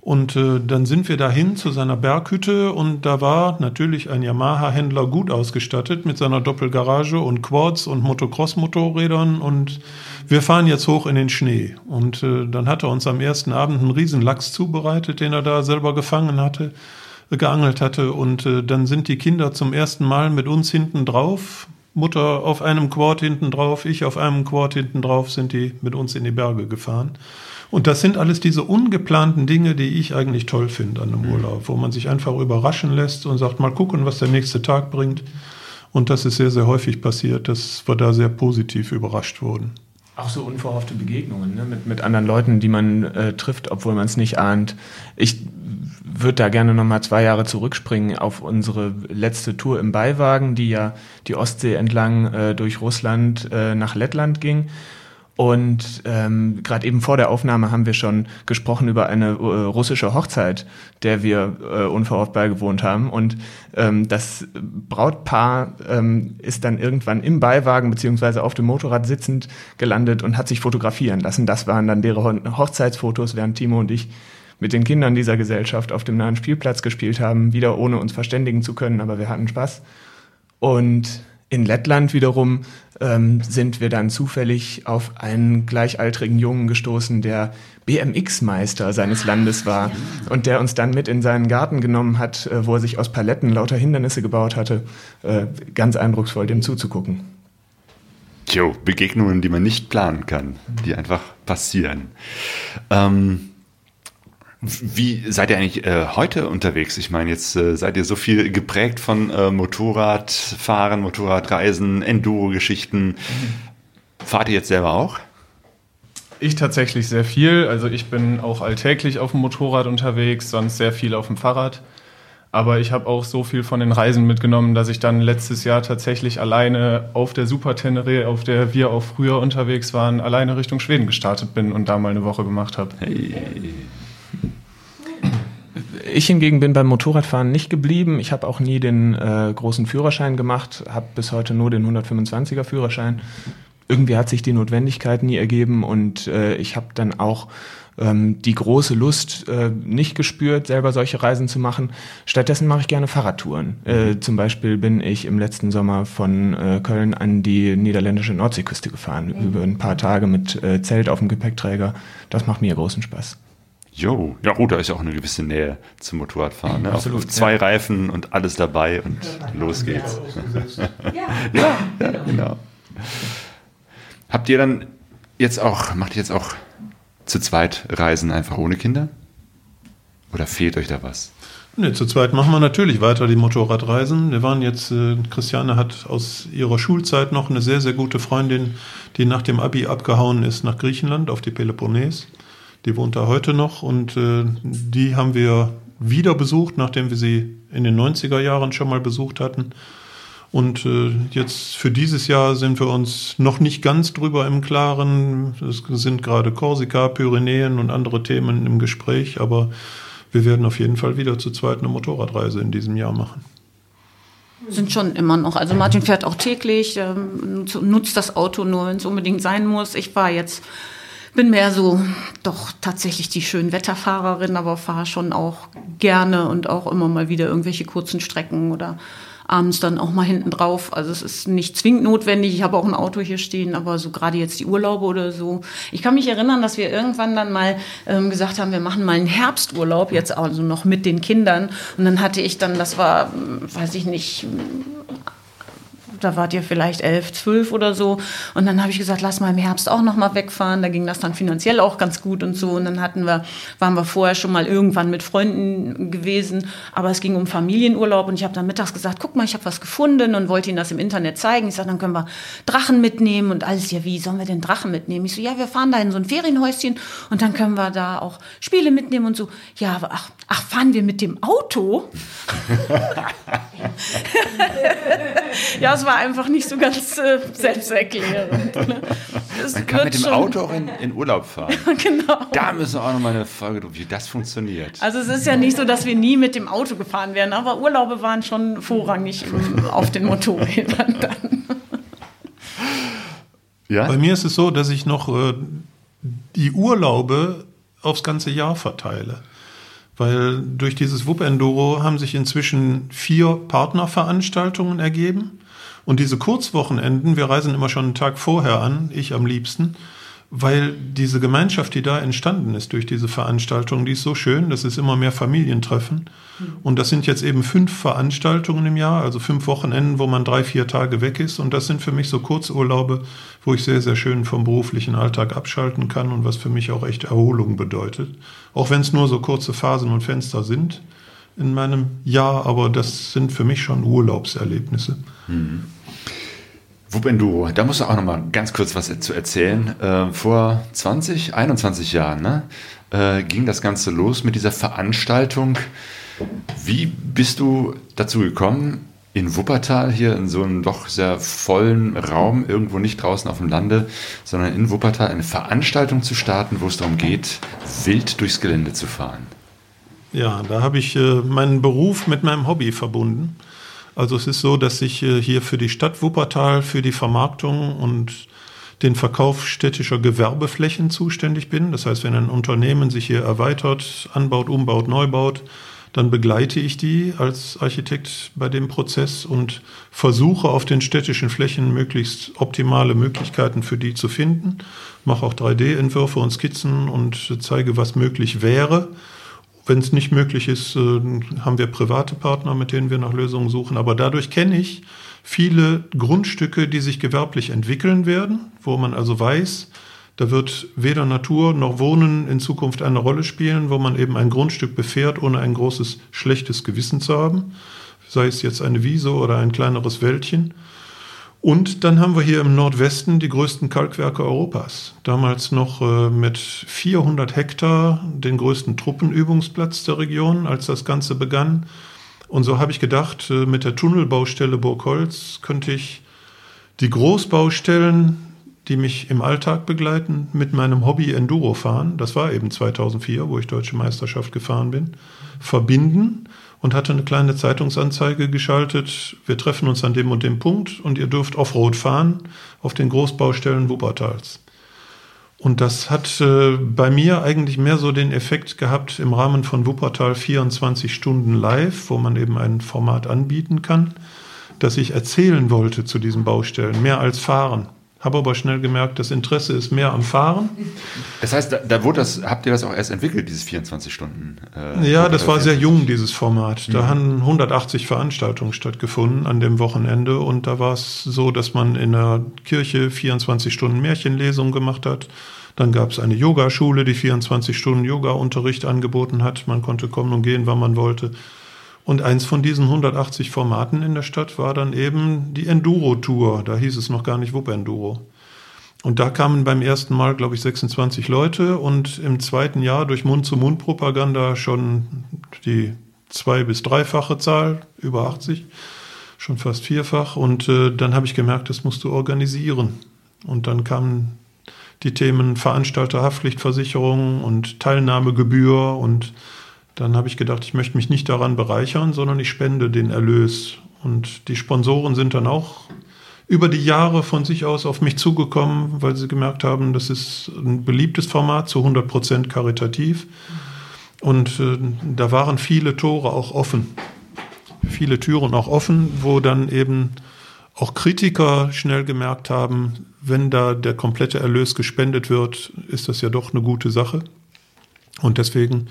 Und äh, dann sind wir dahin zu seiner Berghütte und da war natürlich ein Yamaha-Händler gut ausgestattet mit seiner Doppelgarage und Quads und Motocross-Motorrädern und wir fahren jetzt hoch in den Schnee. Und äh, dann hat er uns am ersten Abend einen Riesenlachs zubereitet, den er da selber gefangen hatte, äh, geangelt hatte und äh, dann sind die Kinder zum ersten Mal mit uns hinten drauf. Mutter auf einem Quad hinten drauf, ich auf einem Quad hinten drauf, sind die mit uns in die Berge gefahren. Und das sind alles diese ungeplanten Dinge, die ich eigentlich toll finde an einem mhm. Urlaub, wo man sich einfach überraschen lässt und sagt, mal gucken, was der nächste Tag bringt. Und das ist sehr, sehr häufig passiert, dass wir da sehr positiv überrascht wurden. Auch so unverhoffte Begegnungen ne? mit, mit anderen Leuten, die man äh, trifft, obwohl man es nicht ahnt. Ich würde da gerne nochmal zwei Jahre zurückspringen auf unsere letzte Tour im Beiwagen, die ja die Ostsee entlang äh, durch Russland äh, nach Lettland ging. Und ähm, gerade eben vor der Aufnahme haben wir schon gesprochen über eine äh, russische Hochzeit, der wir äh, unverhofft beigewohnt haben. Und ähm, das Brautpaar ähm, ist dann irgendwann im Beiwagen beziehungsweise auf dem Motorrad sitzend gelandet und hat sich fotografieren lassen. Das waren dann deren Hochzeitsfotos, während Timo und ich mit den Kindern dieser Gesellschaft auf dem nahen Spielplatz gespielt haben, wieder ohne uns verständigen zu können, aber wir hatten Spaß. Und in Lettland wiederum ähm, sind wir dann zufällig auf einen gleichaltrigen Jungen gestoßen, der BMX-Meister seines Landes war und der uns dann mit in seinen Garten genommen hat, äh, wo er sich aus Paletten lauter Hindernisse gebaut hatte. Äh, ganz eindrucksvoll, dem zuzugucken. Jo, Begegnungen, die man nicht planen kann, die einfach passieren. Ähm, wie seid ihr eigentlich äh, heute unterwegs? Ich meine, jetzt äh, seid ihr so viel geprägt von äh, Motorradfahren, Motorradreisen, Enduro-Geschichten. Fahrt ihr jetzt selber auch? Ich tatsächlich sehr viel. Also ich bin auch alltäglich auf dem Motorrad unterwegs, sonst sehr viel auf dem Fahrrad. Aber ich habe auch so viel von den Reisen mitgenommen, dass ich dann letztes Jahr tatsächlich alleine auf der Super Tenere, auf der wir auch früher unterwegs waren, alleine Richtung Schweden gestartet bin und da mal eine Woche gemacht habe. Hey. Ich hingegen bin beim Motorradfahren nicht geblieben. Ich habe auch nie den äh, großen Führerschein gemacht, habe bis heute nur den 125er Führerschein. Irgendwie hat sich die Notwendigkeit nie ergeben und äh, ich habe dann auch ähm, die große Lust äh, nicht gespürt, selber solche Reisen zu machen. Stattdessen mache ich gerne Fahrradtouren. Äh, zum Beispiel bin ich im letzten Sommer von äh, Köln an die niederländische Nordseeküste gefahren, über ein paar Tage mit äh, Zelt auf dem Gepäckträger. Das macht mir großen Spaß. Jo, ja gut, da ist ja auch eine gewisse Nähe zum Motorradfahren. Ne? Absolut. Auf zwei ja. Reifen und alles dabei und los geht's. ja, ja, ja, genau. Habt ihr dann jetzt auch, macht ihr jetzt auch zu zweit Reisen einfach ohne Kinder? Oder fehlt euch da was? Ne, zu zweit machen wir natürlich weiter die Motorradreisen. Wir waren jetzt, äh, Christiane hat aus ihrer Schulzeit noch eine sehr, sehr gute Freundin, die nach dem Abi abgehauen ist nach Griechenland auf die Peloponnes. Die wohnt da heute noch und äh, die haben wir wieder besucht, nachdem wir sie in den 90er Jahren schon mal besucht hatten. Und äh, jetzt für dieses Jahr sind wir uns noch nicht ganz drüber im Klaren. Es sind gerade Korsika, Pyrenäen und andere Themen im Gespräch, aber wir werden auf jeden Fall wieder zu zweit eine Motorradreise in diesem Jahr machen. Sind schon immer noch. Also Martin fährt auch täglich, ähm, nutzt das Auto nur, wenn es unbedingt sein muss. Ich war jetzt, bin mehr so doch tatsächlich die Schönwetterfahrerin, aber fahre schon auch gerne und auch immer mal wieder irgendwelche kurzen Strecken oder abends dann auch mal hinten drauf. Also es ist nicht zwingend notwendig. Ich habe auch ein Auto hier stehen, aber so gerade jetzt die Urlaube oder so. Ich kann mich erinnern, dass wir irgendwann dann mal ähm, gesagt haben, wir machen mal einen Herbsturlaub, jetzt also noch mit den Kindern. Und dann hatte ich dann, das war, weiß ich nicht, da wart ihr vielleicht elf, zwölf oder so. Und dann habe ich gesagt, lass mal im Herbst auch noch mal wegfahren. Da ging das dann finanziell auch ganz gut und so. Und dann hatten wir, waren wir vorher schon mal irgendwann mit Freunden gewesen. Aber es ging um Familienurlaub und ich habe dann mittags gesagt, guck mal, ich habe was gefunden und wollte ihnen das im Internet zeigen. Ich sage, dann können wir Drachen mitnehmen und alles. Ja, wie sollen wir denn Drachen mitnehmen? Ich so, ja, wir fahren da in so ein Ferienhäuschen und dann können wir da auch Spiele mitnehmen und so. Ja, aber ach, ach fahren wir mit dem Auto? ja, es war einfach nicht so ganz äh, selbsterklärend. Ne? Man kann mit dem schon... Auto auch in, in Urlaub fahren. genau. Da müssen wir auch noch mal eine Frage wie das funktioniert. Also es ist ja nicht so, dass wir nie mit dem Auto gefahren wären, aber Urlaube waren schon vorrangig auf den Motorrädern dann. Ja? Bei mir ist es so, dass ich noch äh, die Urlaube aufs ganze Jahr verteile. Weil durch dieses WUP Enduro haben sich inzwischen vier Partnerveranstaltungen ergeben. Und diese Kurzwochenenden, wir reisen immer schon einen Tag vorher an, ich am liebsten, weil diese Gemeinschaft, die da entstanden ist durch diese Veranstaltung, die ist so schön, das ist immer mehr Familientreffen. Und das sind jetzt eben fünf Veranstaltungen im Jahr, also fünf Wochenenden, wo man drei, vier Tage weg ist. Und das sind für mich so Kurzurlaube, wo ich sehr, sehr schön vom beruflichen Alltag abschalten kann und was für mich auch echt Erholung bedeutet. Auch wenn es nur so kurze Phasen und Fenster sind in meinem Jahr, aber das sind für mich schon Urlaubserlebnisse. Mhm. Wupenduro, da musst du auch noch mal ganz kurz was zu erzählen. Äh, vor 20, 21 Jahren ne, äh, ging das Ganze los mit dieser Veranstaltung. Wie bist du dazu gekommen, in Wuppertal hier in so einem doch sehr vollen Raum, irgendwo nicht draußen auf dem Lande, sondern in Wuppertal eine Veranstaltung zu starten, wo es darum geht, wild durchs Gelände zu fahren? Ja, da habe ich äh, meinen Beruf mit meinem Hobby verbunden. Also es ist so, dass ich äh, hier für die Stadt Wuppertal, für die Vermarktung und den Verkauf städtischer Gewerbeflächen zuständig bin. Das heißt, wenn ein Unternehmen sich hier erweitert, anbaut, umbaut, neu baut, dann begleite ich die als Architekt bei dem Prozess und versuche auf den städtischen Flächen möglichst optimale Möglichkeiten für die zu finden. Mache auch 3D-Entwürfe und Skizzen und zeige, was möglich wäre. Wenn es nicht möglich ist, äh, haben wir private Partner, mit denen wir nach Lösungen suchen. Aber dadurch kenne ich viele Grundstücke, die sich gewerblich entwickeln werden, wo man also weiß, da wird weder Natur noch Wohnen in Zukunft eine Rolle spielen, wo man eben ein Grundstück befährt, ohne ein großes schlechtes Gewissen zu haben. Sei es jetzt eine Wiese oder ein kleineres Wäldchen. Und dann haben wir hier im Nordwesten die größten Kalkwerke Europas. Damals noch äh, mit 400 Hektar den größten Truppenübungsplatz der Region, als das Ganze begann. Und so habe ich gedacht, äh, mit der Tunnelbaustelle Burgholz könnte ich die Großbaustellen, die mich im Alltag begleiten, mit meinem Hobby Enduro fahren, das war eben 2004, wo ich deutsche Meisterschaft gefahren bin, verbinden und hatte eine kleine Zeitungsanzeige geschaltet. Wir treffen uns an dem und dem Punkt und ihr dürft Offroad fahren auf den Großbaustellen Wuppertals. Und das hat äh, bei mir eigentlich mehr so den Effekt gehabt im Rahmen von Wuppertal 24 Stunden live, wo man eben ein Format anbieten kann, dass ich erzählen wollte zu diesen Baustellen, mehr als fahren. Habe aber schnell gemerkt, das Interesse ist mehr am Fahren. Das heißt, da, da wurde das, habt ihr das auch erst entwickelt, dieses 24 Stunden? Äh, ja, das war sehr jung, dieses Format. Da mhm. haben 180 Veranstaltungen stattgefunden an dem Wochenende und da war es so, dass man in der Kirche 24 Stunden Märchenlesung gemacht hat. Dann gab es eine Yogaschule, die 24 Stunden Yoga-Unterricht angeboten hat. Man konnte kommen und gehen, wann man wollte. Und eins von diesen 180 Formaten in der Stadt war dann eben die Enduro-Tour. Da hieß es noch gar nicht Wupp Enduro. Und da kamen beim ersten Mal, glaube ich, 26 Leute und im zweiten Jahr durch Mund-zu-Mund-Propaganda schon die zwei- bis dreifache Zahl, über 80. schon fast vierfach. Und äh, dann habe ich gemerkt, das musst du organisieren. Und dann kamen die Themen Veranstalterhaftpflichtversicherung und Teilnahmegebühr. Und dann habe ich gedacht, ich möchte mich nicht daran bereichern, sondern ich spende den Erlös. Und die Sponsoren sind dann auch über die Jahre von sich aus auf mich zugekommen, weil sie gemerkt haben, das ist ein beliebtes Format, zu 100 Prozent karitativ. Und äh, da waren viele Tore auch offen, viele Türen auch offen, wo dann eben auch Kritiker schnell gemerkt haben, wenn da der komplette Erlös gespendet wird, ist das ja doch eine gute Sache. Und deswegen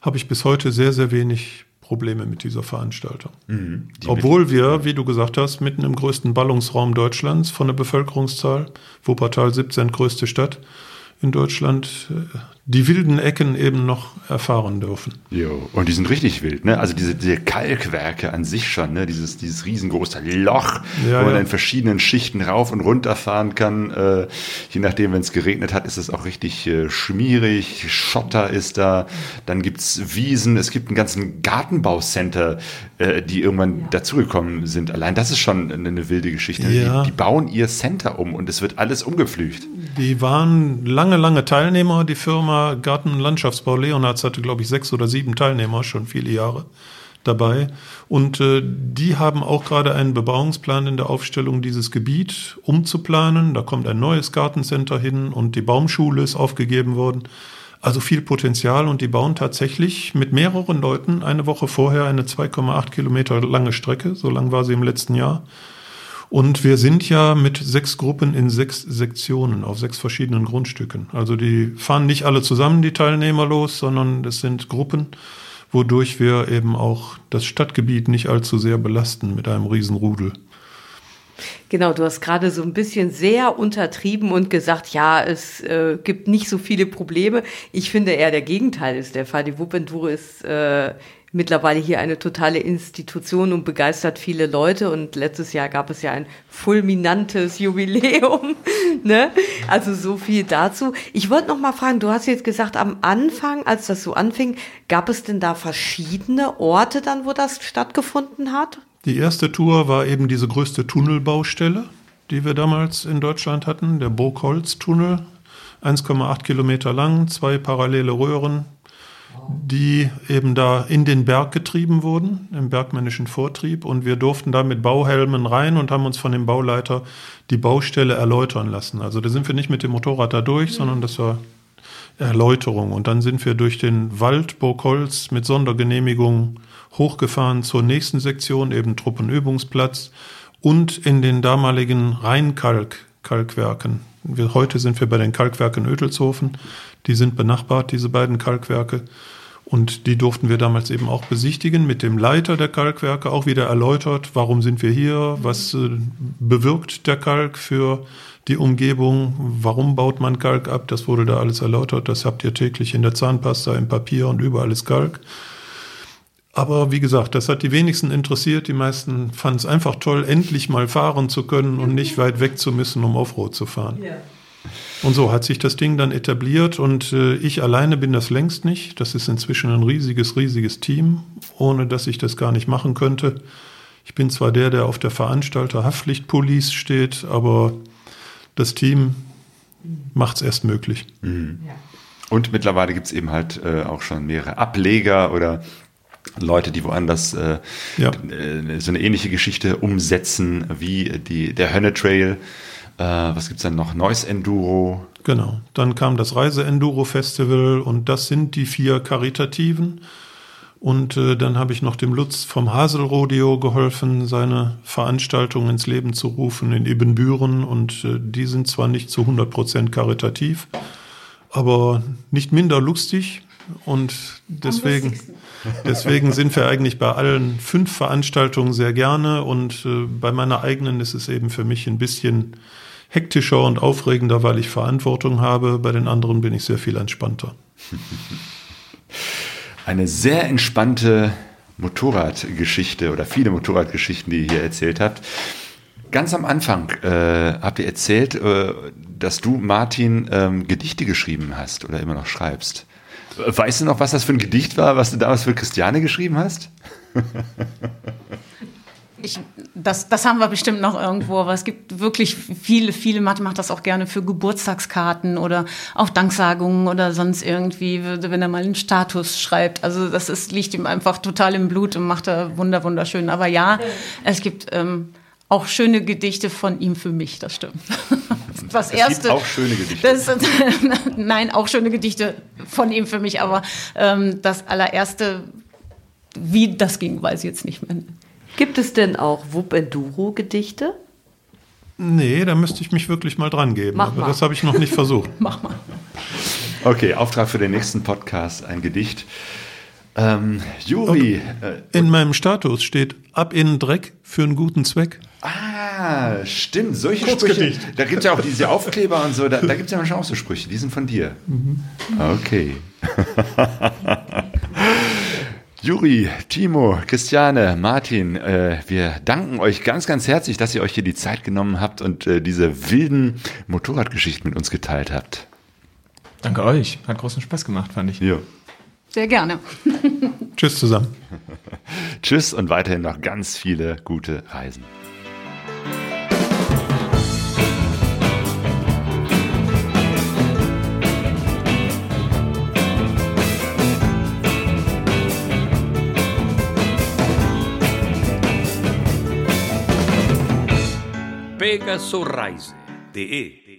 habe ich bis heute sehr, sehr wenig Probleme mit dieser Veranstaltung. Mhm, die Obwohl wir, wie du gesagt hast, mitten im größten Ballungsraum Deutschlands von der Bevölkerungszahl, Wuppertal 17 größte Stadt in Deutschland, äh, die wilden Ecken eben noch erfahren dürfen. Jo, und die sind richtig wild, ne? Also diese, diese Kalkwerke an sich schon, ne? Dieses, dieses riesengroße Loch, ja, wo man ja. in verschiedenen Schichten rauf und runter fahren kann. Äh, je nachdem, wenn es geregnet hat, ist es auch richtig äh, schmierig, Schotter ist da, dann gibt's Wiesen, es gibt einen ganzen Gartenbaucenter, äh, die irgendwann ja. dazugekommen sind. Allein das ist schon eine, eine wilde Geschichte. Ja. Die, die bauen ihr Center um und es wird alles umgepflügt. Die waren lange, lange Teilnehmer, die Firma Garten- und Landschaftsbau Leonards hatte, glaube ich, sechs oder sieben Teilnehmer, schon viele Jahre dabei. Und äh, die haben auch gerade einen Bebauungsplan in der Aufstellung, dieses Gebiet umzuplanen. Da kommt ein neues Gartencenter hin und die Baumschule ist aufgegeben worden. Also viel Potenzial und die bauen tatsächlich mit mehreren Leuten eine Woche vorher eine 2,8 Kilometer lange Strecke. So lang war sie im letzten Jahr. Und wir sind ja mit sechs Gruppen in sechs Sektionen auf sechs verschiedenen Grundstücken. Also die fahren nicht alle zusammen, die Teilnehmer los, sondern es sind Gruppen, wodurch wir eben auch das Stadtgebiet nicht allzu sehr belasten mit einem Riesenrudel. Genau, du hast gerade so ein bisschen sehr untertrieben und gesagt, ja, es äh, gibt nicht so viele Probleme. Ich finde eher der Gegenteil ist der Fall. Die Wuppenture ist äh, mittlerweile hier eine totale Institution und begeistert viele Leute. Und letztes Jahr gab es ja ein fulminantes Jubiläum. ne? Also so viel dazu. Ich wollte noch mal fragen, du hast jetzt gesagt, am Anfang, als das so anfing, gab es denn da verschiedene Orte dann, wo das stattgefunden hat? Die erste Tour war eben diese größte Tunnelbaustelle, die wir damals in Deutschland hatten, der Burgholz-Tunnel. 1,8 Kilometer lang, zwei parallele Röhren, die eben da in den Berg getrieben wurden, im bergmännischen Vortrieb. Und wir durften da mit Bauhelmen rein und haben uns von dem Bauleiter die Baustelle erläutern lassen. Also da sind wir nicht mit dem Motorrad da durch, sondern das war Erläuterung. Und dann sind wir durch den Wald Burgholz mit Sondergenehmigung hochgefahren zur nächsten Sektion, eben Truppenübungsplatz und in den damaligen Rheinkalk-Kalkwerken. Wir, heute sind wir bei den Kalkwerken Ödelshofen. Die sind benachbart, diese beiden Kalkwerke. Und die durften wir damals eben auch besichtigen mit dem Leiter der Kalkwerke, auch wieder erläutert, warum sind wir hier, was äh, bewirkt der Kalk für die Umgebung, warum baut man Kalk ab, das wurde da alles erläutert, das habt ihr täglich in der Zahnpasta, im Papier und überall ist Kalk. Aber wie gesagt, das hat die wenigsten interessiert. Die meisten fanden es einfach toll, endlich mal fahren zu können und nicht weit weg zu müssen, um Offroad zu fahren. Ja. Und so hat sich das Ding dann etabliert und äh, ich alleine bin das längst nicht. Das ist inzwischen ein riesiges, riesiges Team, ohne dass ich das gar nicht machen könnte. Ich bin zwar der, der auf der Veranstalter Haftpflichtpolice steht, aber das Team macht es erst möglich. Mhm. Ja. Und mittlerweile gibt es eben halt äh, auch schon mehrere Ableger oder Leute, die woanders äh, ja. Äh, so eine ähnliche Geschichte umsetzen wie die, der Hönne Trail. Äh, was gibt's dann noch? Neues Enduro. Genau. Dann kam das Reise Enduro Festival und das sind die vier karitativen. Und äh, dann habe ich noch dem Lutz vom Haselrodeo geholfen, seine Veranstaltung ins Leben zu rufen in Ebenbüren. Und äh, die sind zwar nicht zu 100 Prozent karitativ, aber nicht minder lustig. Und deswegen, deswegen sind wir eigentlich bei allen fünf Veranstaltungen sehr gerne. Und äh, bei meiner eigenen ist es eben für mich ein bisschen hektischer und aufregender, weil ich Verantwortung habe. Bei den anderen bin ich sehr viel entspannter. Eine sehr entspannte Motorradgeschichte oder viele Motorradgeschichten, die ihr hier erzählt habt. Ganz am Anfang äh, habt ihr erzählt, äh, dass du, Martin, ähm, Gedichte geschrieben hast oder immer noch schreibst. Weißt du noch, was das für ein Gedicht war, was du damals für Christiane geschrieben hast? ich, das, das haben wir bestimmt noch irgendwo, aber es gibt wirklich viele, viele Mathe macht das auch gerne für Geburtstagskarten oder auch Danksagungen oder sonst irgendwie, wenn er mal einen Status schreibt. Also das ist, liegt ihm einfach total im Blut und macht er wunder, wunderschön. Aber ja, es gibt ähm, auch schöne Gedichte von ihm für mich, das stimmt. Das Es erste. gibt auch schöne Gedichte. Das, nein, auch schöne Gedichte von ihm für mich, aber ähm, das allererste, wie das ging, weiß ich jetzt nicht mehr. Gibt es denn auch Wupp Enduro Gedichte? Nee, da müsste ich mich wirklich mal dran geben. Mach aber mal. das habe ich noch nicht versucht. Mach mal. Okay, Auftrag für den nächsten Podcast, ein Gedicht. Ähm, Juri, äh, In meinem Status steht ab in den Dreck für einen guten Zweck. ah, stimmt, solche Sprüche. Da gibt es ja auch diese Aufkleber und so, da, da gibt es ja manchmal auch so Sprüche, die sind von dir. Okay. Juri, Timo, Christiane, Martin, äh, wir danken euch ganz, ganz herzlich, dass ihr euch hier die Zeit genommen habt und äh, diese wilden Motorradgeschichten mit uns geteilt habt. Danke euch. Hat großen Spaß gemacht, fand ich. Ja. Sehr gerne. Tschüss zusammen. Tschüss und weiterhin noch ganz viele gute Reisen. Vega Sorraise de e.